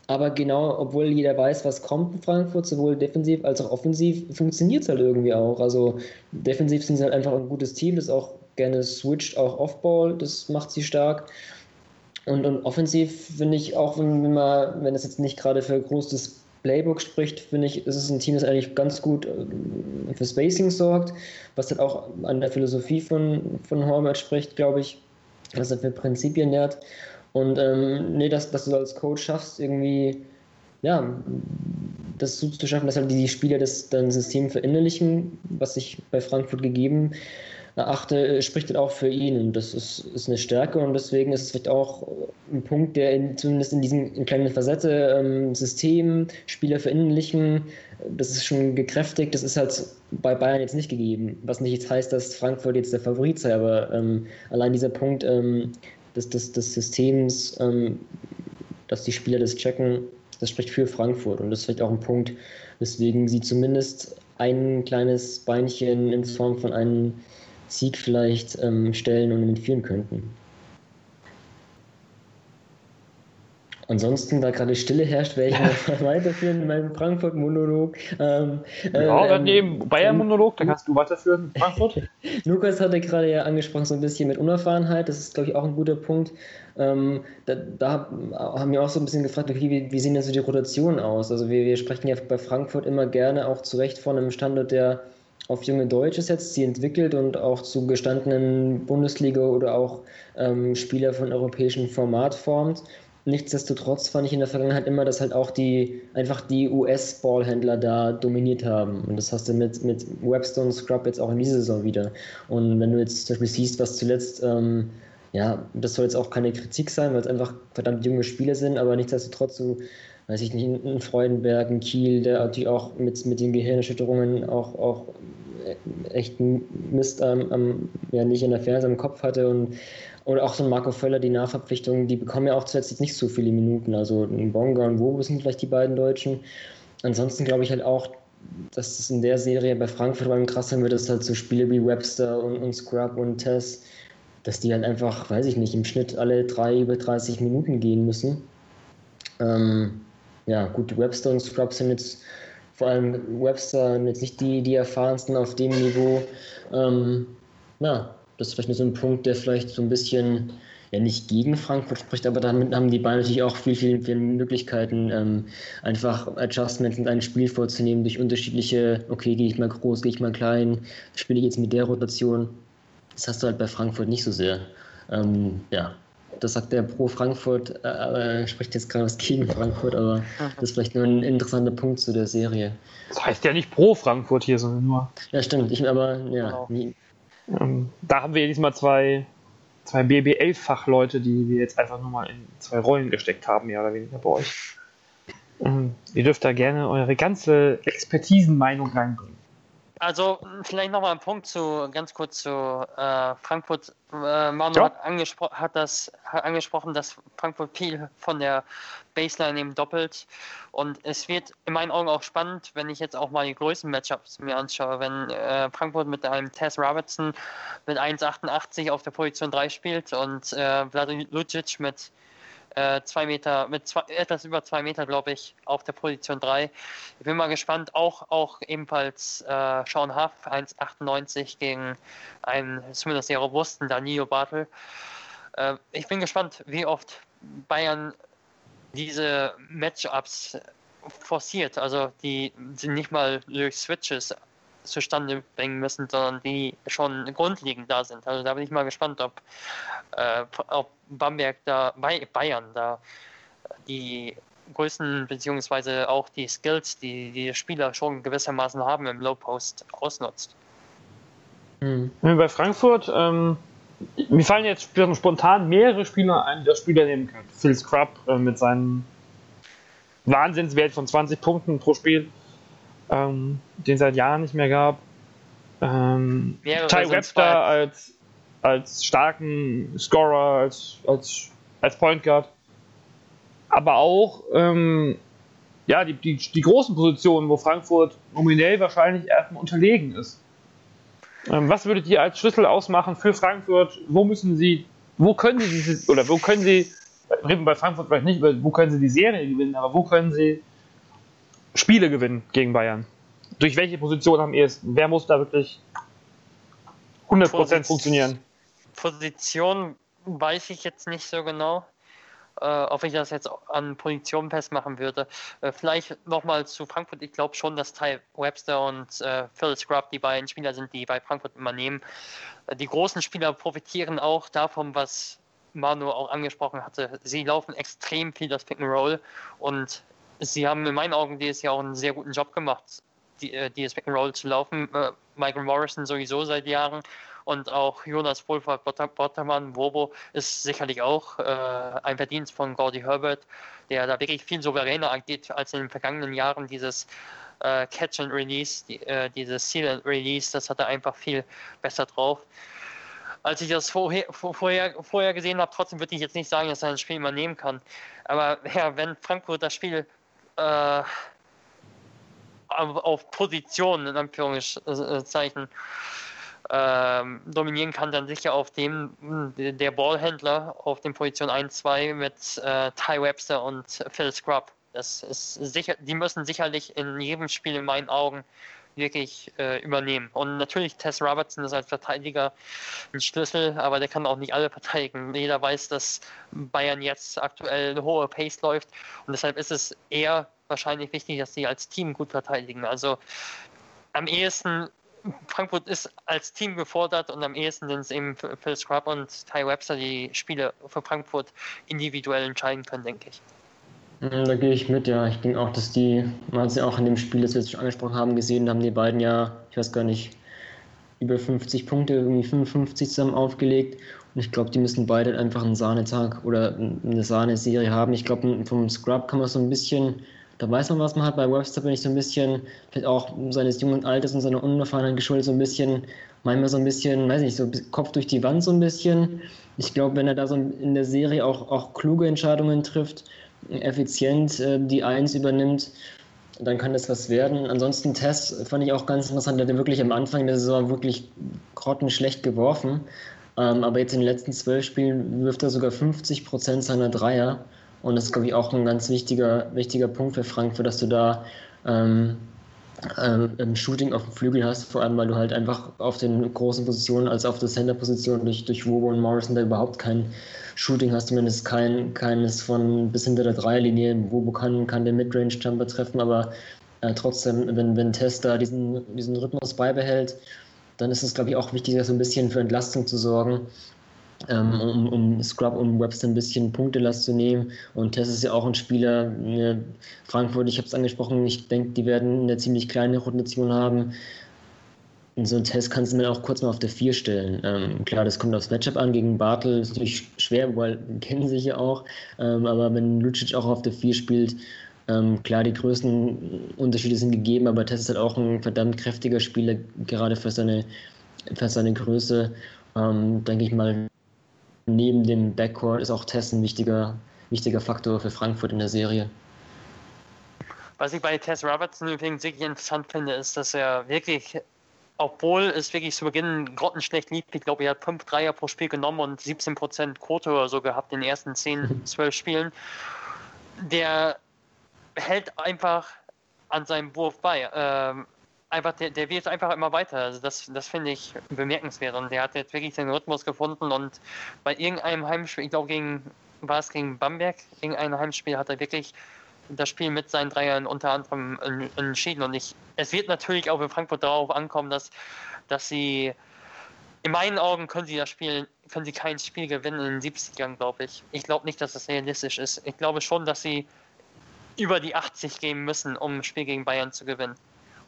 Speaker 3: Aber genau, obwohl jeder weiß, was kommt in Frankfurt, sowohl defensiv als auch offensiv, funktioniert es halt irgendwie auch. Also defensiv sind sie halt einfach ein gutes Team, das auch gerne switcht, auch Off-Ball, das macht sie stark. Und, und offensiv finde ich auch, wenn, man, wenn es jetzt nicht gerade für großes Playbook spricht, finde ich, ist es ein Team, das eigentlich ganz gut äh, für Spacing sorgt, was halt auch an der Philosophie von, von Horvath spricht, glaube ich, was er für Prinzipien lehrt. Und ähm, nee, dass, dass du als Coach schaffst, irgendwie, ja, das so zu schaffen, dass halt die Spieler das dein System verinnerlichen, was sich bei Frankfurt gegeben erachte, spricht halt auch für ihn und das ist, ist eine Stärke und deswegen ist es vielleicht auch ein Punkt, der in, zumindest in diesem in kleinen Facette ähm, System, Spieler verinnerlichen, das ist schon gekräftigt, das ist halt bei Bayern jetzt nicht gegeben, was nicht jetzt heißt, dass Frankfurt jetzt der Favorit sei, aber ähm, allein dieser Punkt ähm, des, des, des Systems, ähm, dass die Spieler das checken, das spricht für Frankfurt und das ist vielleicht auch ein Punkt, weswegen sie zumindest ein kleines Beinchen in Form von einem Sieg vielleicht ähm, stellen und entführen könnten. Ansonsten, da gerade Stille herrscht, werde ich [laughs] mal weiterführen in meinem Frankfurt-Monolog. Ähm,
Speaker 1: ja, ähm, neben Bayern-Monolog, da kannst du weiterführen, Frankfurt. [laughs]
Speaker 3: Lukas hatte gerade ja angesprochen, so ein bisschen mit Unerfahrenheit, das ist, glaube ich, auch ein guter Punkt. Ähm, da, da, haben wir auch so ein bisschen gefragt, okay, wie, wie sehen denn so die Rotationen aus? Also wir, wir sprechen ja bei Frankfurt immer gerne auch zu Recht von einem Standort, der auf junge Deutsche setzt, sie entwickelt und auch zu gestandenen Bundesliga oder auch ähm, Spieler von europäischem Format formt. Nichtsdestotrotz fand ich in der Vergangenheit immer, dass halt auch die einfach die US-Ballhändler da dominiert haben. Und das hast du mit, mit Webster Scrub jetzt auch in dieser Saison wieder. Und wenn du jetzt zum Beispiel siehst, was zuletzt, ähm, ja, das soll jetzt auch keine Kritik sein, weil es einfach verdammt junge Spieler sind, aber nichtsdestotrotz so weiß ich nicht, in Freudenberg, in Kiel, der natürlich auch mit, mit den Gehirnerschütterungen auch, auch echt Mist am, am, ja, nicht in der Ferse im Kopf hatte und oder auch so ein Marco Völler, die Nachverpflichtungen, die bekommen ja auch zuletzt nicht so viele Minuten. Also ein Bonga und Wobo sind vielleicht die beiden Deutschen. Ansonsten glaube ich halt auch, dass es in der Serie bei Frankfurt beim krass sein wird, dass halt so Spiele wie Webster und, und Scrub und Tess, dass die halt einfach, weiß ich nicht, im Schnitt alle drei über 30 Minuten gehen müssen. Ähm, ja, gut, Webster und Scrub sind jetzt vor allem Webster jetzt nicht die, die erfahrensten auf dem Niveau. Ähm, ja, das ist vielleicht nur so ein Punkt, der vielleicht so ein bisschen ja nicht gegen Frankfurt spricht, aber damit haben die Bayern natürlich auch viel, viel, viel Möglichkeiten, ähm, einfach Adjustments in ein Spiel vorzunehmen durch unterschiedliche, okay, gehe ich mal groß, gehe ich mal klein, spiele ich jetzt mit der Rotation. Das hast du halt bei Frankfurt nicht so sehr. Ähm, ja, das sagt der pro Frankfurt, äh, spricht jetzt gerade was gegen Frankfurt, aber das ist vielleicht nur ein interessanter Punkt zu der Serie.
Speaker 1: Das heißt ja nicht pro Frankfurt hier, sondern nur.
Speaker 3: Ja, stimmt. Ich, aber ja.
Speaker 6: Genau.
Speaker 1: Ähm, da haben wir diesmal zwei, zwei BBL-Fachleute, die wir jetzt einfach nur mal in zwei Rollen gesteckt haben, mehr oder weniger bei euch. Ähm, ihr dürft da gerne eure ganze Expertisenmeinung reinbringen.
Speaker 6: Also vielleicht nochmal ein Punkt zu ganz kurz zu äh, Frankfurt. Äh, Manu
Speaker 1: Ja.
Speaker 6: hat, angespro hat das hat angesprochen, dass Frankfurt viel von der Baseline eben doppelt. Und es wird in meinen Augen auch spannend, wenn ich jetzt auch mal die größten Matchups mir anschaue. Wenn äh, Frankfurt mit einem Tess Robertson mit 1,88 auf der Position 3 spielt und äh, Vlado Lucic mit äh, zwei Meter, mit zwei, etwas über zwei Meter, glaube ich, auf der Position 3. Ich bin mal gespannt, auch, auch ebenfalls äh, Sean Huff, 1,98 gegen einen zumindest sehr robusten Danilo Bartel. Äh, ich bin gespannt, wie oft Bayern diese Matchups forciert. Also die sind nicht mal durch Switches zustande bringen müssen, sondern die schon grundlegend da sind. Also da bin ich mal gespannt, ob, äh, ob Bamberg da Bayern da die Größen beziehungsweise auch die Skills, die die Spieler schon gewissermaßen haben im Low Post ausnutzt.
Speaker 1: Mhm. Bei Frankfurt, ähm, mir fallen jetzt spontan mehrere Spieler ein, die das Spieler nehmen kann. Phil Scrub äh, mit seinem Wahnsinnswert von 20 Punkten pro Spiel ähm, den es seit Jahren nicht mehr gab. Ähm, Ty Webster als, als starken Scorer, als, als, als Point Guard. Aber auch ähm, ja, die, die, die großen Positionen, wo Frankfurt nominell wahrscheinlich erstmal unterlegen ist. Ähm, was würdet ihr als Schlüssel ausmachen für Frankfurt? Wo müssen sie, wo können sie diese, oder wo können sie, reden bei Frankfurt vielleicht nicht, wo können sie die Serie gewinnen, aber wo können sie Spiele gewinnen gegen Bayern. Durch welche Position am ehesten? Wer muss da wirklich 100% Position, funktionieren?
Speaker 6: Position weiß ich jetzt nicht so genau, äh, ob ich das jetzt an Positionen festmachen würde. Äh, vielleicht nochmal zu Frankfurt. Ich glaube schon, dass Ty Webster und äh, Phil Scrub die beiden Spieler sind, die bei Frankfurt immer nehmen. Äh, die großen Spieler profitieren auch davon, was Manu auch angesprochen hatte. Sie laufen extrem viel das Pick and Roll und sie haben in meinen Augen dieses Jahr auch einen sehr guten Job gemacht, die, äh, dieses Roll zu laufen. Äh, Michael Morrison sowieso seit Jahren und auch Jonas Wohlfahrt Bottermann, Wobo ist sicherlich auch äh, ein Verdienst von Gordy Herbert, der da wirklich viel souveräner agiert als in den vergangenen Jahren dieses äh, Catch and Release, die, äh, dieses Seal and Release, das hat er einfach viel besser drauf. Als ich das vorher, vorher, vorher gesehen habe, trotzdem würde ich jetzt nicht sagen, dass er ein Spiel übernehmen kann. Aber ja, wenn Frankfurt das Spiel äh, auf Position, in Anführungszeichen, äh, dominieren kann, dann sicher auf dem der Ballhändler auf den Position 1, 2 mit äh, Ty Webster und Phil Scrub. Das ist sicher, die müssen sicherlich in jedem Spiel in meinen Augen wirklich äh, übernehmen. Und natürlich Tess Robertson ist als Verteidiger ein Schlüssel, aber der kann auch nicht alle verteidigen. Jeder weiß, dass Bayern jetzt aktuell eine hohe Pace läuft und deshalb ist es eher wahrscheinlich wichtig, dass sie als Team gut verteidigen. Also am ehesten Frankfurt ist als Team gefordert und am ehesten sind es eben Phil Scrub und Ty Webster, die Spiele für Frankfurt individuell entscheiden können, denke ich.
Speaker 3: Da gehe ich mit, ja. Ich denke auch, dass die, man hat es ja auch in dem Spiel, das wir jetzt schon angesprochen haben, gesehen, da haben die beiden ja, ich weiß gar nicht, über 50 Punkte, irgendwie 55 zusammen aufgelegt. Und ich glaube, die müssen beide einfach einen Sahnetag oder eine Sahneserie haben. Ich glaube, vom Scrub kann man so ein bisschen da weiß man, was man hat. Bei Webster bin ich so ein bisschen, vielleicht auch seines jungen Alters und seiner Unerfahrenheit geschuldet, so ein bisschen, manchmal so ein bisschen, weiß nicht, so Kopf durch die Wand so ein bisschen. Ich glaube, wenn er da so in der Serie auch, auch kluge Entscheidungen trifft, effizient äh, die Eins übernimmt, dann kann das was werden. Ansonsten Tess fand ich auch ganz interessant, der hat wirklich am Anfang der Saison wirklich grottenschlecht geworfen. Ähm, aber jetzt in den letzten zwölf Spielen wirft er sogar 50 Prozent seiner Dreier. Und das ist, glaube ich, auch ein ganz wichtiger, wichtiger Punkt für Frankfurt, dass du da ähm, ein Shooting auf dem Flügel hast, vor allem weil du halt einfach auf den großen Positionen als auf der Center-Position durch, durch Wobo und Morrison da überhaupt kein Shooting hast, zumindest kein, keines von bis hinter der Dreierlinie. Wobo kann, kann den Midrange-Jumper treffen, aber äh, trotzdem, wenn, wenn Test da diesen, diesen Rhythmus beibehält, dann ist es, glaube ich, auch wichtig, so ein bisschen für Entlastung zu sorgen ähm, um, um Scrub und Webster ein bisschen Punktelast zu nehmen. Und Tess ist ja auch ein Spieler, ne, Frankfurt, ich habe es angesprochen, ich denke, die werden eine ziemlich kleine Rotation haben. Und so einen Test kannst du mir auch kurz mal auf der 4 stellen. Ähm, klar, das kommt aufs Matchup an. Gegen Bartel ist natürlich schwer, weil [laughs] kennen sich ja auch. Ähm, aber wenn Lucic auch auf der 4 spielt, ähm, klar, die größten Unterschiede sind gegeben, aber Tess ist halt auch ein verdammt kräftiger Spieler, gerade für seine, für seine Größe. Ähm, denke ich mal, neben dem Backcourt ist auch Tess ein wichtiger, wichtiger Faktor für Frankfurt in der Serie.
Speaker 6: Was ich bei Tess Robertson übrigens wirklich interessant finde, ist, dass er wirklich obwohl es wirklich zu Beginn grottenschlecht lief, ich glaube, er hat 5 Dreier pro Spiel genommen und 17% Quote oder so gehabt in den ersten 10, 12 [laughs] Spielen. Der hält einfach an seinem Wurf bei. Ähm, einfach, der, der wird einfach immer weiter. Also das, das finde ich bemerkenswert. Und der hat jetzt wirklich seinen Rhythmus gefunden und bei irgendeinem Heimspiel, ich glaube gegen, war es gegen Bamberg, irgendein Heimspiel hat er wirklich das Spiel mit seinen Dreiern unter anderem entschieden. Und ich, es wird natürlich auch in Frankfurt darauf ankommen, dass, dass sie in meinen Augen können sie das Spiel, können sie kein Spiel gewinnen in den 70ern, glaube ich. Ich glaube nicht, dass das realistisch ist. Ich glaube schon, dass sie über die 80 gehen müssen, um ein Spiel gegen Bayern zu gewinnen.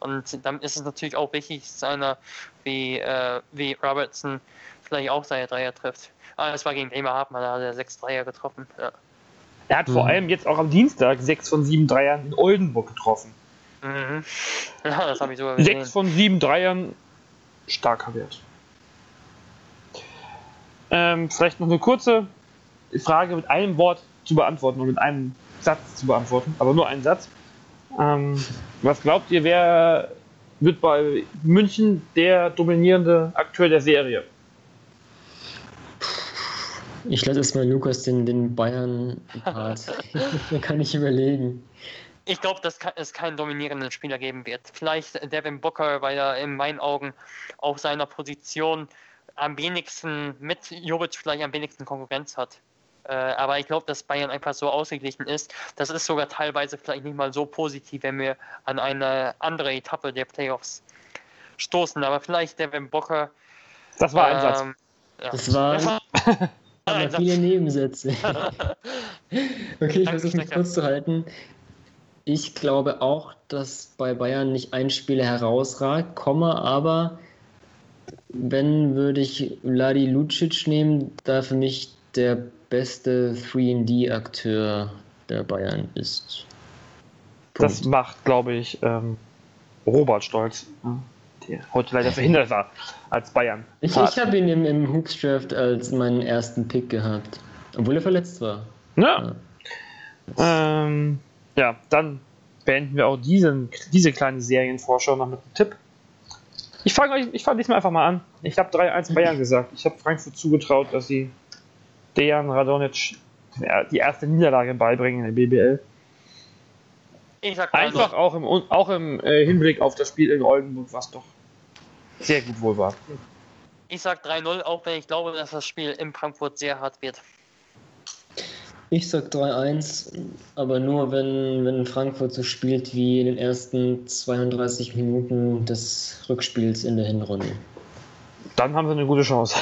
Speaker 6: Und dann ist es natürlich auch wichtig, dass einer wie, äh, wie Robertson vielleicht auch seine Dreier trifft. Aber es war gegen Bremerhaven, da hat er sechs Dreier getroffen. Ja.
Speaker 1: Er hat mhm. vor allem jetzt auch am Dienstag sechs von sieben Dreiern in Oldenburg getroffen.
Speaker 6: Mhm. Ja, das habe ich sogar
Speaker 1: gesehen. Sechs von sieben Dreiern, starker Wert. Ähm, vielleicht noch eine kurze Frage mit einem Wort zu beantworten und mit einem Satz zu beantworten, aber nur einen Satz. Ähm, was glaubt ihr, wer wird bei München der dominierende Akteur der Serie?
Speaker 3: Ich lasse erstmal Lukas den, den Bayern-Part. da [laughs] kann ich überlegen.
Speaker 6: Ich glaube, dass es keinen dominierenden Spieler geben wird. Vielleicht Devin Booker, weil er in meinen Augen auf seiner Position am wenigsten mit Jovic vielleicht am wenigsten Konkurrenz hat. Äh, aber ich glaube, dass Bayern einfach so ausgeglichen ist. Das ist sogar teilweise vielleicht nicht mal so positiv, wenn wir an eine andere Etappe der Playoffs stoßen. Aber vielleicht Devin Booker.
Speaker 1: Das war ein Satz.
Speaker 3: Ähm, ja. Das war. [laughs] Aber viele Nebensätze. [laughs] okay, ich versuche mich kurz zu halten. Ich glaube auch, dass bei Bayern nicht ein Spieler herausragt, komme aber wenn würde ich Ladi Lucic nehmen, da für mich der beste 3D-Akteur der Bayern ist.
Speaker 1: Punkt. Das macht, glaube ich, ähm, Robert stolz, der heute leider verhindert war als Bayern.
Speaker 3: Ich, ich habe ihn im, im Hoops-Draft als meinen ersten Pick gehabt, obwohl er verletzt war.
Speaker 1: Ja. Ja, ähm, ja dann beenden wir auch diesen, diese kleine Serienvorschau noch mit einem Tipp. Ich fange ich fange diesmal einfach mal an. Ich habe 3-1 Bayern gesagt. Ich habe Frankfurt zugetraut, dass sie Dejan Radonic die erste Niederlage beibringen in der BBL. Einfach auch im, auch im äh, Hinblick auf das Spiel in Oldenburg, was doch sehr gut wohl war.
Speaker 6: Ich sag 3-0, auch wenn ich glaube, dass das Spiel in Frankfurt sehr hart wird.
Speaker 3: Ich sag 3-1, aber nur wenn, wenn Frankfurt so spielt wie in den ersten 32 Minuten des Rückspiels in der Hinrunde.
Speaker 1: Dann haben sie eine gute Chance.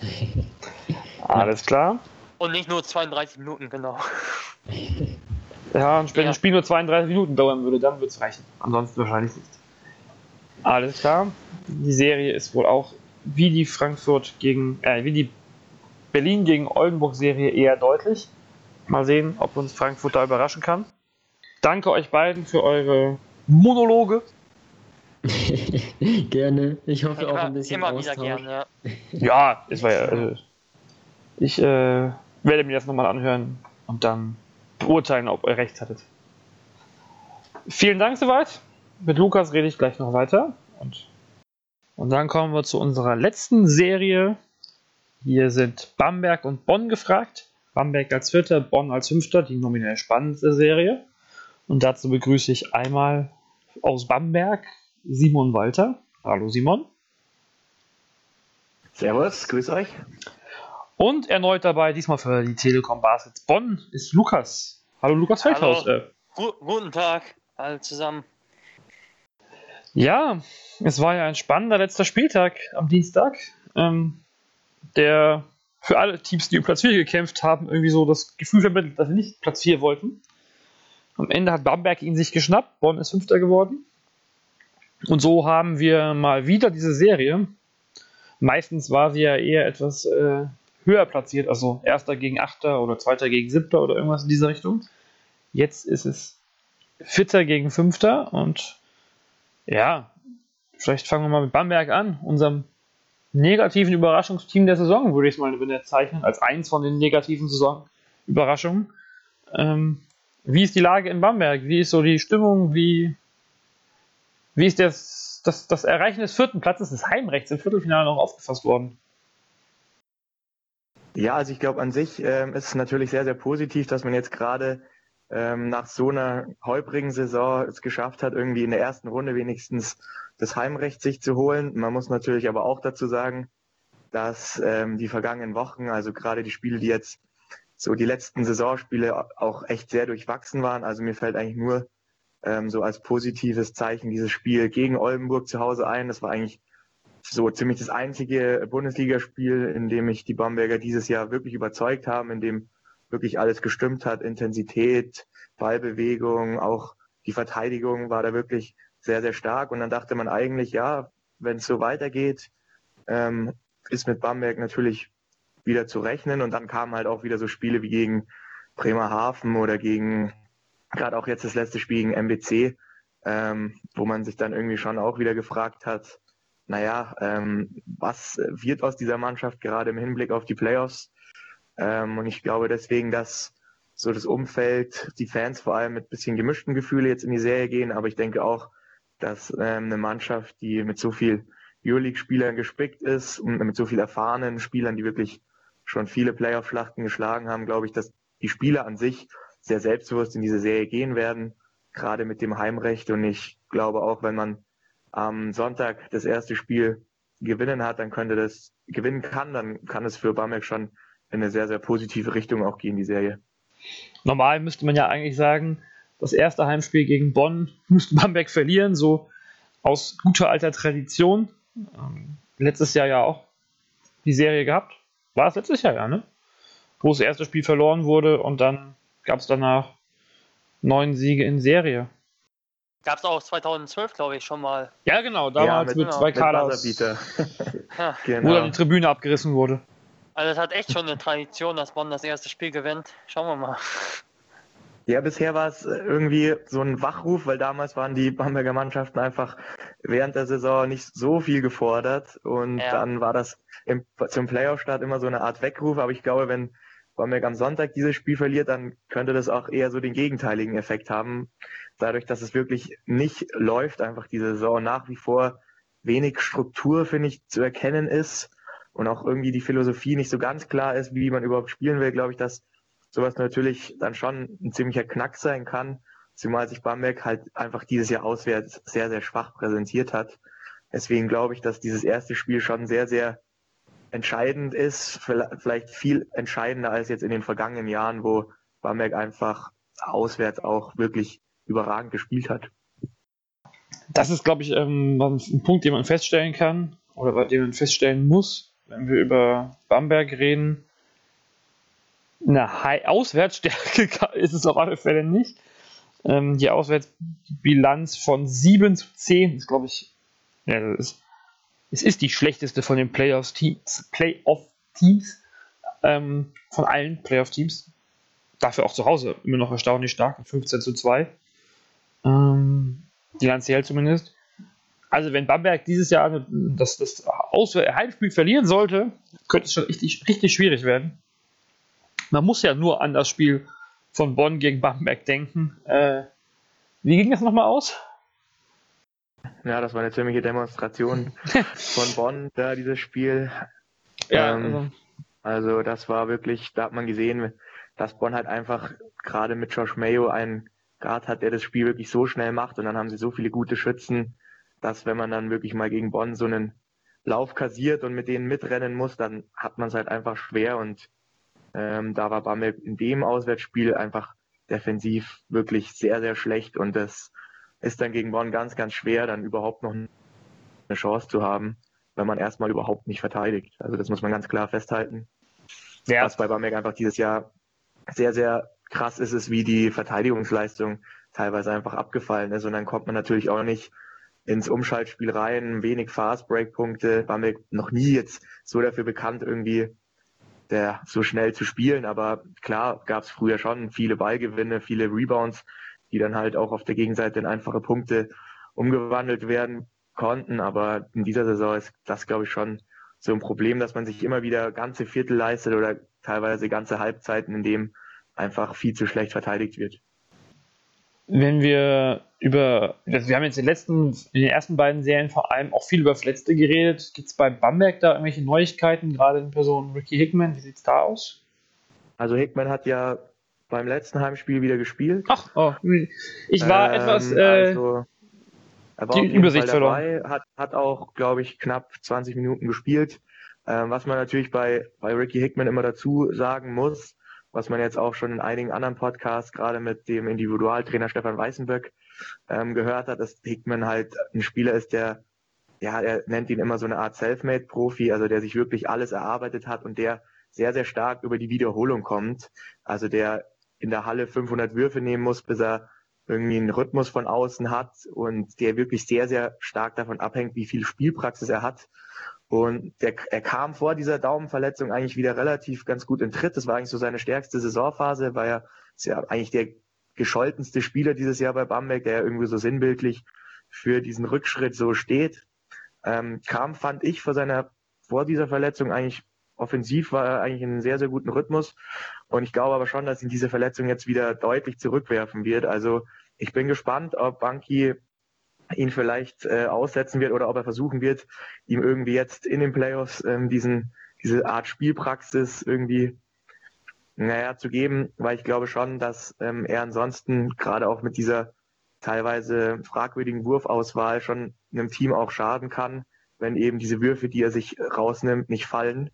Speaker 1: [laughs] Alles klar.
Speaker 6: Und nicht nur 32 Minuten, genau.
Speaker 1: Ja, und wenn ja. ein Spiel nur 32 Minuten dauern würde, dann würde es reichen. Ansonsten wahrscheinlich nicht. Alles klar. Die Serie ist wohl auch wie die Frankfurt gegen, äh, wie die Berlin gegen Oldenburg-Serie eher deutlich. Mal sehen, ob uns Frankfurt da überraschen kann. Danke euch beiden für eure Monologe. [laughs]
Speaker 3: gerne. Ich hoffe auch ein bisschen immer Austausch. wieder gerne.
Speaker 1: Ja, ja es war ja. Also, ich äh, werde mir das nochmal anhören und dann beurteilen, ob ihr recht hattet. Vielen Dank soweit. Mit Lukas rede ich gleich noch weiter. Und, und dann kommen wir zu unserer letzten Serie, hier sind Bamberg und Bonn gefragt. Bamberg als Vierter, Bonn als Fünfter, die nominell spannendste Serie. Und dazu begrüße ich einmal aus Bamberg Simon Walter. Hallo Simon.
Speaker 7: Servus, grüß euch.
Speaker 1: Und erneut dabei, diesmal für die Telekom Baskets Bonn, ist Lukas. Hallo Lukas Feldhaus.
Speaker 6: Hallo. Äh. Guten Tag, alle zusammen.
Speaker 1: Ja, es war ja ein spannender letzter Spieltag am Dienstag. Ähm, der für alle Teams, die um Platz 4 gekämpft haben, irgendwie so das Gefühl vermittelt, dass sie nicht Platz 4 wollten. Am Ende hat Bamberg ihn sich geschnappt, Bonn ist Fünfter geworden. Und so haben wir mal wieder diese Serie. Meistens war sie ja eher etwas äh, höher platziert, also Erster gegen Achter oder Zweiter gegen Siebter oder irgendwas in dieser Richtung. Jetzt ist es Vierter gegen Fünfter und ja, vielleicht fangen wir mal mit Bamberg an, unserem negativen Überraschungsteam der Saison, würde ich es mal bezeichnen, als eins von den negativen Saisonüberraschungen. Ähm, wie ist die Lage in Bamberg? Wie ist so die Stimmung? Wie, wie ist das das, das, Erreichen des vierten Platzes des Heimrechts im Viertelfinale noch aufgefasst worden?
Speaker 7: Ja, also ich glaube an sich ähm, ist es natürlich sehr, sehr positiv, dass man jetzt gerade ähm, nach so einer holprigen Saison es geschafft hat, irgendwie in der ersten Runde wenigstens das Heimrecht sich zu holen. Man muss natürlich aber auch dazu sagen, dass ähm, die vergangenen Wochen, also gerade die Spiele, die jetzt so die letzten Saisonspiele auch echt sehr durchwachsen waren. Also mir fällt eigentlich nur ähm, so als positives Zeichen dieses Spiel gegen Oldenburg zu Hause ein. Das war eigentlich so ziemlich das einzige Bundesligaspiel, in dem mich die Bamberger dieses Jahr wirklich überzeugt haben, in dem wirklich alles gestimmt hat. Intensität, Ballbewegung, auch die Verteidigung war da wirklich sehr, sehr stark. Und dann dachte man eigentlich, ja, wenn es so weitergeht, ähm, ist mit Bamberg natürlich wieder zu rechnen. Und dann kamen halt auch wieder so Spiele wie gegen Bremerhaven oder gegen, gerade auch jetzt das letzte Spiel gegen MBC, ähm, wo man sich dann irgendwie schon auch wieder gefragt hat, naja, ähm, was wird aus dieser Mannschaft gerade im Hinblick auf die Playoffs? Ähm, und ich glaube deswegen, dass so das Umfeld, die Fans vor allem mit bisschen gemischten Gefühlen jetzt in die Serie gehen, aber ich denke auch, dass ähm, eine Mannschaft, die mit so viel Euroleague-Spielern gespickt ist und mit so viel erfahrenen Spielern, die wirklich schon viele Playoff-Schlachten geschlagen haben, glaube ich, dass die Spieler an sich sehr selbstbewusst in diese Serie gehen werden, gerade mit dem Heimrecht. Und ich glaube auch, wenn man am Sonntag das erste Spiel gewinnen hat, dann könnte das gewinnen kann, dann kann es für Bamberg schon in eine sehr, sehr positive Richtung auch gehen, die Serie.
Speaker 1: Normal müsste man ja eigentlich sagen, das erste Heimspiel gegen Bonn müsste Bamberg verlieren, so aus guter alter Tradition. Ähm, letztes Jahr ja auch die Serie gehabt. War es letztes Jahr ja, ne? Wo das erste Spiel verloren wurde und dann gab es danach neun Siege in Serie.
Speaker 6: Gab es auch 2012, glaube ich, schon mal.
Speaker 1: Ja, genau, damals ja, mit, mit, zwei Kaders, [laughs]
Speaker 7: ja. [laughs]
Speaker 1: genau. wo dann die Tribüne abgerissen wurde.
Speaker 6: Also es hat echt schon eine Tradition, dass Bonn das erste Spiel gewinnt. Schauen wir mal.
Speaker 7: Ja, bisher war es irgendwie so ein Wachruf, weil damals waren die Bamberger Mannschaften einfach während der Saison nicht so viel gefordert und ja. dann war das im, zum Playoff-Start immer so eine Art Weckruf, aber ich glaube, wenn Bamberg am Sonntag dieses Spiel verliert, dann könnte das auch eher so den gegenteiligen Effekt haben. Dadurch, dass es wirklich nicht läuft, einfach diese Saison nach wie vor wenig Struktur, finde ich, zu erkennen ist und auch irgendwie die Philosophie nicht so ganz klar ist, wie man überhaupt spielen will, glaube ich, dass sowas natürlich dann schon ein ziemlicher Knack sein kann. Zumal sich Bamberg halt einfach dieses Jahr auswärts sehr, sehr schwach präsentiert hat. Deswegen glaube ich, dass dieses erste Spiel schon sehr, sehr entscheidend ist, vielleicht viel entscheidender als jetzt in den vergangenen Jahren, wo Bamberg einfach auswärts auch wirklich überragend gespielt hat.
Speaker 1: Das ist, glaube ich, ähm, ein Punkt, den man feststellen kann oder den man feststellen muss, wenn wir über Bamberg reden. Eine High Auswärtsstärke [laughs] ist es auf alle Fälle nicht. Ähm, die Auswärtsbilanz von 7 zu 10 ist, glaube ich, ja, das ist es ist die schlechteste von den Playoff-Teams, Playoff-Teams ähm, von allen Playoff-Teams. Dafür auch zu Hause immer noch erstaunlich stark, 15 zu 2. Ähm, bilanziell zumindest. Also wenn Bamberg dieses Jahr das, das Heimspiel verlieren sollte, könnte es schon richtig, richtig schwierig werden. Man muss ja nur an das Spiel von Bonn gegen Bamberg denken. Äh, wie ging das nochmal aus?
Speaker 7: Ja, das war eine ziemliche Demonstration [laughs] von Bonn, da dieses Spiel.
Speaker 1: Ja, ähm, also.
Speaker 7: also das war wirklich, da hat man gesehen, dass Bonn halt einfach gerade mit Josh Mayo einen Guard hat, der das Spiel wirklich so schnell macht und dann haben sie so viele gute Schützen, dass wenn man dann wirklich mal gegen Bonn so einen Lauf kassiert und mit denen mitrennen muss, dann hat man es halt einfach schwer und ähm, da war Bamberg in dem Auswärtsspiel einfach defensiv wirklich sehr, sehr schlecht und das ist dann gegen Bonn ganz, ganz schwer, dann überhaupt noch eine Chance zu haben, wenn man erstmal überhaupt nicht verteidigt. Also das muss man ganz klar festhalten. Ja. Was bei Bamberg einfach dieses Jahr sehr, sehr krass ist, ist, wie die Verteidigungsleistung teilweise einfach abgefallen ist. Und dann kommt man natürlich auch nicht ins Umschaltspiel rein, wenig Fast-Break-Punkte. Bamberg noch nie jetzt so dafür bekannt, irgendwie der so schnell zu spielen. Aber klar gab es früher schon viele Ballgewinne, viele Rebounds die dann halt auch auf der Gegenseite in einfache Punkte umgewandelt werden konnten. Aber in dieser Saison ist das, glaube ich, schon so ein Problem, dass man sich immer wieder ganze Viertel leistet oder teilweise ganze Halbzeiten, in dem einfach viel zu schlecht verteidigt wird.
Speaker 1: Wenn wir über, also wir haben jetzt in den letzten, in den ersten beiden Serien vor allem auch viel über Verletzte geredet. Gibt es bei Bamberg da irgendwelche Neuigkeiten, gerade in Person Ricky Hickman? Wie sieht es da aus?
Speaker 7: Also Hickman hat ja beim letzten Heimspiel wieder gespielt.
Speaker 1: Ach, oh, ich war ähm, etwas. Äh, also,
Speaker 7: er war die Übersicht dabei, hat, hat auch, glaube ich, knapp 20 Minuten gespielt. Ähm, was man natürlich bei, bei Ricky Hickman immer dazu sagen muss, was man jetzt auch schon in einigen anderen Podcasts, gerade mit dem Individualtrainer Stefan Weißenböck, ähm, gehört hat, dass Hickman halt ein Spieler ist, der, ja, er nennt ihn immer so eine Art Selfmade-Profi, also der sich wirklich alles erarbeitet hat und der sehr, sehr stark über die Wiederholung kommt. Also der in der Halle 500 Würfe nehmen muss, bis er irgendwie einen Rhythmus von außen hat und der wirklich sehr, sehr stark davon abhängt, wie viel Spielpraxis er hat. Und der, er kam vor dieser Daumenverletzung eigentlich wieder relativ ganz gut in Tritt. Das war eigentlich so seine stärkste Saisonphase, weil er ist ja eigentlich der gescholtenste Spieler dieses Jahr bei Bamberg, der irgendwie so sinnbildlich für diesen Rückschritt so steht. Ähm, kam, fand ich, vor seiner, vor dieser Verletzung eigentlich offensiv war er eigentlich in einem sehr, sehr guten Rhythmus. Und ich glaube aber schon, dass ihn diese Verletzung jetzt wieder deutlich zurückwerfen wird. Also ich bin gespannt, ob Banki ihn vielleicht äh, aussetzen wird oder ob er versuchen wird, ihm irgendwie jetzt in den Playoffs ähm, diesen, diese Art Spielpraxis irgendwie naja, zu geben, weil ich glaube schon, dass ähm, er ansonsten gerade auch mit dieser teilweise fragwürdigen Wurfauswahl schon einem Team auch schaden kann, wenn eben diese Würfe, die er sich rausnimmt, nicht fallen.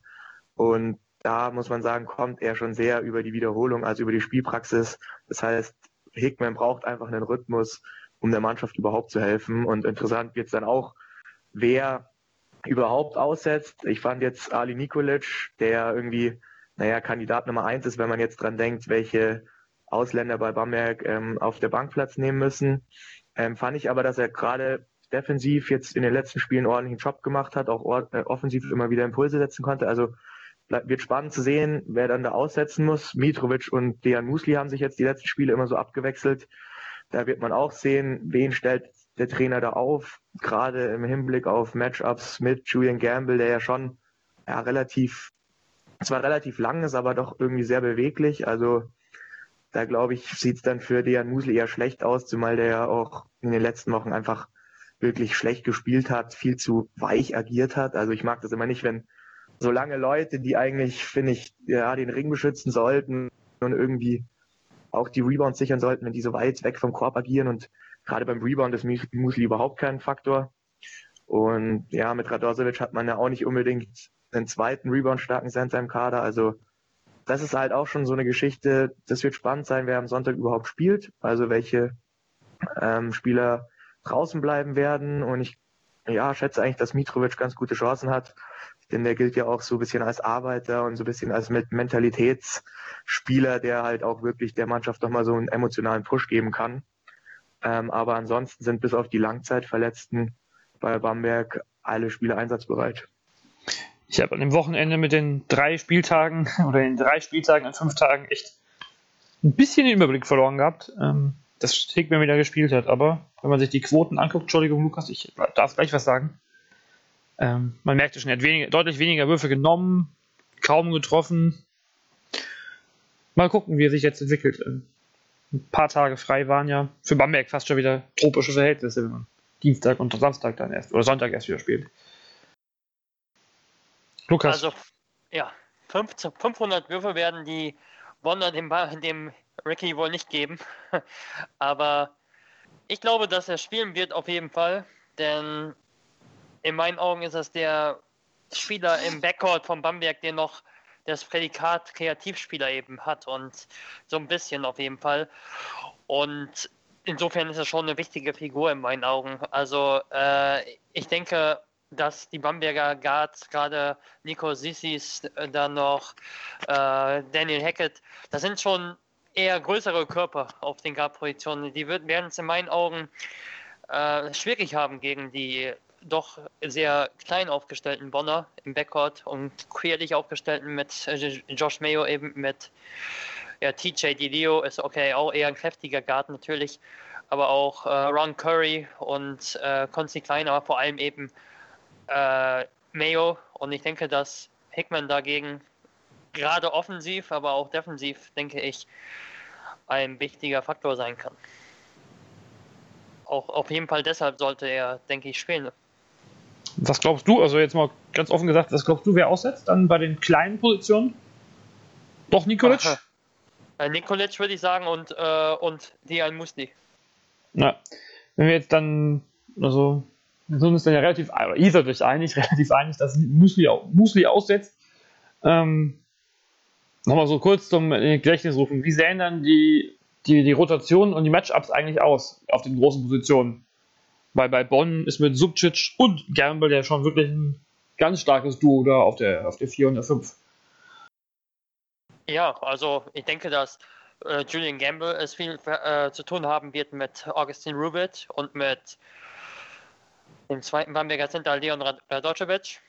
Speaker 7: Und da muss man sagen, kommt er schon sehr über die Wiederholung, also über die Spielpraxis. Das heißt, Hickman braucht einfach einen Rhythmus, um der Mannschaft überhaupt zu helfen. Und interessant wird es dann auch, wer überhaupt aussetzt. Ich fand jetzt Ali Nikolic, der irgendwie naja, Kandidat Nummer eins ist, wenn man jetzt dran denkt, welche Ausländer bei Bamberg ähm, auf der Bank Platz nehmen müssen. Ähm, fand ich aber, dass er gerade defensiv jetzt in den letzten Spielen ordentlichen Job gemacht hat, auch äh, offensiv immer wieder Impulse setzen konnte. Also wird spannend zu sehen, wer dann da aussetzen muss. Mitrovic und Dejan Musli haben sich jetzt die letzten Spiele immer so abgewechselt. Da wird man auch sehen, wen stellt der Trainer da auf, gerade im Hinblick auf Matchups mit Julian Gamble, der ja schon ja, relativ zwar relativ lang ist, aber doch irgendwie sehr beweglich. Also da glaube ich, sieht es dann für Dejan Musel eher schlecht aus, zumal der ja auch in den letzten Wochen einfach wirklich schlecht gespielt hat, viel zu weich agiert hat. Also ich mag das immer nicht, wenn so lange Leute, die eigentlich, finde ich, ja, den Ring beschützen sollten und irgendwie auch die Rebounds sichern sollten, wenn die so weit weg vom Korb agieren und gerade beim Rebound ist Musli überhaupt kein Faktor. Und ja, mit Radosevic hat man ja auch nicht unbedingt einen zweiten Rebound-starken Center im Kader. Also das ist halt auch schon so eine Geschichte. Das wird spannend sein, wer am Sonntag überhaupt spielt. Also welche ähm, Spieler draußen bleiben werden. Und ich ja, schätze eigentlich, dass Mitrovic ganz gute Chancen hat. Denn der gilt ja auch so ein bisschen als Arbeiter und so ein bisschen als Mentalitätsspieler, der halt auch wirklich der Mannschaft nochmal so einen emotionalen Push geben kann. Ähm, aber ansonsten sind bis auf die Langzeitverletzten bei Bamberg alle Spieler einsatzbereit.
Speaker 1: Ich habe an dem Wochenende mit den drei Spieltagen [laughs] oder den drei Spieltagen an fünf Tagen echt ein bisschen den Überblick verloren gehabt, ähm, dass Hickman wieder gespielt hat. Aber wenn man sich die Quoten anguckt, Entschuldigung, Lukas, ich darf gleich was sagen. Ähm, man merkte schon, er hat weniger, deutlich weniger Würfe genommen, kaum getroffen. Mal gucken, wie er sich jetzt entwickelt. Ähm, ein paar Tage frei waren ja für Bamberg fast schon wieder tropische Verhältnisse, wenn man Dienstag und Samstag dann erst oder Sonntag erst wieder spielt.
Speaker 6: Lukas. Also, ja, 15, 500 Würfe werden die Bonner dem, dem Ricky wohl nicht geben. [laughs] Aber ich glaube, dass er spielen wird auf jeden Fall. Denn in meinen Augen ist das der Spieler im Backcourt von Bamberg, der noch das Prädikat Kreativspieler eben hat. Und so ein bisschen auf jeden Fall. Und insofern ist er schon eine wichtige Figur in meinen Augen. Also äh, ich denke, dass die Bamberger Guards, gerade Nico Sissis, äh, dann noch äh, Daniel Hackett, das sind schon eher größere Körper auf den Guard-Positionen. Die werden es in meinen Augen äh, schwierig haben gegen die doch sehr klein aufgestellten Bonner im Backcourt und querlich aufgestellten mit äh, Josh Mayo eben mit ja, TJ DiLeo ist okay, auch eher ein kräftiger Guard natürlich, aber auch äh, Ron Curry und äh, Consti Klein, aber vor allem eben äh, Mayo und ich denke, dass Hickman dagegen gerade offensiv, aber auch defensiv, denke ich, ein wichtiger Faktor sein kann. auch auf jeden Fall deshalb sollte er, denke ich, spielen.
Speaker 1: Was glaubst du, also jetzt mal ganz offen gesagt, was glaubst du, wer aussetzt dann bei den kleinen Positionen? Doch Nikolic?
Speaker 6: Aha. Äh, Nikolic würde ich sagen und, äh, und Dian Musli.
Speaker 1: Na, wenn wir jetzt dann, also, wir sind uns dann ja relativ, oder ihr seid euch einig, [laughs] relativ einig, dass Musli, Musli aussetzt. Ähm, Nochmal so kurz zum Gedächtnis rufen. Wie sehen dann die, die, die Rotationen und die Matchups eigentlich aus auf den großen Positionen? Weil bei Bonn ist mit Subcic und Gamble ja schon wirklich ein ganz starkes Duo da auf der, auf der 4 und der 5.
Speaker 6: Ja, also ich denke, dass äh, Julian Gamble es viel äh, zu tun haben wird mit Augustin Rubit und mit dem zweiten Bamberger Center Leon Radocevic.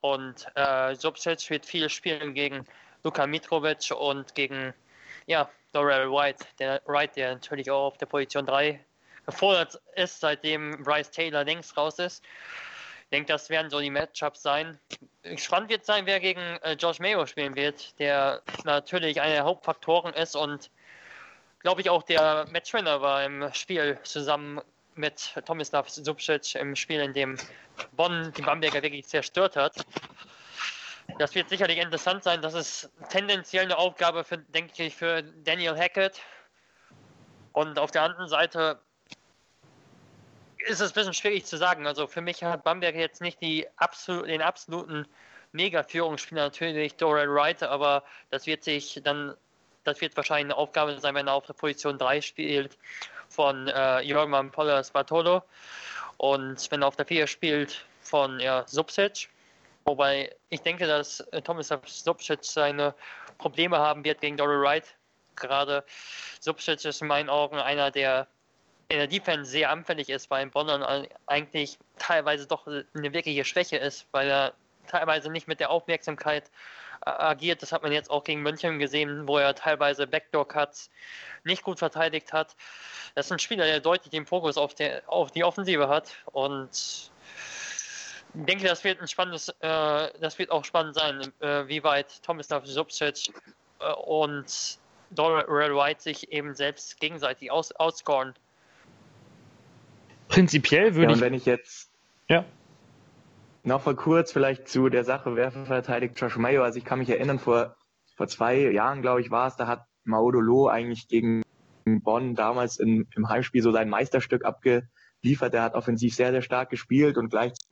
Speaker 6: Und äh, Subcic wird viel spielen gegen Luka Mitrovic und gegen ja, Dorrell White, der Wright, der natürlich auch auf der Position 3 gefordert ist, seitdem Bryce Taylor längst raus ist. Ich denke, das werden so die Matchups sein. Spannend wird sein, wer gegen äh, Josh Mayo spielen wird, der natürlich einer der Hauptfaktoren ist und glaube ich auch der Matchwinner war im Spiel zusammen mit Tomislav Subcic im Spiel, in dem Bonn die Bamberger wirklich zerstört hat. Das wird sicherlich interessant sein. Das ist tendenziell eine Aufgabe, für, denke ich, für Daniel Hackett. Und auf der anderen Seite ist es ein bisschen schwierig zu sagen. Also für mich hat Bamberg jetzt nicht absol den absoluten Mega-Führungsspieler, natürlich Dorel Wright, aber das wird sich dann, das wird wahrscheinlich eine Aufgabe sein, wenn er auf der Position 3 spielt von äh, Jörgman Pollers Bartolo. Und wenn er auf der 4 spielt von ja, Subsic. Wobei ich denke, dass äh, Thomas Subsic seine Probleme haben wird gegen Dory Wright. Gerade Subsic ist in meinen Augen einer, der in der Defense sehr anfällig ist, weil in Bonn eigentlich teilweise doch eine wirkliche Schwäche ist, weil er teilweise nicht mit der Aufmerksamkeit äh, agiert. Das hat man jetzt auch gegen München gesehen, wo er teilweise Backdoor-Cuts nicht gut verteidigt hat. Das ist ein Spieler, der deutlich den Fokus auf, der, auf die Offensive hat und ich denke, das wird ein spannendes, äh, das wird auch spannend sein, äh, wie weit Tomislav Subcic äh, und Red White sich eben selbst gegenseitig aus, outscoren.
Speaker 1: Prinzipiell würde
Speaker 7: ja,
Speaker 1: ich.
Speaker 7: Und wenn ich jetzt
Speaker 1: ja.
Speaker 7: noch mal kurz vielleicht zu der Sache, wer verteidigt Josh Mayo. Also ich kann mich erinnern, vor, vor zwei Jahren, glaube ich, war es, da hat Maudolo eigentlich gegen Bonn damals in, im Heimspiel so sein Meisterstück abgeliefert. Der hat offensiv sehr, sehr stark gespielt und gleichzeitig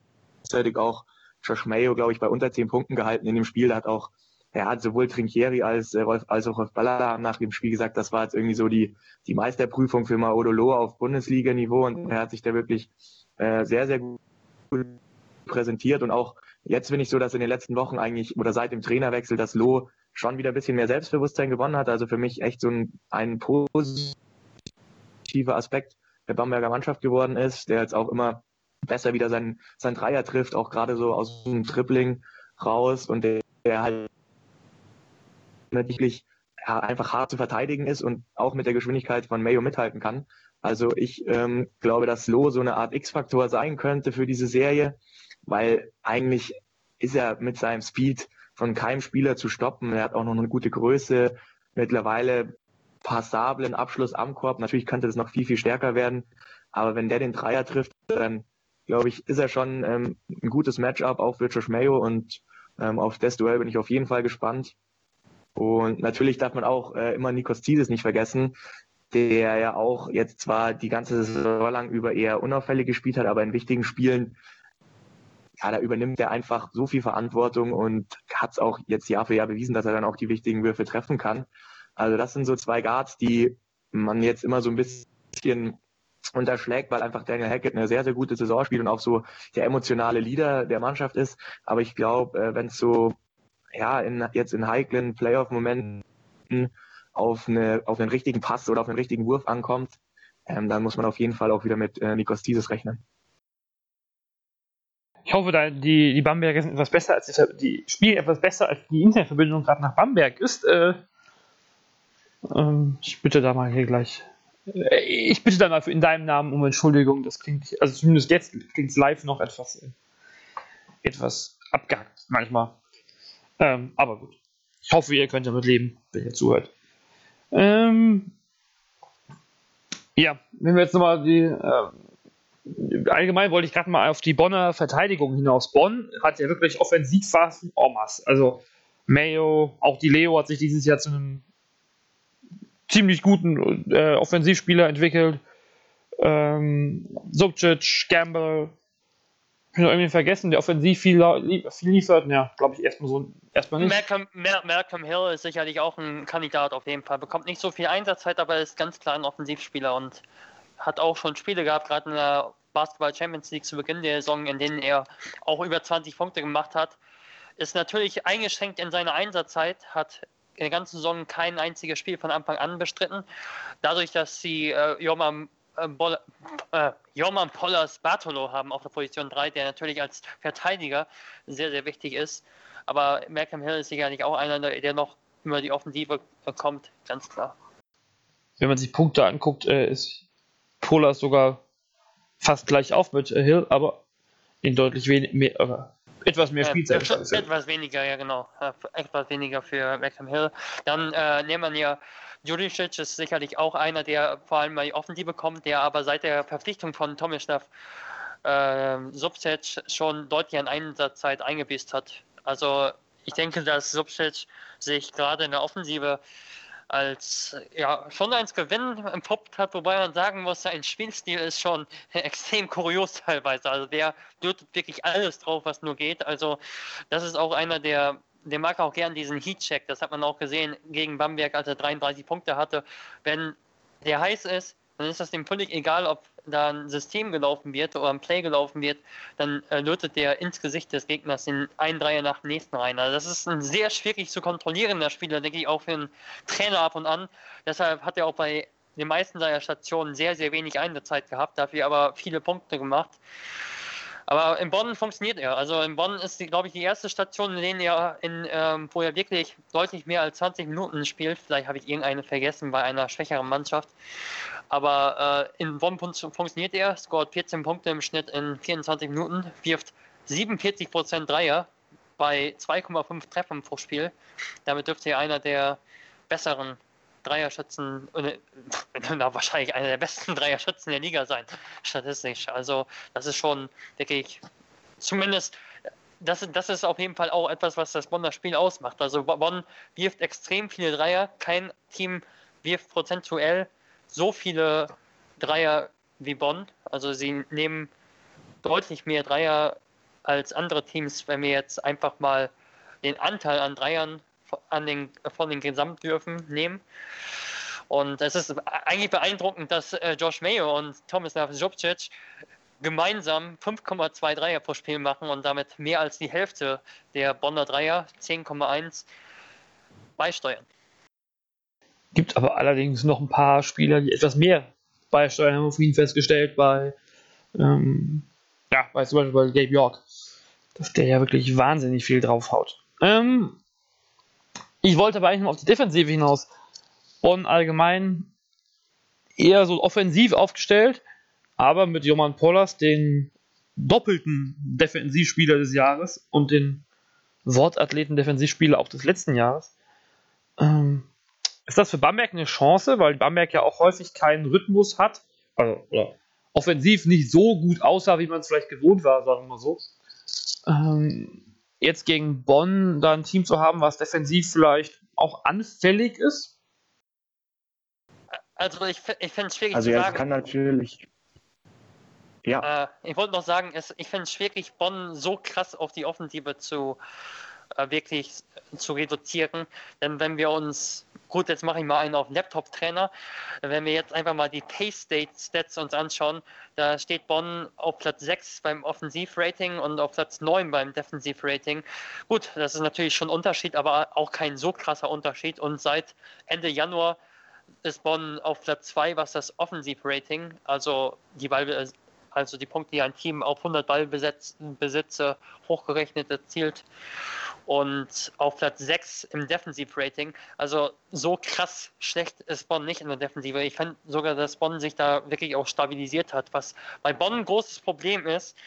Speaker 7: gleichzeitig auch Josh Mayo, glaube ich, bei unter zehn Punkten gehalten in dem Spiel. Da hat auch, er hat sowohl Trinchieri als, äh, Rolf, als auch Rolf Ballala nach dem Spiel gesagt, das war jetzt irgendwie so die, die Meisterprüfung für Maodolo auf Bundesliga-Niveau und er hat sich da wirklich äh, sehr, sehr gut präsentiert und auch jetzt finde ich so, dass in den letzten Wochen eigentlich oder seit dem Trainerwechsel das Loh schon wieder ein bisschen mehr Selbstbewusstsein gewonnen hat. Also für mich echt so ein, ein positiver Aspekt der Bamberger Mannschaft geworden ist, der jetzt auch immer besser wieder sein, sein Dreier trifft, auch gerade so aus dem Tripling raus und der, der halt ja, einfach hart zu verteidigen ist und auch mit der Geschwindigkeit von Mayo mithalten kann. Also ich ähm, glaube, dass Lo so eine Art X-Faktor sein könnte für diese Serie, weil eigentlich ist er mit seinem Speed von keinem Spieler zu stoppen. Er hat auch noch eine gute Größe, mittlerweile passablen Abschluss am Korb. Natürlich könnte das noch viel, viel stärker werden. Aber wenn der den Dreier trifft, dann glaube ich, ist er schon ähm, ein gutes Matchup, auch für Mayo und ähm, auf das Duell bin ich auf jeden Fall gespannt. Und natürlich darf man auch äh, immer Nikos Tizes nicht vergessen, der ja auch jetzt zwar die ganze Saison lang über eher unauffällig gespielt hat, aber in wichtigen Spielen, ja, da übernimmt er einfach so viel Verantwortung und hat es auch jetzt Jahr für Jahr bewiesen, dass er dann auch die wichtigen Würfe treffen kann. Also das sind so zwei Guards, die man jetzt immer so ein bisschen unterschlägt, weil einfach Daniel Hackett eine sehr, sehr gute Saison spielt und auch so der emotionale Leader der Mannschaft ist. Aber ich glaube, äh, wenn es so ja in, jetzt in heiklen Playoff-Momenten auf, eine, auf einen richtigen Pass oder auf einen richtigen Wurf ankommt, ähm, dann muss man auf jeden Fall auch wieder mit äh, Nikos Dieses rechnen.
Speaker 1: Ich hoffe, da die, die Bamberger sind etwas besser als die, die spielen etwas besser als die Internetverbindung gerade nach Bamberg ist. Äh, ähm, ich bitte da mal hier gleich äh, ich bitte dann mal in deinem Namen um Entschuldigung. Das klingt, also zumindest jetzt klingt es live noch etwas, äh, etwas abgehackt manchmal. Ähm, aber gut. Ich hoffe, ihr könnt damit leben, wenn ihr zuhört. Ähm, ja, wenn wir jetzt nochmal die, äh, allgemein wollte ich gerade mal auf die Bonner Verteidigung hinaus. Bonn hat ja wirklich Offensivphasen en masse. Also Mayo, auch die Leo hat sich dieses Jahr zu einem ziemlich guten äh, Offensivspieler entwickelt. Ähm, Subcic, Gamble, habe irgendwie vergessen, der offensiv viel, viel liefert. Ja, glaube ich erstmal so erstmal nicht.
Speaker 6: Malcolm, Malcolm Hill ist sicherlich auch ein Kandidat auf jeden Fall. Bekommt nicht so viel Einsatzzeit, aber ist ganz klar ein Offensivspieler und hat auch schon Spiele gehabt, gerade in der Basketball Champions League zu Beginn der Saison, in denen er auch über 20 Punkte gemacht hat. Ist natürlich eingeschränkt in seiner Einsatzzeit, hat in der ganzen Saison kein einziges Spiel von Anfang an bestritten. Dadurch, dass sie äh, Joman, äh, äh, Joman Pollas Bartolo haben auf der Position 3, der natürlich als Verteidiger sehr, sehr wichtig ist. Aber Malcolm Hill ist sicherlich auch einer, der noch über die Offensive kommt, ganz klar.
Speaker 1: Wenn man sich Punkte anguckt, äh, ist Pollas sogar fast gleich auf mit äh, Hill, aber in deutlich wenig mehr, äh, etwas mehr Spielzeit.
Speaker 6: Äh, etwas weniger, ja genau. Äh, etwas weniger für Beckham Hill. Dann äh, nehmen wir ja Juricic ist sicherlich auch einer, der vor allem bei Offensive kommt, der aber seit der Verpflichtung von Tomislav äh, Subcic schon deutlich an Einsatzzeit eingebüßt hat. Also ich denke, dass Subcic sich gerade in der Offensive als ja schon als Gewinn entpuppt hat, wobei man sagen muss, sein Spielstil ist schon [laughs] extrem kurios teilweise. Also der lötet wirklich alles drauf, was nur geht. Also das ist auch einer, der der mag auch gern diesen Heat-Check. Das hat man auch gesehen gegen Bamberg, als er 33 Punkte hatte. Wenn der heiß ist, dann ist das dem völlig egal, ob da ein System gelaufen wird oder ein Play gelaufen wird, dann äh, lötet der ins Gesicht des Gegners den einen Dreier nach dem nächsten rein. Also das ist ein sehr schwierig zu kontrollierender Spieler, denke ich, auch für einen Trainer ab und an. Deshalb hat er auch bei den meisten seiner Stationen sehr, sehr wenig Einsatzzeit gehabt, dafür aber viele Punkte gemacht. Aber in Bonn funktioniert er. Also in Bonn ist, glaube ich, die erste Station, in der er, in, ähm, wo er wirklich deutlich mehr als 20 Minuten spielt. Vielleicht habe ich irgendeine vergessen bei einer schwächeren Mannschaft. Aber äh, in Bonn funktioniert er, scoret 14 Punkte im Schnitt in 24 Minuten, wirft 47% Dreier bei 2,5 Treffern pro Spiel. Damit dürfte er einer der besseren Dreierschützen, äh, [laughs] na, wahrscheinlich einer der besten Dreierschützen der Liga sein, statistisch. Also das ist schon, denke ich, zumindest, das, das ist auf jeden Fall auch etwas, was das Bonner Spiel ausmacht. Also Bonn wirft extrem viele Dreier, kein Team wirft prozentuell so viele Dreier wie Bonn. Also sie nehmen deutlich mehr Dreier als andere Teams, wenn wir jetzt einfach mal den Anteil an Dreiern an den, von den Gesamtwürfen nehmen. Und es ist eigentlich beeindruckend, dass äh, Josh Mayo und Tomislav Zubcic gemeinsam 5,2 Dreier pro Spiel machen und damit mehr als die Hälfte der Bonner Dreier, 10,1, beisteuern.
Speaker 1: Gibt aber allerdings noch ein paar Spieler, die etwas mehr beisteuern, haben wir vorhin festgestellt, bei, ähm, ja, bei zum Beispiel bei Gabe York, dass der ja wirklich wahnsinnig viel draufhaut. Ähm, ich wollte aber eigentlich nur auf die Defensive hinaus. Bonn allgemein eher so offensiv aufgestellt, aber mit Joman Pollas den doppelten Defensivspieler des Jahres und den Wortathleten Defensivspieler auch des letzten Jahres. Ähm, ist das für Bamberg eine Chance, weil Bamberg ja auch häufig keinen Rhythmus hat, also oder offensiv nicht so gut aussah, wie man es vielleicht gewohnt war, sagen wir mal so. Ähm, jetzt gegen Bonn da ein Team zu haben, was defensiv vielleicht auch anfällig ist?
Speaker 6: Also ich, ich finde es schwierig
Speaker 7: also zu sagen. Also kann natürlich.
Speaker 6: Ja. Äh, ich wollte noch sagen, es, ich finde es schwierig, Bonn so krass auf die Offensive zu wirklich zu reduzieren. Denn wenn wir uns Gut, jetzt mache ich mal einen auf Laptop-Trainer. Wenn wir jetzt einfach mal die Pace-Stats uns anschauen, da steht Bonn auf Platz 6 beim Offensiv-Rating und auf Platz 9 beim Defensiv-Rating. Gut, das ist natürlich schon ein Unterschied, aber auch kein so krasser Unterschied. Und seit Ende Januar ist Bonn auf Platz 2, was das Offensiv-Rating, also die Ball, also die Punkte, die ein Team auf 100 Ballbesitze hochgerechnet erzielt und auf Platz 6 im Defensiv-Rating. Also so krass schlecht ist Bonn nicht in der Defensive. Ich fand sogar, dass Bonn sich da wirklich auch stabilisiert hat. Was bei Bonn ein großes Problem ist,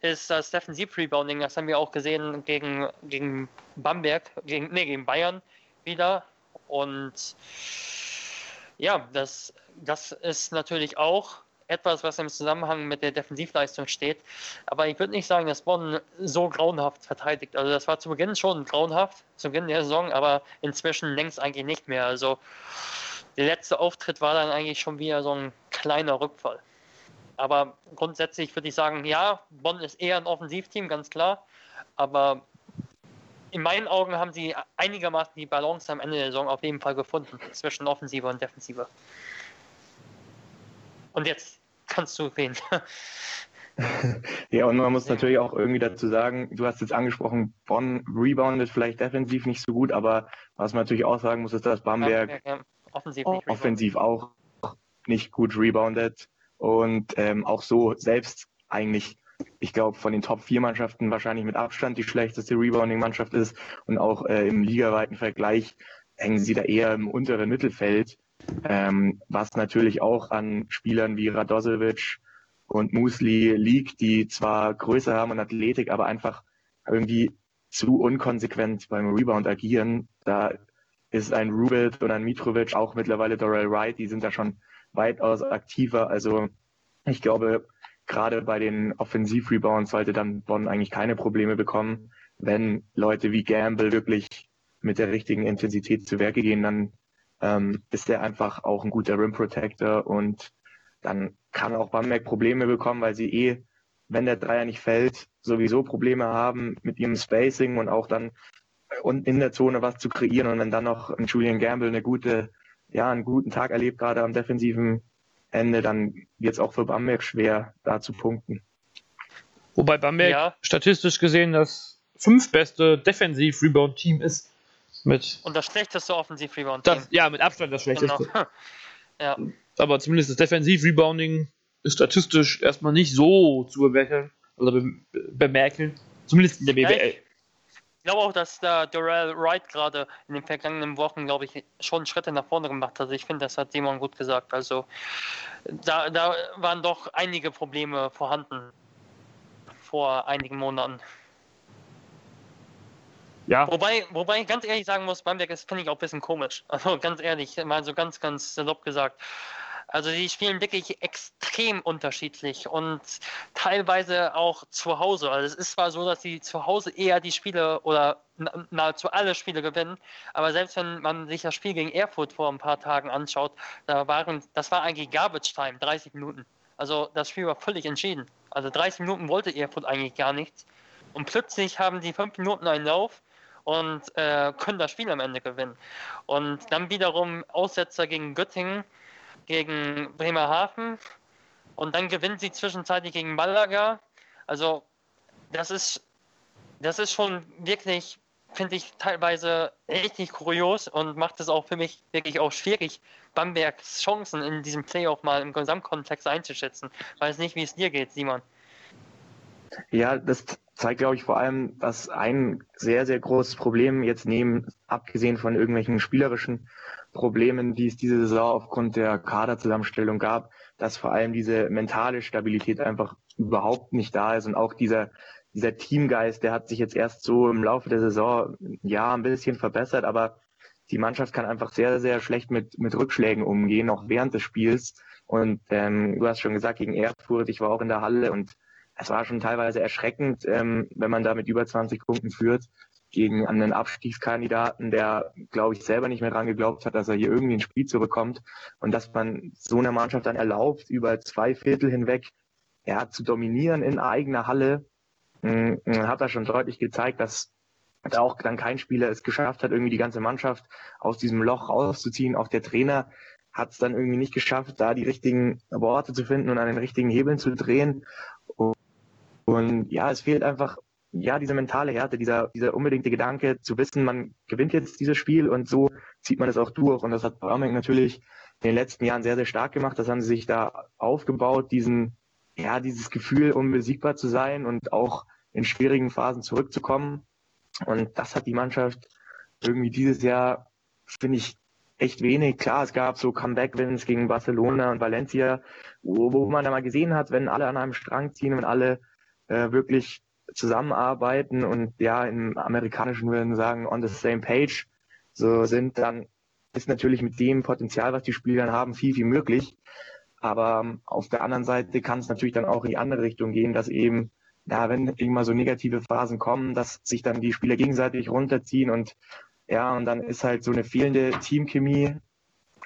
Speaker 6: ist das Defensiv-Rebounding. Das haben wir auch gesehen gegen, gegen Bamberg, gegen, nee, gegen Bayern wieder. Und ja, das, das ist natürlich auch etwas, was im Zusammenhang mit der Defensivleistung steht. Aber ich würde nicht sagen, dass Bonn so grauenhaft verteidigt. Also das war zu Beginn schon grauenhaft, zu Beginn der Saison, aber inzwischen längst eigentlich nicht mehr. Also der letzte Auftritt war dann eigentlich schon wieder so ein kleiner Rückfall. Aber grundsätzlich würde ich sagen, ja, Bonn ist eher ein Offensivteam, ganz klar. Aber in meinen Augen haben sie einigermaßen die Balance am Ende der Saison auf jeden Fall gefunden zwischen Offensive und Defensive. Und jetzt kannst du reden. [laughs]
Speaker 7: ja, und man muss natürlich auch irgendwie dazu sagen, du hast jetzt angesprochen, Bonn reboundet vielleicht defensiv nicht so gut, aber was man natürlich auch sagen muss, ist, dass Bamberg ja, ja, offensiv, offensiv auch nicht gut reboundet und ähm, auch so selbst eigentlich, ich glaube, von den Top 4 Mannschaften wahrscheinlich mit Abstand die schlechteste Rebounding-Mannschaft ist und auch äh, im ligaweiten Vergleich hängen sie da eher im unteren Mittelfeld, ähm, was natürlich auch an Spielern wie Radosevic und Musli liegt, die zwar Größe haben und Athletik, aber einfach irgendwie zu unkonsequent beim Rebound agieren. Da ist ein Rubit und ein Mitrovic, auch mittlerweile Dorel Wright, die sind da schon weitaus aktiver. Also ich glaube, gerade bei den Offensivrebounds sollte dann Bonn eigentlich keine Probleme bekommen. Wenn Leute wie Gamble wirklich mit der richtigen Intensität zu Werke gehen, dann ähm, ist er einfach auch ein guter Rim Protector und dann kann auch Bamberg Probleme bekommen, weil sie eh, wenn der Dreier nicht fällt, sowieso Probleme haben mit ihrem Spacing und auch dann und in der Zone was zu kreieren und wenn dann noch ein Julian Gamble eine gute ja, einen guten Tag erlebt, gerade am defensiven Ende, dann wird es auch für Bamberg schwer, da zu punkten.
Speaker 1: Wobei Bamberg ja. statistisch gesehen das fünftbeste Defensiv-Rebound-Team ist. Mit
Speaker 6: Und das schlechteste Offensiv-Rebound-Team.
Speaker 1: Ja, mit Abstand das schlechteste. Genau. [laughs] ja. Aber zumindest das Defensiv-Rebounding ist statistisch erstmal nicht so zu bemerken. Also bemerken. Zumindest in der BBL. Ja,
Speaker 6: glaube auch, dass da Dorel Wright gerade in den vergangenen Wochen, glaube ich, schon Schritte nach vorne gemacht hat. Ich finde, das hat Simon gut gesagt. Also da, da waren doch einige Probleme vorhanden vor einigen Monaten. Ja. Wobei, wobei ich ganz ehrlich sagen muss, Bamberg ist, finde ich, auch ein bisschen komisch. Also ganz ehrlich, mal so ganz, ganz salopp gesagt. Also die spielen wirklich extrem unterschiedlich und teilweise auch zu Hause. Also es ist zwar so, dass sie zu Hause eher die Spiele oder nahezu alle Spiele gewinnen, aber selbst wenn man sich das Spiel gegen Erfurt vor ein paar Tagen anschaut, da waren, das war eigentlich Garbage Time, 30 Minuten. Also das Spiel war völlig entschieden. Also 30 Minuten wollte Erfurt eigentlich gar nichts. Und plötzlich haben die fünf Minuten einen Lauf und äh, können das Spiel am Ende gewinnen. Und dann wiederum Aussetzer gegen Göttingen gegen Bremerhaven und dann gewinnt sie zwischenzeitlich gegen Malaga. Also das ist, das ist schon wirklich, finde ich, teilweise richtig kurios und macht es auch für mich wirklich auch schwierig, Bambergs Chancen in diesem Playoff mal im Gesamtkontext einzuschätzen. Weiß nicht, wie es dir geht, Simon.
Speaker 7: Ja, das zeigt, glaube ich, vor allem, dass ein sehr, sehr großes Problem jetzt neben, abgesehen von irgendwelchen spielerischen Problemen, die es diese Saison aufgrund der Kaderzusammenstellung gab, dass vor allem diese mentale Stabilität einfach überhaupt nicht da ist und auch dieser dieser Teamgeist, der hat sich jetzt erst so im Laufe der Saison ja ein bisschen verbessert, aber die Mannschaft kann einfach sehr, sehr schlecht mit, mit Rückschlägen umgehen, auch während des Spiels. Und ähm, du hast schon gesagt, gegen Erfurt, ich war auch in der Halle und es war schon teilweise erschreckend, ähm, wenn man da mit über 20 Punkten führt gegen einen Abstiegskandidaten, der, glaube ich, selber nicht mehr dran geglaubt hat, dass er hier irgendwie ein Spiel zurückkommt und dass man so einer Mannschaft dann erlaubt, über zwei Viertel hinweg ja, zu dominieren in eigener Halle, mh, mm, hat er schon deutlich gezeigt, dass da auch dann kein Spieler es geschafft hat, irgendwie die ganze Mannschaft aus diesem Loch rauszuziehen. Auch der Trainer hat es dann irgendwie nicht geschafft, da die richtigen Worte zu finden und an den richtigen Hebeln zu drehen. Und, ja, es fehlt einfach ja, diese mentale Härte, dieser, dieser unbedingte Gedanke zu wissen, man gewinnt jetzt dieses Spiel und so zieht man es auch durch. Und das hat Braunberg natürlich in den letzten Jahren sehr, sehr stark gemacht. Das haben sie sich da aufgebaut, diesen, ja, dieses Gefühl, unbesiegbar zu sein und auch in schwierigen Phasen zurückzukommen. Und das hat die Mannschaft irgendwie dieses Jahr, finde ich, echt wenig. Klar, es gab so Comeback-Wins gegen Barcelona und Valencia, wo, wo man da mal gesehen hat, wenn alle an einem Strang ziehen und alle äh, wirklich zusammenarbeiten und ja, im amerikanischen würden sagen, on the same page, so sind, dann ist natürlich mit dem Potenzial, was die Spieler haben, viel, viel möglich. Aber ähm, auf der anderen Seite kann es natürlich dann auch in die andere Richtung gehen, dass eben, ja, wenn irgendwann so negative Phasen kommen, dass sich dann die Spieler gegenseitig runterziehen und ja, und dann ist halt so eine fehlende Teamchemie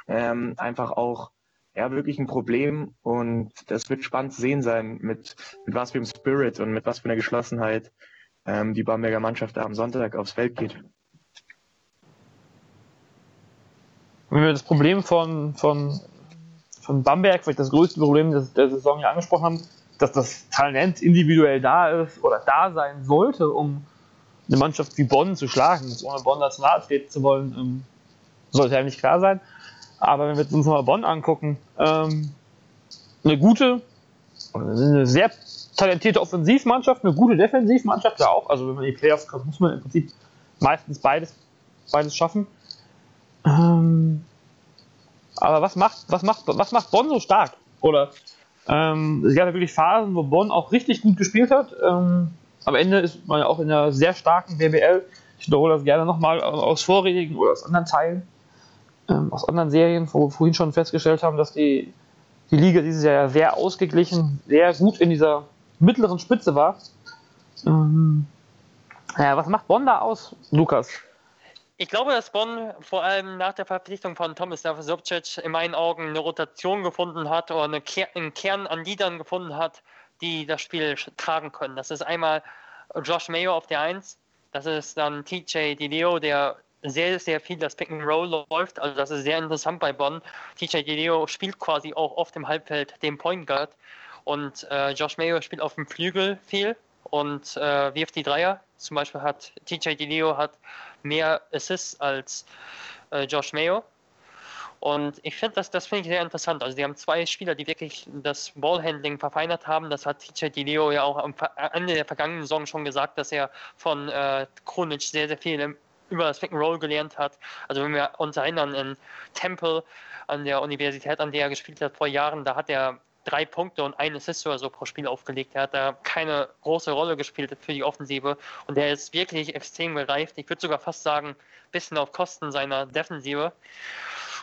Speaker 7: ähm, einfach auch ja wirklich ein Problem und das wird spannend zu sehen sein, mit, mit was für einem Spirit und mit was für einer Geschlossenheit ähm, die Bamberger Mannschaft am Sonntag aufs Feld geht.
Speaker 1: Wenn wir das Problem von, von, von Bamberg, vielleicht das größte Problem der, der Saison hier angesprochen haben, dass das Talent individuell da ist oder da sein sollte, um eine Mannschaft wie Bonn zu schlagen, ohne Bonn als treten zu wollen, ähm, sollte ja nicht klar sein. Aber wenn wir uns mal Bonn angucken, ähm, eine gute, eine sehr talentierte Offensivmannschaft, eine gute Defensivmannschaft ja auch. Also wenn man in die Playoffs kommt, muss man im Prinzip meistens beides, beides schaffen. Ähm, aber was macht, was, macht, was macht Bonn so stark? Oder ähm, es gab ja wirklich Phasen, wo Bonn auch richtig gut gespielt hat. Ähm, am Ende ist man ja auch in einer sehr starken BBL. Ich wiederhole das gerne nochmal aus vorherigen oder aus anderen Teilen, ähm, aus anderen Serien, wo wir vorhin schon festgestellt haben, dass die, die Liga dieses Jahr sehr ausgeglichen, sehr gut in dieser mittleren Spitze war. Ähm, ja, was macht Bonn da aus, Lukas?
Speaker 6: Ich glaube, dass Bonn vor allem nach der Verpflichtung von Tomislav Sobcic in meinen Augen eine Rotation gefunden hat oder eine Ker einen Kern an Liedern gefunden hat, die das Spiel tragen können. Das ist einmal Josh Mayo auf der 1, das ist dann TJ DiLeo, der sehr, sehr viel das Pick and Roll läuft. Also das ist sehr interessant bei Bonn. TJ DiLeo spielt quasi auch oft im Halbfeld den Point Guard und äh, Josh Mayo spielt auf dem Flügel viel und äh, wirft die Dreier. Zum Beispiel hat TJ DiLeo hat mehr Assists als äh, Josh Mayo. Und ich finde, das, das finde ich sehr interessant. Also, die haben zwei Spieler, die wirklich das Ballhandling verfeinert haben. Das hat TJ DiLeo ja auch am Ende der vergangenen Saison schon gesagt, dass er von äh, Kronic sehr, sehr viel über das Pick and Roll gelernt hat. Also, wenn wir uns erinnern, in Temple, an der Universität, an der er gespielt hat vor Jahren, da hat er drei Punkte und ein Assist oder so pro Spiel aufgelegt. Er hat da keine große Rolle gespielt für die Offensive und er ist wirklich extrem gereift. Ich würde sogar fast sagen, ein bisschen auf Kosten seiner Defensive.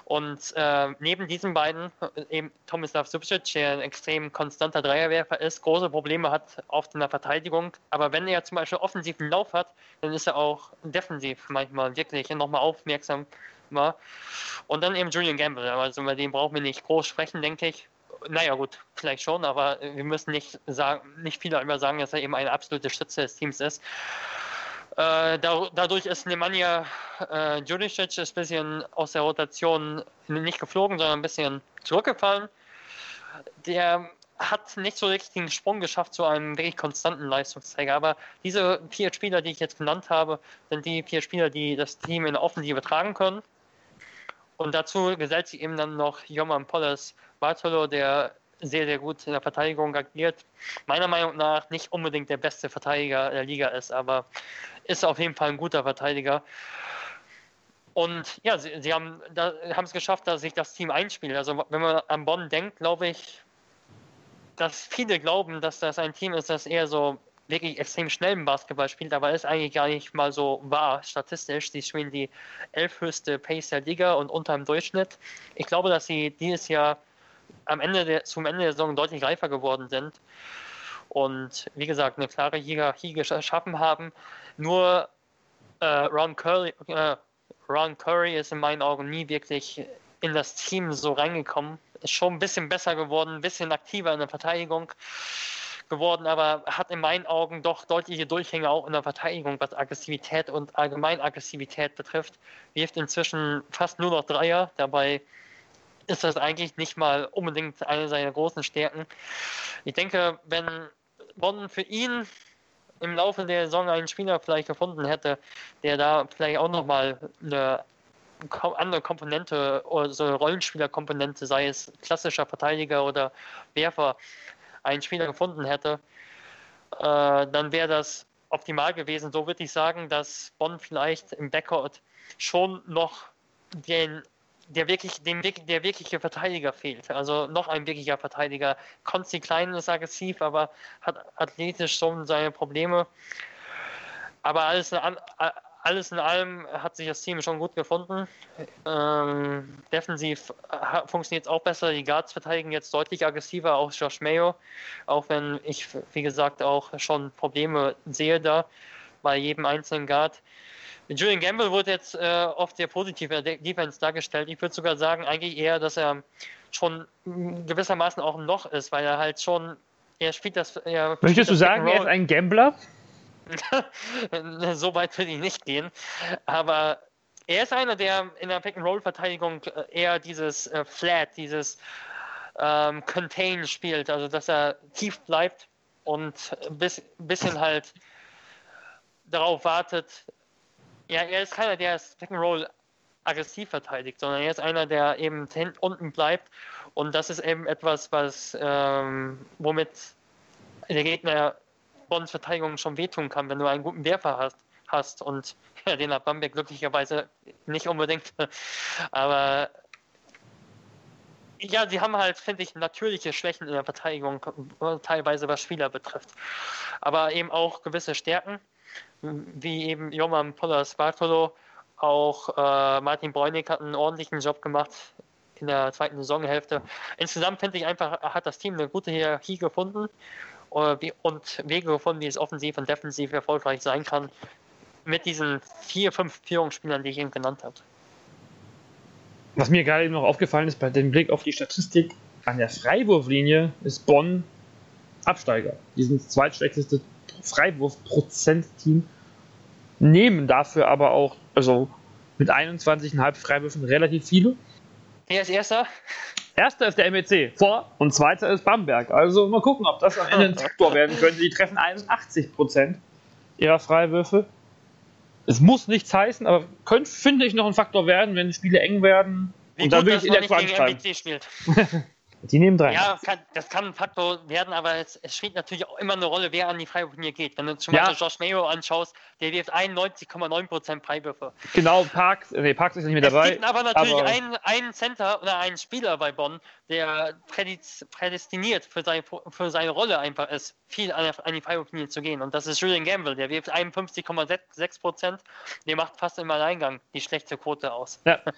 Speaker 6: Und äh, neben diesen beiden, äh, eben Tomislav Subcic, der ein extrem konstanter Dreierwerfer ist, große Probleme hat auf der Verteidigung. Aber wenn er zum Beispiel offensiven Lauf hat, dann ist er auch defensiv manchmal wirklich nochmal aufmerksam. Und dann eben Julian Gamble. Also über den brauchen wir nicht groß sprechen, denke ich. Naja, gut, vielleicht schon, aber wir müssen nicht, sagen, nicht viel darüber sagen, dass er eben eine absolute Stütze des Teams ist. Äh, da, dadurch ist Nemanja äh, Juricic ein bisschen aus der Rotation nicht geflogen, sondern ein bisschen zurückgefallen. Der hat nicht so richtig den Sprung geschafft zu einem wirklich konstanten Leistungsträger. Aber diese vier Spieler, die ich jetzt genannt habe, sind die vier Spieler, die das Team in der Offensive tragen können. Und dazu gesellt sich eben dann noch Joman Polles Bartolo, der sehr, sehr gut in der Verteidigung agiert. Meiner Meinung nach nicht unbedingt der beste Verteidiger der Liga ist, aber ist auf jeden Fall ein guter Verteidiger. Und ja, sie, sie haben es geschafft, dass sich das Team einspielt. Also wenn man an Bonn denkt, glaube ich, dass viele glauben, dass das ein Team ist, das eher so wirklich extrem schnell im Basketball spielt, aber ist eigentlich gar nicht mal so wahr statistisch. Sie spielen die elfhöchste Pace der Liga und unter dem Durchschnitt. Ich glaube, dass sie dieses Jahr am Ende der, zum Ende der Saison deutlich reifer geworden sind und wie gesagt eine klare Hierarchie geschaffen haben. Nur äh, Ron, Curry, äh, Ron Curry ist in meinen Augen nie wirklich in das Team so reingekommen. Ist schon ein bisschen besser geworden, ein bisschen aktiver in der Verteidigung geworden, aber hat in meinen Augen doch deutliche Durchhänge auch in der Verteidigung, was Aggressivität und allgemein Aggressivität betrifft. Wirft inzwischen fast nur noch Dreier, dabei ist das eigentlich nicht mal unbedingt eine seiner großen Stärken. Ich denke, wenn Bonn für ihn im Laufe der Saison einen Spieler vielleicht gefunden hätte, der da vielleicht auch nochmal eine andere Komponente oder so Rollenspielerkomponente, sei es klassischer Verteidiger oder Werfer, einen Spieler gefunden hätte, äh, dann wäre das optimal gewesen. So würde ich sagen, dass Bonn vielleicht im Backcourt schon noch den der wirklich, dem, der wirkliche Verteidiger fehlt. Also noch ein wirklicher Verteidiger. Konsti Klein ist aggressiv, aber hat athletisch schon seine Probleme. Aber alles, alles alles in allem hat sich das Team schon gut gefunden. Ähm, defensiv funktioniert es auch besser. Die Guards verteidigen jetzt deutlich aggressiver, auch Josh Mayo. Auch wenn ich, wie gesagt, auch schon Probleme sehe da bei jedem einzelnen Guard. Julian Gamble wurde jetzt äh, oft sehr positiv in der Defense dargestellt. Ich würde sogar sagen, eigentlich eher, dass er schon gewissermaßen auch ein Loch ist, weil er halt schon, er spielt das. Er
Speaker 1: Möchtest du sagen, er ist ein Gambler? [laughs]
Speaker 6: so weit will ich nicht gehen. Aber er ist einer, der in der Pick-and-Roll-Verteidigung äh, eher dieses äh, Flat, dieses ähm, Contain spielt, also dass er tief bleibt und ein bisschen halt darauf wartet. Ja, er ist keiner, der das Pick-and-Roll aggressiv verteidigt, sondern er ist einer, der eben unten bleibt und das ist eben etwas, was ähm, womit der Gegner Bonds Verteidigung schon wehtun kann, wenn du einen guten Werfer hast. hast. Und ja, den hat Bamberg glücklicherweise nicht unbedingt. [laughs] Aber ja, sie haben halt, finde ich, natürliche Schwächen in der Verteidigung, teilweise was Spieler betrifft. Aber eben auch gewisse Stärken, wie eben Joman Pollers Bartolo, auch äh, Martin Bräunig hat einen ordentlichen Job gemacht in der zweiten Saisonhälfte. Insgesamt finde ich einfach, hat das Team eine gute Hierarchie gefunden und Wege gefunden, wie es offensiv und defensiv erfolgreich sein kann, mit diesen vier, fünf Führungsspielern, die ich eben genannt habe.
Speaker 1: Was mir gerade eben noch aufgefallen ist, bei dem Blick auf die Statistik, an der Freiwurflinie ist Bonn Absteiger. Die sind das zweitschlechteste Freiwurfprozentteam, nehmen dafür aber auch, also mit 21,5 Freiwürfen relativ viele.
Speaker 6: Wer ist Erster?
Speaker 1: Erster ist der MEC, vor und zweiter ist Bamberg. Also mal gucken, ob das am Ende ein Faktor werden könnte. Die treffen 81% ihrer Freiwürfe. Es muss nichts heißen, aber könnte, finde ich, noch ein Faktor werden, wenn Spiele eng werden.
Speaker 6: Wie und gut, dann will ich in der Crunch MEC spielt. [laughs]
Speaker 1: Die nehmen drei.
Speaker 6: Ja, kann, das kann ein Faktor werden, aber es, es, spielt natürlich auch immer eine Rolle, wer an die Freiwurflinie geht. Wenn du zum ja. Beispiel Josh Mayo anschaust, der wirft 91,9% Freiwürfe.
Speaker 1: Genau, Parks, nee, Parks ist nicht mehr dabei. Es
Speaker 6: gibt aber natürlich aber einen, einen Center oder einen Spieler bei Bonn, der prädestiniert für, sein, für seine Rolle einfach ist, viel an, die Freiwurflinie zu gehen. Und das ist Julian Gamble, der wirft 51,6%, der macht fast im Alleingang die schlechte Quote aus. Ja. [laughs]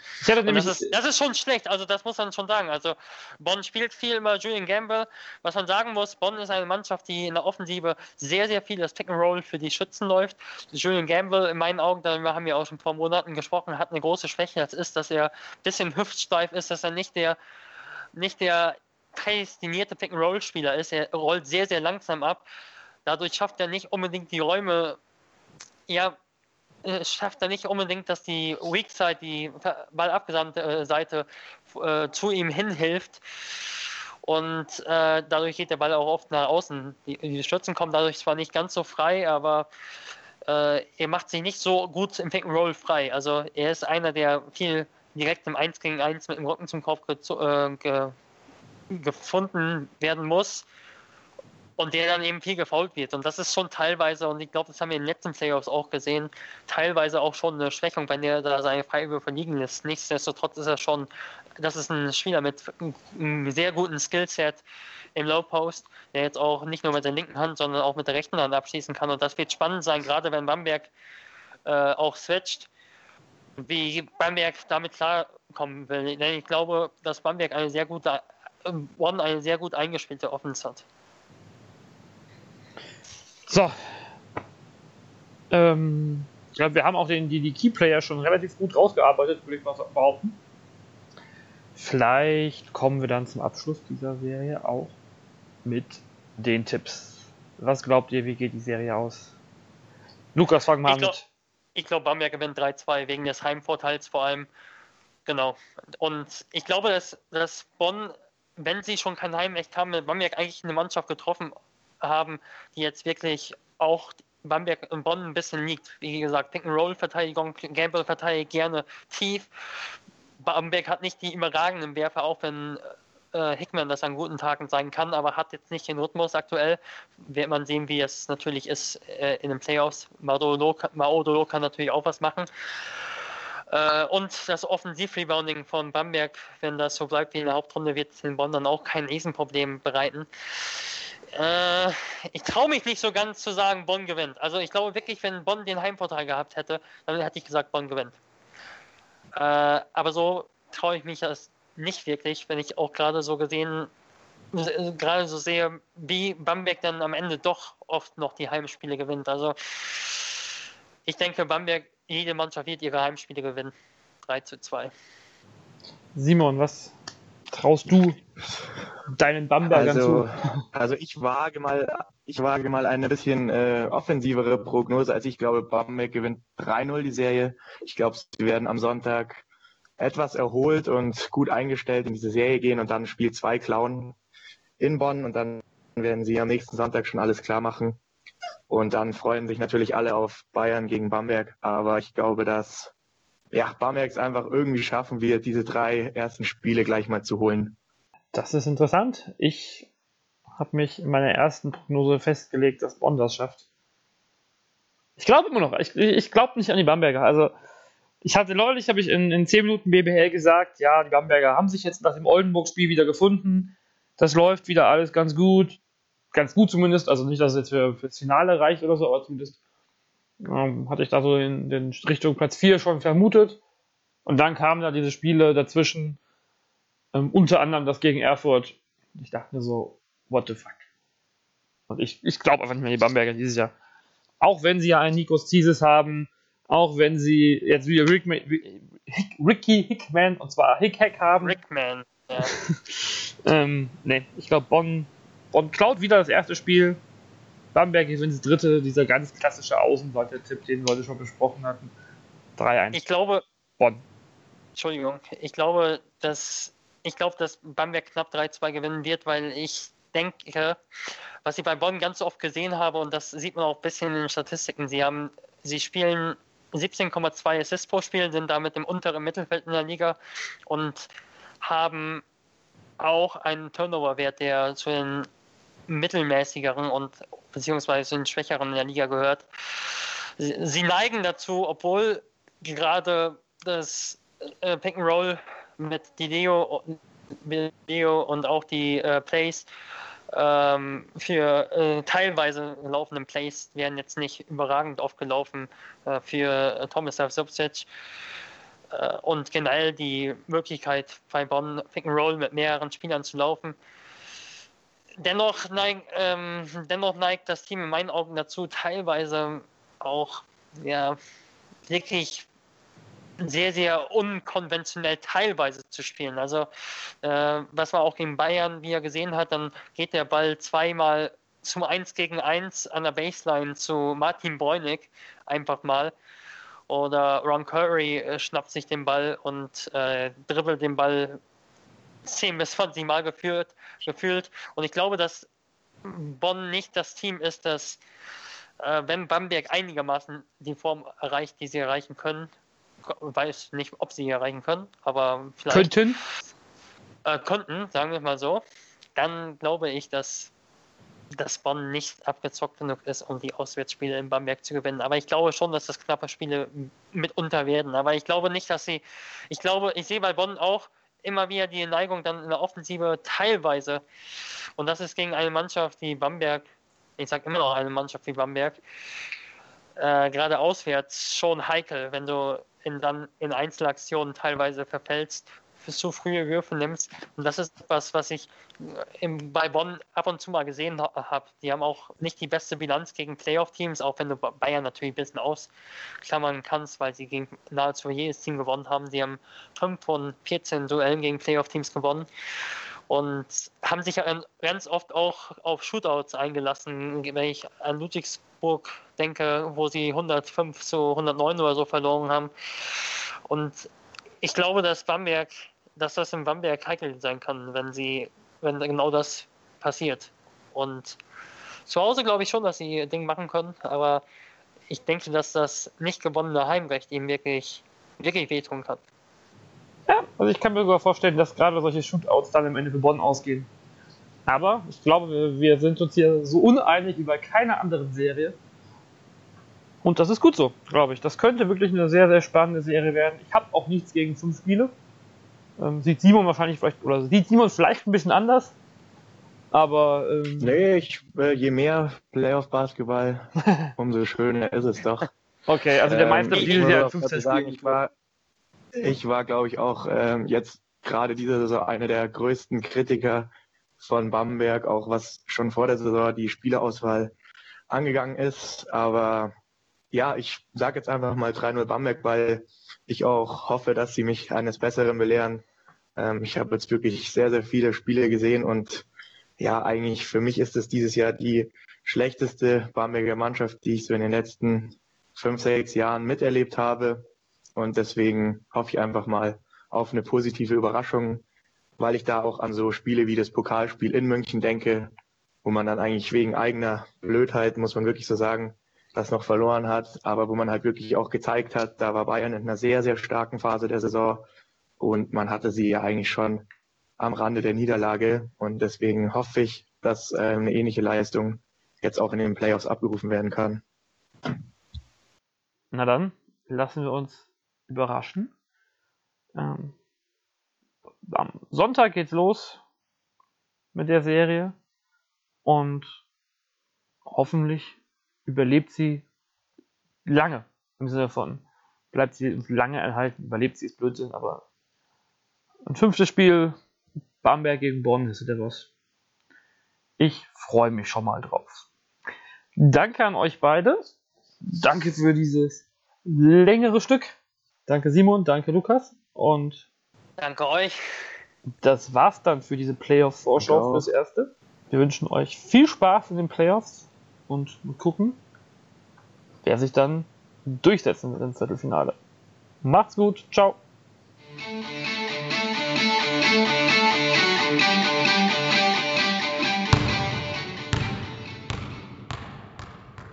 Speaker 6: Das ist, das ist schon schlecht, also das muss man schon sagen. Also Bonn spielt viel über Julian Gamble. Was man sagen muss, Bonn ist eine Mannschaft, die in der Offensive sehr, sehr viel das Pick and Roll für die Schützen läuft. Julian Gamble, in meinen Augen, darüber haben wir auch schon vor Monaten gesprochen, hat eine große Schwäche. Das ist, dass er ein bisschen hüftsteif ist, dass er nicht der, nicht der prädestinierte Pick Roll Spieler ist. Er rollt sehr, sehr langsam ab. Dadurch schafft er nicht unbedingt die Räume ja, es schafft er nicht unbedingt, dass die Weak Side, die ballabgesandte äh, Seite äh, zu ihm hinhilft. Und äh, dadurch geht der Ball auch oft nach außen. Die, die Stürzen kommen dadurch zwar nicht ganz so frei, aber äh, er macht sich nicht so gut im Pick Roll frei. Also er ist einer, der viel direkt im 1 gegen 1 mit dem Rücken zum Kopf äh, ge gefunden werden muss und der dann eben viel gefault wird. Und das ist schon teilweise, und ich glaube, das haben wir in den letzten Playoffs auch gesehen, teilweise auch schon eine Schwächung, wenn der da seine Freiwürfe liegen lässt. Nichtsdestotrotz ist er schon, das ist ein Spieler mit einem sehr guten Skillset im Low Post, der jetzt auch nicht nur mit der linken Hand, sondern auch mit der rechten Hand abschließen kann. Und das wird spannend sein, gerade wenn Bamberg äh, auch switcht, wie Bamberg damit klarkommen will. Denn ich glaube, dass Bamberg eine sehr gute, One eine sehr gut eingespielte Offense hat.
Speaker 1: So. Ähm, ich glaube, wir haben auch den, die, die Keyplayer schon relativ gut rausgearbeitet, würde ich mal behaupten. Vielleicht kommen wir dann zum Abschluss dieser Serie auch mit den Tipps. Was glaubt ihr, wie geht die Serie aus? Lukas, fang mal
Speaker 6: an mit. Ich glaube, Bamberg gewinnt 3-2 wegen des Heimvorteils vor allem. Genau. Und ich glaube, dass, dass Bonn, wenn sie schon kein Heimrecht haben, mit Bamberg eigentlich eine Mannschaft getroffen haben, die jetzt wirklich auch Bamberg und Bonn ein bisschen liegt. Wie gesagt, Pick-and-Roll-Verteidigung, Gamble verteidigt gerne tief. Bamberg hat nicht die überragenden Werfer, auch wenn äh, Hickman das an guten Tagen sein kann, aber hat jetzt nicht den Rhythmus aktuell. Wird man sehen, wie es natürlich ist äh, in den Playoffs. Maodolo kann natürlich auch was machen. Äh, und das Offensiv-Rebounding von Bamberg, wenn das so bleibt wie in der Hauptrunde, wird den Bonn dann auch kein Riesenproblem bereiten Äh, ich traue mich nicht so ganz zu sagen, Bonn gewinnt. Also ich glaube wirklich, wenn Bonn den Heimvorteil gehabt hätte, dann hätte ich gesagt, Bonn gewinnt. Äh, aber so traue ich mich das nicht wirklich, wenn ich auch gerade so gesehen, gerade so sehe, wie Bamberg dann am Ende doch oft noch die Heimspiele gewinnt. Also ich denke, Bamberg, jede Mannschaft wird ihre Heimspiele gewinnen. 3 zu 2.
Speaker 1: Simon, was traust du deinen Bambergern
Speaker 7: Also,
Speaker 1: zu?
Speaker 7: also ich wage mal, ich wage mal eine bisschen äh, offensivere Prognose. Also ich glaube, Bamberg gewinnt 3-0 die Serie. Ich glaube, sie werden am Sonntag etwas erholt und gut eingestellt in diese Serie gehen und dann Spiel 2 klauen in Bonn und dann werden sie am nächsten Sonntag schon alles klar machen. Und dann freuen sich natürlich alle auf Bayern gegen Bamberg. Aber ich glaube, dass ja, Bamberg es einfach irgendwie schaffen wird, diese drei ersten Spiele gleich mal zu holen.
Speaker 1: Das ist interessant. Ich habe mich in meiner ersten Prognose festgelegt, dass Bonn das schafft. Ich glaube immer noch. Ich, ich glaube nicht an die Bamberger. Also ich hatte neulich, habe ich in, in 10 Minuten BBL gesagt, ja, die Bamberger haben sich jetzt nach dem Oldenburg-Spiel wieder gefunden. Das läuft wieder alles ganz gut. Ganz gut zumindest. Also nicht, dass es jetzt für, fürs Finale reicht oder so, aber zumindest ähm, hatte ich da so in, in Richtung Platz 4 schon vermutet. Und dann kamen da diese Spiele dazwischen, ähm, unter anderem das gegen Erfurt. Ich dachte mir so, what the fuck. Und ich, ich glaube einfach nicht mehr an die Bamberger dieses Jahr. Auch wenn sie ja einen Nikos Zieses haben, auch wenn sie jetzt wieder Rick, Hick, Ricky Hickman, und zwar Hick-Hack haben.
Speaker 6: Rickman, ja. [laughs]
Speaker 1: ähm, nee, ich glaube, Bonn, Bonn klaut wieder das erste Spiel. Bamberg gewinnt das dritte, dieser ganz klassische Außenseiter-Tipp, den wir heute schon besprochen hatten. 3-1.
Speaker 6: Ich glaube,
Speaker 1: Bonn.
Speaker 6: Entschuldigung, ich glaube, dass ich glaube, dass Bamberg knapp 3-2 gewinnen wird, weil ich denke, was ich bei Bonn ganz oft gesehen habe, und das sieht man auch ein bisschen in den Statistiken, sie haben, sie spielen 17,2 Assists pro Spiel, sind damit im unteren Mittelfeld in der Liga und haben auch einen Turnover-Wert, der zu den mittelmäßigeren und beziehungsweise zu den schwächeren in der Liga gehört. Sie, sie neigen dazu, obwohl gerade das äh, Pick and Roll mit Dideo, Dideo und auch die äh, Plays ähm, für äh, teilweise laufenden Plays werden jetzt nicht überragend aufgelaufen äh, für äh, Tomislav Subsic. Äh, und generell die Möglichkeit bei Bonn Pick and Roll mit mehreren Spielern zu laufen. Dennoch, neig, ähm, dennoch neigt das Team in meinen Augen dazu, teilweise auch ja, wirklich sehr, sehr unkonventionell teilweise zu spielen. Also, äh, was man auch gegen Bayern wieder gesehen hat, dann geht der Ball zweimal zum 1 gegen 1 an der Baseline zu Martin Bräunig einfach mal. Oder Ron Curry äh, schnappt sich den Ball und äh, dribbelt den Ball 10 bis 20 Mal geführt, gefühlt. Und ich glaube, dass Bonn nicht das Team ist, das, äh, wenn Bamberg einigermaßen die Form erreicht, die sie erreichen können, weiß nicht, ob sie erreichen können, aber vielleicht
Speaker 1: Könnten.
Speaker 6: äh, könnten, sagen wir mal so, dann glaube ich, dass, dass Bonn nicht abgezockt genug ist, um die Auswärtsspiele in Bamberg zu gewinnen. Aber ich glaube schon, dass das knappe Spiele mitunter werden. Aber ich glaube nicht, dass sie, ich glaube, ich sehe bei Bonn auch immer wieder die Neigung dann in der Offensive teilweise. Und das ist gegen eine Mannschaft wie Bamberg, ich sage immer noch eine Mannschaft wie Bamberg, äh, gerade auswärts schon heikel, wenn du in, dann in Einzelaktionen teilweise verfällst, für zu frühe Würfe nimmst. Und das ist etwas, was ich im, bei Bonn ab und zu mal gesehen ha habe. Die haben auch nicht die beste Bilanz gegen Playoff-Teams, auch wenn du Bayern natürlich ein bisschen ausklammern kannst, weil sie gegen nahezu jedes Team gewonnen haben. Die haben 5 von 14 Duellen gegen Playoff-Teams gewonnen und haben sich ganz oft auch auf Shootouts eingelassen. Wenn ich an Ludwigsburg denke, wo sie 105 zu 109 oder so verloren haben. Und ich glaube, dass Bamberg, dass das in Bamberg heikel sein kann, wenn sie, wenn genau das passiert. Und zu Hause glaube ich schon, dass sie Ding machen können, aber ich denke, dass das nicht gewonnene Heimrecht ihm wirklich, wirklich wehtun kann.
Speaker 1: Ja, also ich kann mir sogar vorstellen, dass gerade solche Shootouts dann am Ende für Bonn ausgehen. Aber ich glaube, wir, sind uns hier so uneinig wie bei keiner anderen Serie. Und das ist gut so, glaube ich. Das könnte wirklich eine sehr, sehr spannende Serie werden. Ich habe auch nichts gegen fünf Spiele. Ähm, sieht Simon wahrscheinlich vielleicht, oder sieht Simon vielleicht ein bisschen anders. Aber ähm,
Speaker 7: Nee, ich, äh, je mehr Playoff-Basketball, [laughs] umso schöner ist es doch.
Speaker 1: okay, also der
Speaker 7: Ähm,
Speaker 1: Meister
Speaker 7: ich
Speaker 1: dieses Jahr
Speaker 7: auch
Speaker 1: 15
Speaker 7: dazu sagen, ich war, ich war, glaube ich, auch ähm, jetzt gerade diese Saison einer der größten Kritiker von Bamberg, auch was schon vor der Saison die Spielerauswahl angegangen ist. Aber ja, ich sage jetzt einfach mal 3-0 Bamberg, weil ich auch hoffe, dass sie mich eines Besseren belehren. Ähm, ich habe jetzt wirklich sehr, sehr viele Spiele gesehen und ja, eigentlich für mich ist es dieses Jahr die schlechteste Bamberger Mannschaft, die ich so in den letzten fünf, sechs Jahren miterlebt habe. Und deswegen hoffe ich einfach mal auf eine positive Überraschung, weil ich da auch an so Spiele wie das Pokalspiel in München denke, wo man dann eigentlich wegen eigener Blödheit, muss man wirklich so sagen, das noch verloren hat, aber wo man halt wirklich auch gezeigt hat, da war Bayern in einer sehr, sehr starken Phase der Saison und man hatte sie ja eigentlich schon am Rande der Niederlage und deswegen hoffe ich, dass äh, eine ähnliche Leistung jetzt auch in den Playoffs abgerufen werden kann.
Speaker 1: Na dann, lassen wir uns überraschen. Ähm, am Sonntag geht's los mit der Serie und hoffentlich überlebt sie lange. Im Sinne von, bleibt sie lange erhalten, überlebt sie ist Blödsinn, aber ein fünftes Spiel, Bamberg gegen Bonn ist der was. Ich freue mich schon mal drauf. Danke an euch beide. Danke für dieses längere Stück. Danke Simon, danke Lukas. Und
Speaker 6: Danke euch.
Speaker 1: das war's dann für diese Playoff-Vorschau
Speaker 7: auch.
Speaker 1: fürs Erste. Wir wünschen euch viel Spaß in den Playoffs und gucken, wer sich dann durchsetzen wird im Viertelfinale. Macht's gut, ciao.